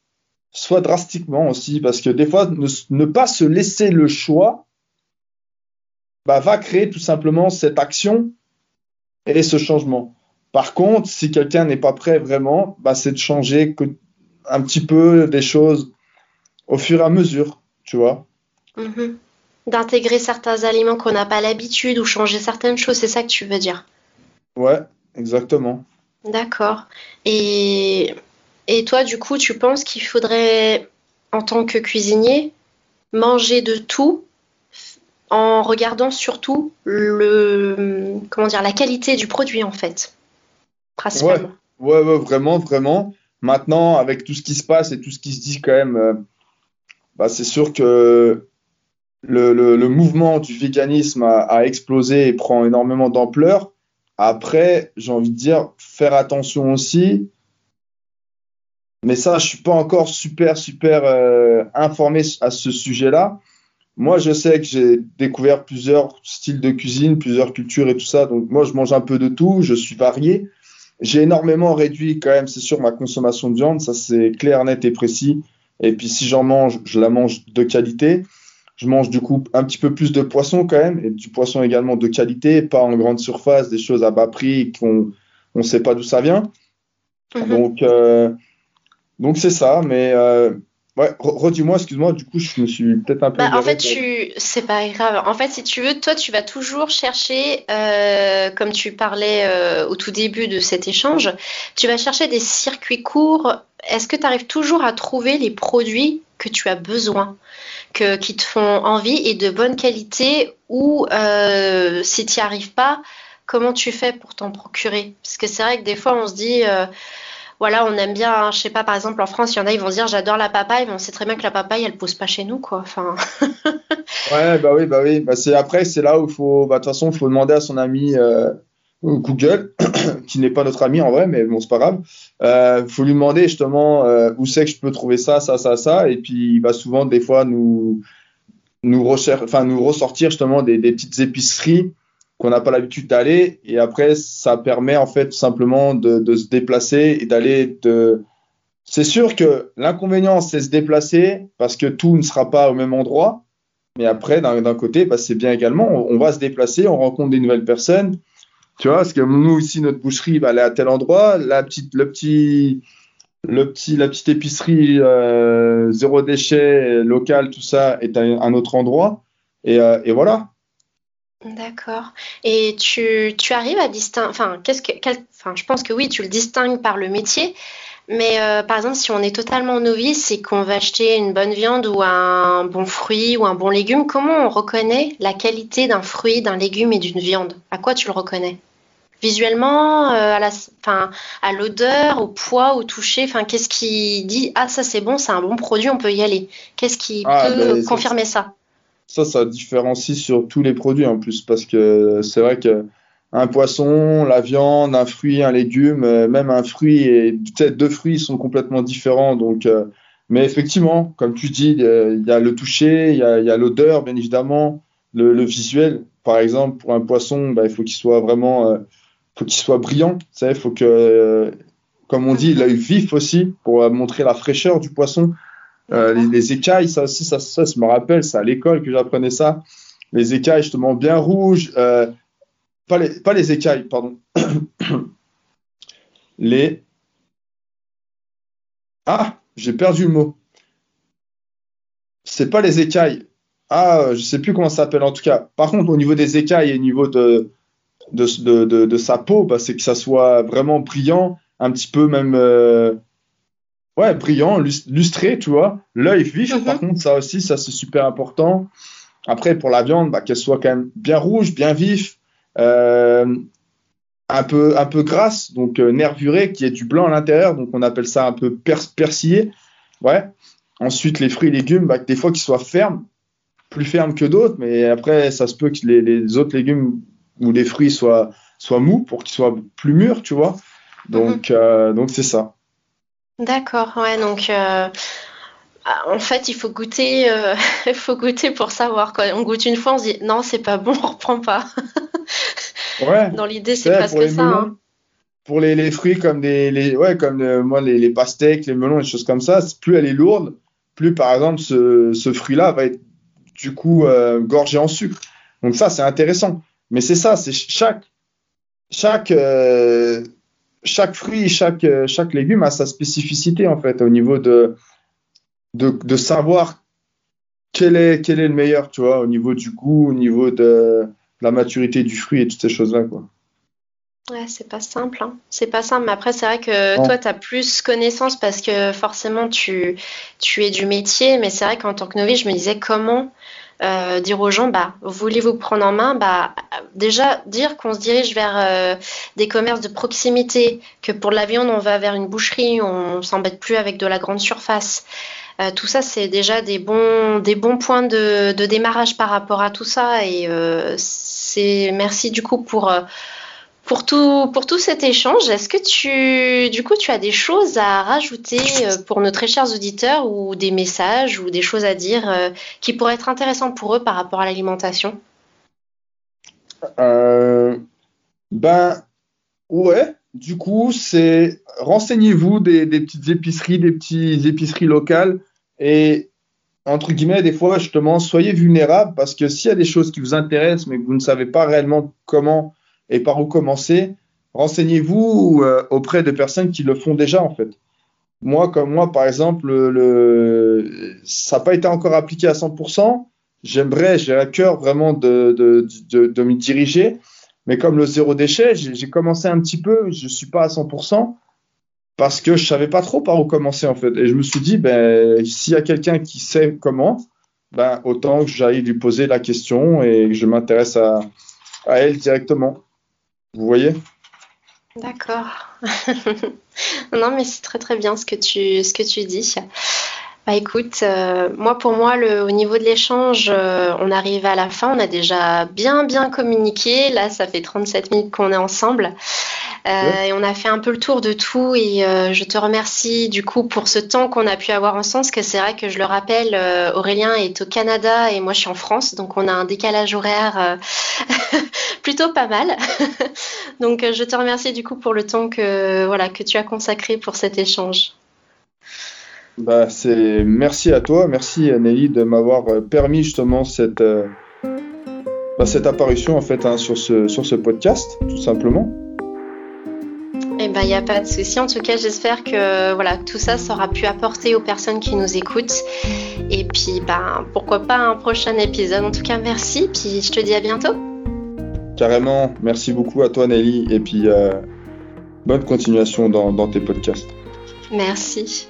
soit drastiquement aussi, parce que des fois, ne, pas se laisser le choix bah, va créer tout simplement cette action et ce changement. Par contre, si quelqu'un n'est pas prêt vraiment, bah, c'est de changer un petit peu des choses au fur et à mesure, tu vois. Mhm. D'intégrer certains aliments qu'on n'a pas l'habitude ou changer certaines choses, c'est ça que tu veux dire? Ouais, exactement. D'accord. Et, et toi, du coup, tu penses qu'il faudrait, en tant que cuisinier, manger de tout en regardant surtout le comment dire la qualité du produit en fait principalement? Ouais, ouais, vraiment, vraiment. Maintenant, avec tout ce qui se passe et tout ce qui se dit quand même, euh, bah, c'est sûr que le, mouvement du véganisme a, explosé et prend énormément d'ampleur. Après, j'ai envie de dire, faire attention aussi. Mais ça, je suis pas encore super, super euh, informé à ce sujet-là. Moi, je sais que j'ai découvert plusieurs styles de cuisine, plusieurs cultures et tout ça. Donc, moi, je mange un peu de tout, je suis varié. J'ai énormément réduit quand même, c'est sûr, ma consommation de viande. Ça, c'est clair, net et précis. Et puis, si j'en mange, je la mange de qualité. Je mange du coup un petit peu plus de poisson quand même, et du poisson également de qualité, pas en grande surface, des choses à bas prix qu'on ne sait pas d'où ça vient. Mm-hmm. Donc, euh, donc c'est ça. Mais euh, Ouais, redis-moi, excuse-moi, du coup, je me suis peut-être un peu. Bah, en fait, tu... c'est pas grave. En fait, si tu veux, toi, tu vas toujours chercher, euh, comme tu parlais euh, au tout début de cet échange, tu vas chercher des circuits courts. Est-ce que tu arrives toujours à trouver les produits que tu as besoin, que, qui te font envie et de bonne qualité Ou euh, si tu n'y arrives pas, comment tu fais pour t'en procurer? Parce que c'est vrai que des fois, on se dit voilà, on aime bien, hein, je sais pas, par exemple en France, il y en a, ils vont dire j'adore la papaye, mais on sait très bien que la papaye, elle pousse pas chez nous, quoi. Enfin. ouais, bah oui, bah oui. Bah c'est après, c'est là où il faut, bah de toute façon, il faut demander à son ami euh, Google, qui n'est pas notre ami en vrai, mais bon, c'est pas grave. Il euh, faut lui demander justement euh, où c'est que je peux trouver ça, ça, ça, ça, et puis il va souvent des fois nous nous, enfin, nous ressortir justement des, petites épiceries qu'on n'a pas l'habitude d'aller. Et après, ça permet en fait simplement de, se déplacer et d'aller de. C'est sûr que l'inconvénient, c'est se déplacer parce que tout ne sera pas au même endroit. Mais après, d'un côté, bah, c'est bien également. On, va se déplacer, on rencontre des nouvelles personnes. Tu vois, parce que nous ici, notre boucherie va aller à tel endroit. La petite, le petit, le petit, la petite épicerie euh, zéro déchet local, tout ça est à un autre endroit. Et, euh, voilà. D'accord. Et tu, tu, arrives à distinguer, enfin, qu'est-ce que, enfin, je pense que oui, tu le distingues par le métier. Mais euh, par exemple, si on est totalement novice et qu'on va acheter une bonne viande ou un bon fruit ou un bon légume, comment on reconnaît la qualité d'un fruit, d'un légume et d'une viande? À quoi tu le reconnais? Visuellement, euh, à la, enfin, à l'odeur, au poids, au toucher, enfin, qu'est-ce qui dit ah ça c'est bon, c'est un bon produit, on peut y aller? Qu'est-ce qui ah, peut ben, confirmer ça? ça, ça différencie sur tous les produits en plus, parce que c'est vrai que un poisson, la viande, un fruit, un légume, euh, même un fruit et peut-être deux fruits sont complètement différents. Donc, euh, mais effectivement, comme tu dis, il y a le toucher, il y a, l'odeur, bien évidemment, le, visuel. Par exemple, pour un poisson, bah, il faut qu'il soit vraiment, euh, faut qu'il soit brillant. Il faut que, comme on dit, l'œil vif aussi pour montrer la fraîcheur du poisson. Euh, les, écailles, ça aussi, ça, ça, me rappelle, c'est à l'école que j'apprenais ça. Les écailles, justement, bien rouges. Euh, pas, les, pas les écailles, pardon. les. Ah, j'ai perdu le mot. C'est pas les écailles. Ah, je sais plus comment ça s'appelle en tout cas. Par contre, au niveau des écailles et au niveau de, de, de, de, sa peau, bah, c'est que ça soit vraiment brillant, un petit peu même. Euh, ouais, brillant, lustré, tu vois. L'œil vif, mhm. par contre, ça aussi, ça c'est super important. Après, pour la viande, bah, qu'elle soit quand même bien rouge, bien vif, euh, un peu un peu grasse, donc euh, nervurée, qui ait du blanc à l'intérieur, donc on appelle ça un peu persillé. Ouais. Ensuite, les fruits et légumes, bah, des fois qu'ils soient fermes, plus fermes que d'autres, mais après, ça se peut que les, les autres légumes où les fruits soient, soient mous pour qu'ils soient plus mûrs, tu vois. Donc, mhm. donc c'est ça. D'accord, ouais, donc en fait, il faut goûter, il faut goûter pour savoir. Quoi. On goûte une fois, on se dit non, c'est pas bon, on reprend pas. Ouais. Dans l'idée, c'est presque ça. Hein pour les, les, fruits comme des les, ouais comme euh, moi les, les, pastèques les melons et choses comme ça plus elle est lourde plus par exemple ce, ce fruit là va être du coup euh, gorgé en sucre donc ça c'est intéressant mais c'est ça c'est chaque chaque euh, chaque fruit chaque chaque légume a sa spécificité en fait au niveau de de, de savoir quel est quel est le meilleur tu vois au niveau du goût au niveau de la maturité du fruit et toutes ces choses là quoi Ouais, c'est pas simple. Hein. C'est pas simple. Mais après, c'est vrai que toi, tu as plus connaissance parce que forcément, tu, tu es du métier. Mais c'est vrai qu'en tant que novice, je me disais comment euh, dire aux gens, bah, voulez-vous prendre en main? Bah, Déjà, dire qu'on se dirige vers euh, des commerces de proximité, que pour la viande, on va vers une boucherie, on, s'embête plus avec de la grande surface. Euh, tout ça, c'est déjà des bons, des bons points de, de, démarrage par rapport à tout ça. Et merci du coup pour pour tout, pour tout cet échange, est-ce que tu, du coup, tu as des choses à rajouter euh, pour nos très chers auditeurs ou des messages ou des choses à dire euh, qui pourraient être intéressantes pour eux par rapport à l'alimentation? Euh, Ben, ouais. Du coup, c'est renseignez-vous des, des, petites épiceries, des petites épiceries locales et entre guillemets, des fois, justement, soyez vulnérables parce que s'il y a des choses qui vous intéressent mais que vous ne savez pas réellement comment et par où commencer, renseignez-vous euh, auprès de personnes qui le font déjà en fait. Moi, comme moi, par exemple, le, ça n'a pas été encore appliqué à 100%. J'aimerais, j'ai à cœur vraiment de, de, de, de m'y diriger. Mais comme le zéro déchet, j'ai commencé un petit peu, je ne suis pas à 100% parce que je savais pas trop par où commencer en fait. Et je me suis dit, ben, s'il y a quelqu'un qui sait comment, ben, autant que j'aille lui poser la question et que je m'intéresse à, à elle directement. Vous voyez? D'accord. non, mais c'est très très bien ce que tu, ce que tu dis. Bah écoute, euh, moi pour moi, le, au niveau de l'échange, euh, on arrive à la fin. On a déjà bien bien communiqué. Là, ça fait 37 minutes qu'on est ensemble. Euh, et on a fait un peu le tour de tout et euh, je te remercie du coup pour ce temps qu'on a pu avoir ensemble, parce que c'est vrai que je le rappelle, euh, Aurélien est au Canada et moi je suis en France, donc on a un décalage horaire plutôt pas mal. donc je te remercie du coup pour le temps que, voilà, que tu as consacré pour cet échange. Bah, c'est merci à toi, merci Nelly de m'avoir permis justement cette, bah, cette apparition en fait hein, sur, ce, sur ce podcast, tout simplement. Ben, il n'y a pas de souci. En tout cas, j'espère que voilà, tout ça sera pu apporter aux personnes qui nous écoutent. Et puis, ben, pourquoi pas un prochain épisode. En tout cas, merci. Puis, je te dis à bientôt. Carrément. Merci beaucoup à toi, Nelly. Et puis, euh, bonne continuation dans tes podcasts. Merci.